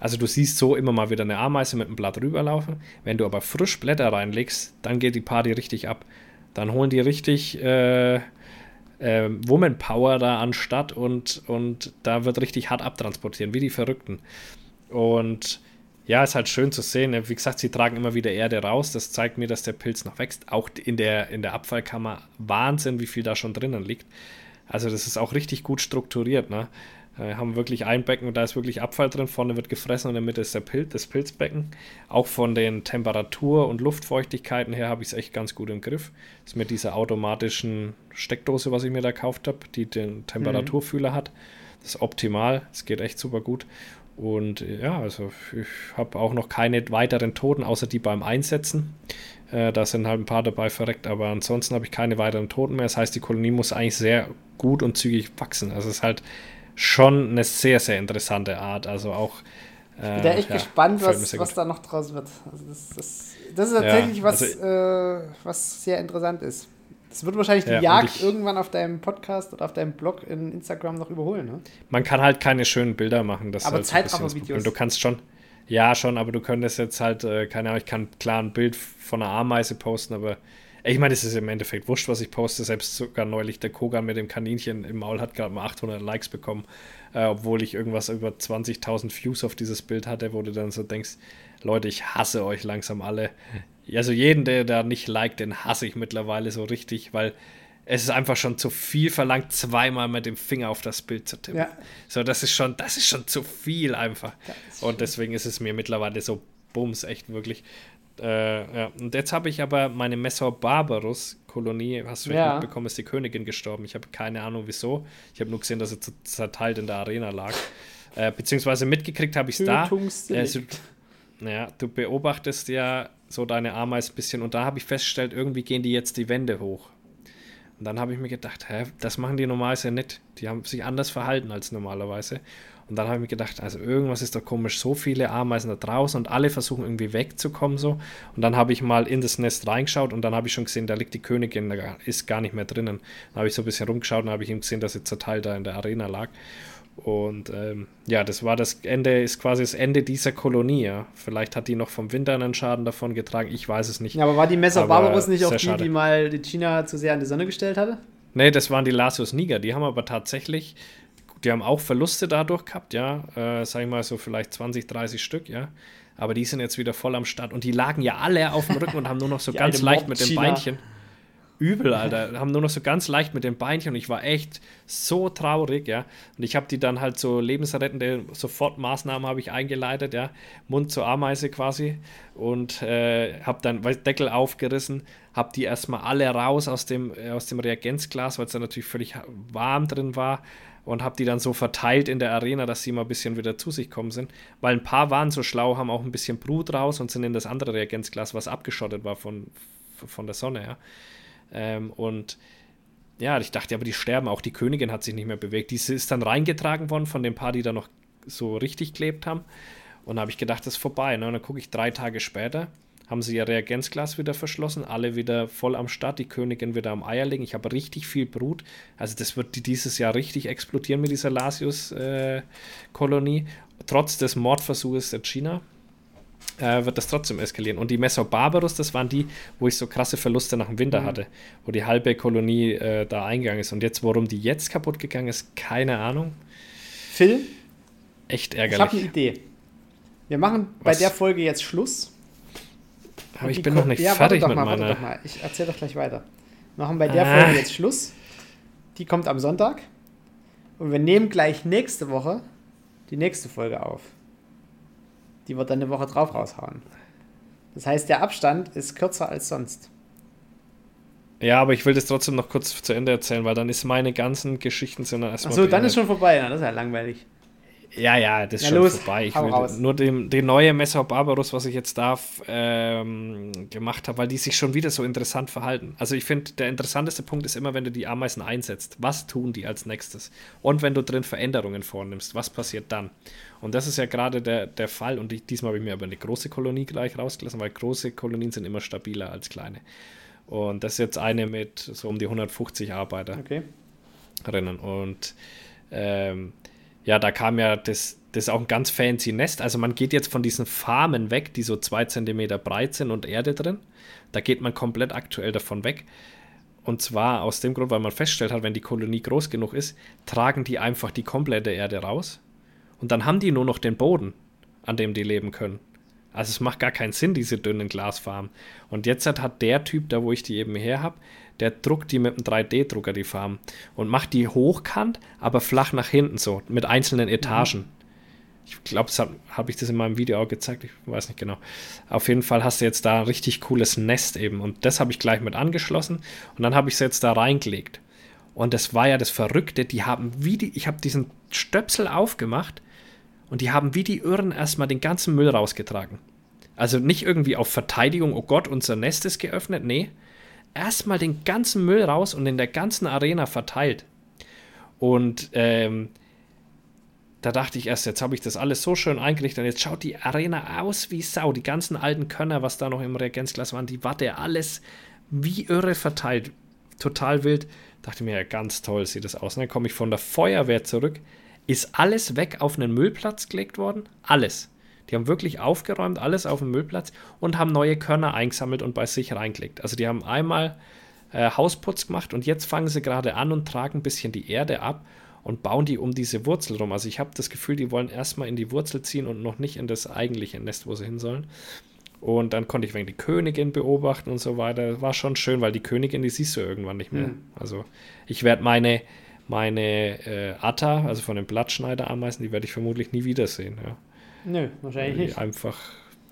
Also du siehst so immer mal wieder eine Ameise mit einem Blatt rüberlaufen. Wenn du aber frisch Blätter reinlegst, dann geht die Party richtig ab. Dann holen die richtig äh, äh, Woman Power da anstatt und, und da wird richtig hart abtransportieren, wie die Verrückten. Und ja, ist halt schön zu sehen. ne? Wie gesagt, sie tragen immer wieder Erde raus. Das zeigt mir, dass der Pilz noch wächst. Auch in der, in der Abfallkammer Wahnsinn, wie viel da schon drinnen liegt. Also das ist auch richtig gut strukturiert. Ne? Wir haben wirklich ein Becken und da ist wirklich Abfall drin. Vorne wird gefressen und in der Mitte ist der Pilz, das Pilzbecken. Auch von den Temperatur- und Luftfeuchtigkeiten her habe ich es echt ganz gut im Griff. Das ist mit dieser automatischen Steckdose, was ich mir da gekauft habe, die den Temperaturfühler hat. Das ist optimal. Es geht echt super gut. Und äh, ja, also ich habe auch noch keine weiteren Toten, außer die beim Einsetzen. Äh, da sind halt ein paar dabei verreckt, aber ansonsten habe ich keine weiteren Toten mehr. Das heißt, die Kolonie muss eigentlich sehr gut und zügig wachsen. Also es ist halt schon eine sehr, sehr interessante Art. Also auch. Äh, Ich bin da echt ja, gespannt, was, was da noch draus wird. Also das, das, das ist tatsächlich was, also- äh, was sehr interessant ist. Das wird wahrscheinlich die Ja, Jagd ich- irgendwann auf deinem Podcast oder auf deinem Blog in Instagram noch überholen. Ne? Man kann halt keine schönen Bilder machen. Das Aber halt Zeitraffer-Videos. Du kannst schon. Ja, schon, aber du könntest jetzt halt, äh, keine Ahnung, ich kann klar ein Bild von einer Ameise posten, aber ich meine, es ist im Endeffekt wurscht, was ich poste. Selbst sogar neulich der Kogan mit dem Kaninchen im Maul hat gerade mal 800 Likes bekommen, äh, obwohl ich irgendwas über 20.000 Views auf dieses Bild hatte, wo du dann so denkst, Leute, ich hasse euch langsam alle. Also jeden, der da nicht liked, den hasse ich mittlerweile so richtig, weil es ist einfach schon zu viel verlangt, zweimal mit dem Finger auf das Bild zu tippen. Ja. So, das ist schon, das ist schon zu viel einfach. Und deswegen ist es mir mittlerweile so bums, echt wirklich. Äh, ja. Und jetzt habe ich aber meine Messor Barbarus Kolonie, hast du Ja. mitbekommen, ist die Königin gestorben. Ich habe keine Ahnung wieso. Ich habe nur gesehen, dass sie zerteilt in der Arena lag. Äh, beziehungsweise mitgekriegt habe ich es da. Äh, so, naja, du beobachtest ja so deine Ameisen ein bisschen und da habe ich festgestellt, irgendwie gehen die jetzt die Wände hoch. Und dann habe ich mir gedacht, hä, das machen die normalerweise nicht. Die haben sich anders verhalten als normalerweise. Und dann habe ich mir gedacht, also irgendwas ist doch komisch, so viele Ameisen da draußen und alle versuchen irgendwie wegzukommen so. Und dann habe ich mal in das Nest reingeschaut und dann habe ich schon gesehen, da liegt die Königin, da ist gar nicht mehr drinnen. Dann habe ich so ein bisschen rumgeschaut und habe ich eben gesehen, dass sie zerteilt da in der Arena lag. Und ähm, ja, das war das Ende, ist quasi das Ende dieser Kolonie. Ja. Vielleicht hat die noch vom Winter einen Schaden davon getragen, ich weiß es nicht. Ja, aber war die Messer Barbarus nicht auch die, schade. die mal die China zu sehr an die Sonne gestellt hatte? Nee, das waren die Lasius Niger. Die haben aber tatsächlich, die haben auch Verluste dadurch gehabt, ja. Äh, sag ich mal so vielleicht 20, 30 Stück, ja. Aber die sind jetzt wieder voll am Start. Und die lagen ja alle auf dem Rücken und haben nur noch so Die ganz leicht mit den. Beinchen. Übel, Alter. Haben nur noch so ganz leicht mit den Beinchen und ich war echt so traurig, ja. Und ich habe die dann halt so lebensrettende Sofortmaßnahmen habe ich eingeleitet, ja. Mund zur Ameise quasi. Und äh, habe dann Deckel aufgerissen, habe die erstmal alle raus aus dem, äh, aus dem Reagenzglas, weil es dann natürlich völlig warm drin war. Und habe die dann so verteilt in der Arena, dass sie mal ein bisschen wieder zu sich kommen sind. Weil ein paar waren so schlau, haben auch ein bisschen Brut raus und sind in das andere Reagenzglas, was abgeschottet war von, von der Sonne, ja. Ähm, und ja, ich dachte, aber die sterben auch. Die Königin hat sich nicht mehr bewegt. Diese ist dann reingetragen worden von den paar, die da noch so richtig gelebt haben. Und da habe ich gedacht, das ist vorbei. Ne? Und dann gucke ich drei Tage später, haben sie ihr Reagenzglas wieder verschlossen, alle wieder voll am Start, die Königin wieder am Eier legen. Ich habe richtig viel Brut. Also das wird die dieses Jahr richtig explodieren mit dieser Lasius-Kolonie. Trotz des Mordversuches der China äh, wird das trotzdem eskalieren. Und die Messer Barbarus, das waren die, wo ich so krasse Verluste nach dem Winter hatte, wo die halbe Kolonie äh, da eingegangen ist. Und jetzt, warum die jetzt kaputt gegangen ist, keine Ahnung. Phil, Echt ich habe ärgerlich. eine Idee. Wir machen bei Was? der Folge jetzt Schluss. Aber ich bin noch nicht ja, fertig warte doch mit mal, warte meiner. doch mal. Ich erzähl doch gleich weiter. Machen bei der Ah. Folge jetzt Schluss. Die kommt am Sonntag. Und wir nehmen gleich nächste Woche die nächste Folge auf. Die wird dann eine Woche drauf raushauen. Das heißt, der Abstand ist kürzer als sonst. Ja, aber ich will das trotzdem noch kurz zu Ende erzählen, weil dann ist meine ganzen Geschichten sind dann erstmal. Achso, dann ist schon vorbei. Na, das ist ja langweilig. Ja, ja, das ist Na schon los, vorbei. Ich will raus. nur dem, den neue Messer Barbarus, was ich jetzt da ähm, gemacht habe, weil die sich schon wieder so interessant verhalten. Also ich finde, der interessanteste Punkt ist immer, wenn du die Ameisen einsetzt. Was tun die als nächstes? Und wenn du drin Veränderungen vornimmst, was passiert dann? Und das ist ja gerade der, der Fall. Und ich, diesmal habe ich mir aber eine große Kolonie gleich rausgelassen, weil große Kolonien sind immer stabiler als kleine. Und das ist jetzt eine mit so um die 150 Arbeiter Okay. drinnen. Und ähm, ja, da kam ja das, das ist auch ein ganz fancy Nest. Also man geht jetzt von diesen Farmen weg, die so zwei Zentimeter breit sind und Erde drin. Da geht man komplett aktuell davon weg. Und zwar aus dem Grund, weil man feststellt hat, wenn die Kolonie groß genug ist, tragen die einfach die komplette Erde raus. Und dann haben die nur noch den Boden, an dem die leben können. Also es macht gar keinen Sinn, diese dünnen Glasfarmen. Und jetzt hat, hat der Typ, da wo ich die eben her habe, der druckt die mit einem 3D-Drucker, die Farmen. Und macht die hochkant, aber flach nach hinten so, mit einzelnen Etagen. Ich glaube, habe hab ich das in meinem Video auch gezeigt, ich weiß nicht genau. Auf jeden Fall hast du jetzt da ein richtig cooles Nest eben. Und das habe ich gleich mit angeschlossen. Und dann habe ich es jetzt da reingelegt. Und das war ja das Verrückte, die haben wie die, ich habe diesen Stöpsel aufgemacht und die haben wie die Irren erstmal den ganzen Müll rausgetragen. Also nicht irgendwie auf Verteidigung, oh Gott, unser Nest ist geöffnet, nee. Erstmal den ganzen Müll raus und in der ganzen Arena verteilt. Und ähm, da dachte ich erst, jetzt habe ich das alles so schön eingerichtet und jetzt schaut die Arena aus wie Sau. Die ganzen alten Könner, was da noch im Reagenzglas waren, die Watte, alles wie irre verteilt. Total wild. Dachte mir, ja, ganz toll sieht das aus. Und dann komme ich von der Feuerwehr zurück. Ist alles weg auf einen Müllplatz gelegt worden? Alles. Die haben wirklich aufgeräumt, alles auf den Müllplatz und haben neue Körner eingesammelt und bei sich reingelegt. Also die haben einmal äh, Hausputz gemacht und jetzt fangen sie gerade an und tragen ein bisschen die Erde ab und bauen die um diese Wurzel rum. Also ich habe das Gefühl, die wollen erstmal in die Wurzel ziehen und noch nicht in das eigentliche Nest, wo sie hin sollen. Und dann konnte ich wegen die Königin beobachten und so weiter. War schon schön, weil die Königin, die siehst du irgendwann nicht mehr. Mhm. Also ich werde meine, meine äh, Atta, also von den Blattschneiderameisen, die werde ich vermutlich nie wiedersehen. Ja. Nö, wahrscheinlich Die nicht. einfach,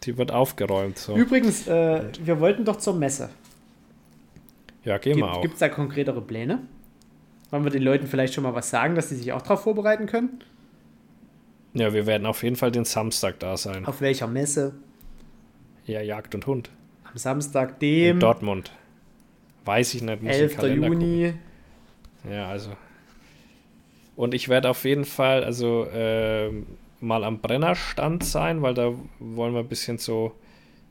die wird aufgeräumt. So. Übrigens, äh, wir wollten doch zur Messe. Ja, gehen wir auch. Gibt es da konkretere Pläne? Wollen wir den Leuten vielleicht schon mal was sagen, dass sie sich auch darauf vorbereiten können? Ja, wir werden auf jeden Fall den Samstag da sein. Auf welcher Messe? Ja, Jagd und Hund. Am Samstag, In dem Dortmund. Weiß ich nicht, muss ich im 11. Kalender Juni. gucken. Ja, also. Und ich werde auf jeden Fall, also, ähm, mal am Brennerstand sein, weil da wollen wir ein bisschen so,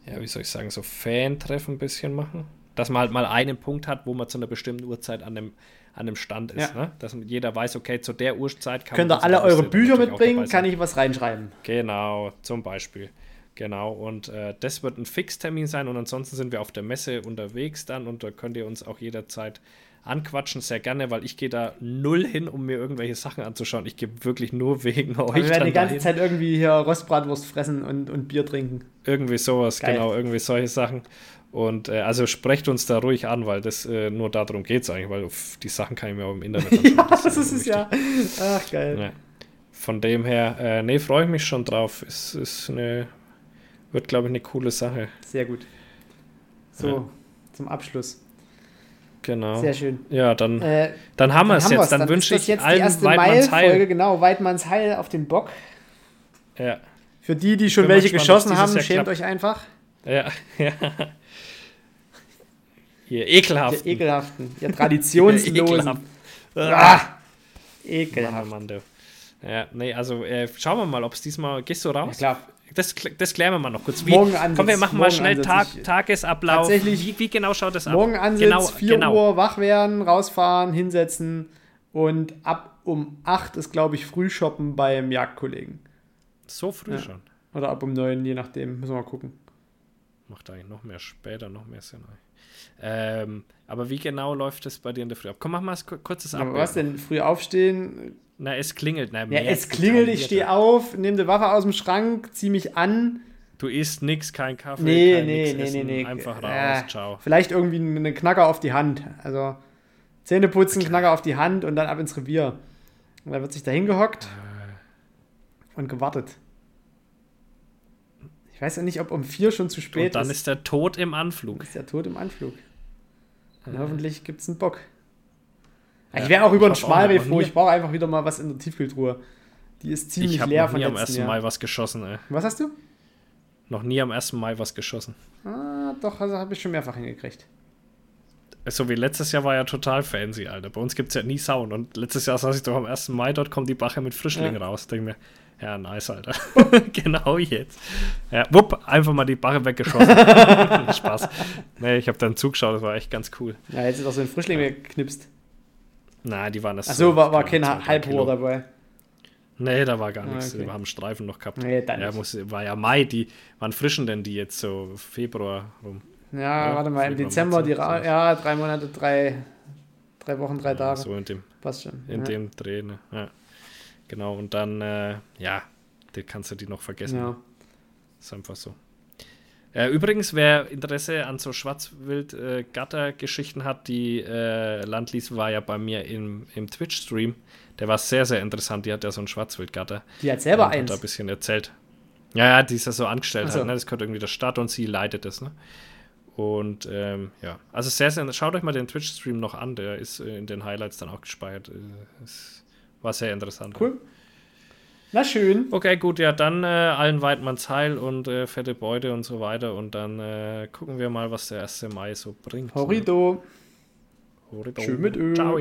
ja, wie soll ich sagen, so Fan-Treffen ein bisschen machen. Dass man halt mal einen Punkt hat, wo man zu einer bestimmten Uhrzeit an dem, an dem Stand ist. Ja. Ne? Dass jeder weiß, okay, zu der Uhrzeit kann Könnt ihr alle eure Bücher mitbringen? Kann ich was reinschreiben? Genau, zum Beispiel. Genau, und äh, das wird ein Fixtermin sein und ansonsten sind wir auf der Messe unterwegs dann und da könnt ihr uns auch jederzeit anquatschen, sehr gerne, weil ich gehe da null hin, um mir irgendwelche Sachen anzuschauen. Ich gehe wirklich nur wegen euch. wir werden die ganze dahin. Zeit irgendwie hier Rostbratwurst fressen und, und Bier trinken. Irgendwie sowas, Geil. genau, irgendwie solche Sachen. Und äh, also sprecht uns da ruhig an, weil das äh, nur darum geht es eigentlich, weil uff, die Sachen kann ich mir auch im Internet anschauen. ja, Das das ist es ja. Ach, geil. Ja. Von dem her, äh, nee, freue ich mich schon drauf. Es ist eine, wird glaube ich eine coole Sache. Sehr gut. So, Ja. zum Abschluss. Genau. Sehr schön. Ja, dann, Äh, dann haben wir es jetzt. Dann, ist wünsche ich jetzt die allen erste Weidmanns Heil. genau, Weidmanns Heil auf den Bock. Ja, Für die, die schon welche geschossen haben, schämt euch einfach. ja, ja. Ihr ekelhaft. Ihr ekelhaften, ihr traditionslosen. Ekelhaft. Ah, Mann, ekelhaft. Mann, du. Ja, nee, also äh, schauen wir mal, ob es diesmal. Gehst du Ja, raus? klar. Das, das klären wir mal noch kurz. Wie, Morgen Ansatz, komm, wir machen mal morgen schnell. Tag, Tagesablauf. Tatsächlich- Wie, wie genau schaut das ab? Morgen Ansitz, genau, 4 genau. Uhr wach werden, rausfahren, hinsetzen und ab um 8 ist, glaube ich, Frühshoppen beim Jagdkollegen. So früh Ja. schon. Oder ab um 9, je nachdem. Müssen wir mal gucken. Macht eigentlich noch mehr später, noch mehr Sinn. Ähm, aber wie genau läuft das bei dir in der Früh ab? Komm, mach mal ein ku- kurzes Aber was denn? Früh aufstehen? Na, es klingelt. Na, Ja, es klingelt, ich stehe auf, nehme die Waffe aus dem Schrank, zieh mich an, Du isst nix, kein Kaffee, Nee, kein nee, nee, essen, nee, nee. Einfach raus, Äh, ciao. Vielleicht irgendwie einen Knacker auf die Hand. Also Zähne putzen, Knacker auf die Hand und dann ab ins Revier. Und dann wird sich da hingehockt Äh. und gewartet. Ich weiß ja nicht, ob um vier schon zu spät Und dann ist. ist der Tod im Anflug. ist der Tod im Anflug. Und hoffentlich gibt es einen Bock. Ja, ich wäre auch über einen ich auch Schmalweh froh. Ich brauche einfach wieder mal was in der Tiefkühltruhe. Die ist ziemlich Ich habe leer noch von nie am letzten 1. Jahr. Mai was geschossen, ey. Was hast du? Noch nie am 1. Mai was geschossen. Ah, doch, also habe ich schon mehrfach hingekriegt. So wie letztes Jahr war ja total fancy, Alter. Bei uns gibt es ja nie Sound. Und letztes Jahr saß ich doch am 1. Mai, dort kommt die Bache mit Frischlingen raus. Denke mir, ja, nice, Alter. genau jetzt. Ja, wupp, einfach mal die Bache weggeschossen. Spaß. Nee, ich habe dann zugeschaut, das war echt ganz cool. Ja, jetzt ist auch so ein Frischling geknipst. Nein, die waren das. Achso, war, war keine kein Halbrohr dabei. Nee, da war gar Ah, nichts. okay. Wir haben Streifen noch gehabt. Nee, dann ja, muss, war ja Mai, die, wann frischen denn die jetzt so Februar rum? Ja, Ja, warte mal, im Dezember, März, die Ra ja, drei Monate, drei, drei Wochen, drei Tage. So in dem, Passt schon. in ja. dem Dreh, ne? Ja. Genau, und dann, äh, ja, die kannst du die noch vergessen. Ja. Ist einfach so. Äh, übrigens, wer Interesse an so Schwarzwild-Gatter-Geschichten hat, die äh, Landlies war ja bei mir im, im Twitch-Stream. Der war sehr, sehr interessant. Die hat ja so einen Schwarzwild-Gatter. Die hat selber und Hat eins. da ein bisschen erzählt. Ja, ja, die ist ja so angestellt Ach so. halt, ne? Das gehört irgendwie der Stadt und sie leitet das, ne? Und ähm, ja, also sehr, sehr, schaut euch mal den Twitch-Stream noch an, der ist äh, in den Highlights dann auch gespeichert. Äh, es war sehr interessant. Cool. Na schön. Okay, gut, ja, dann äh, allen Weidmanns Heil und äh, fette Beute und so weiter. Und dann äh, gucken wir mal, was der 1. Mai so bringt. Horrido. Ne? Horrido. Schön mit Ö. Ciao.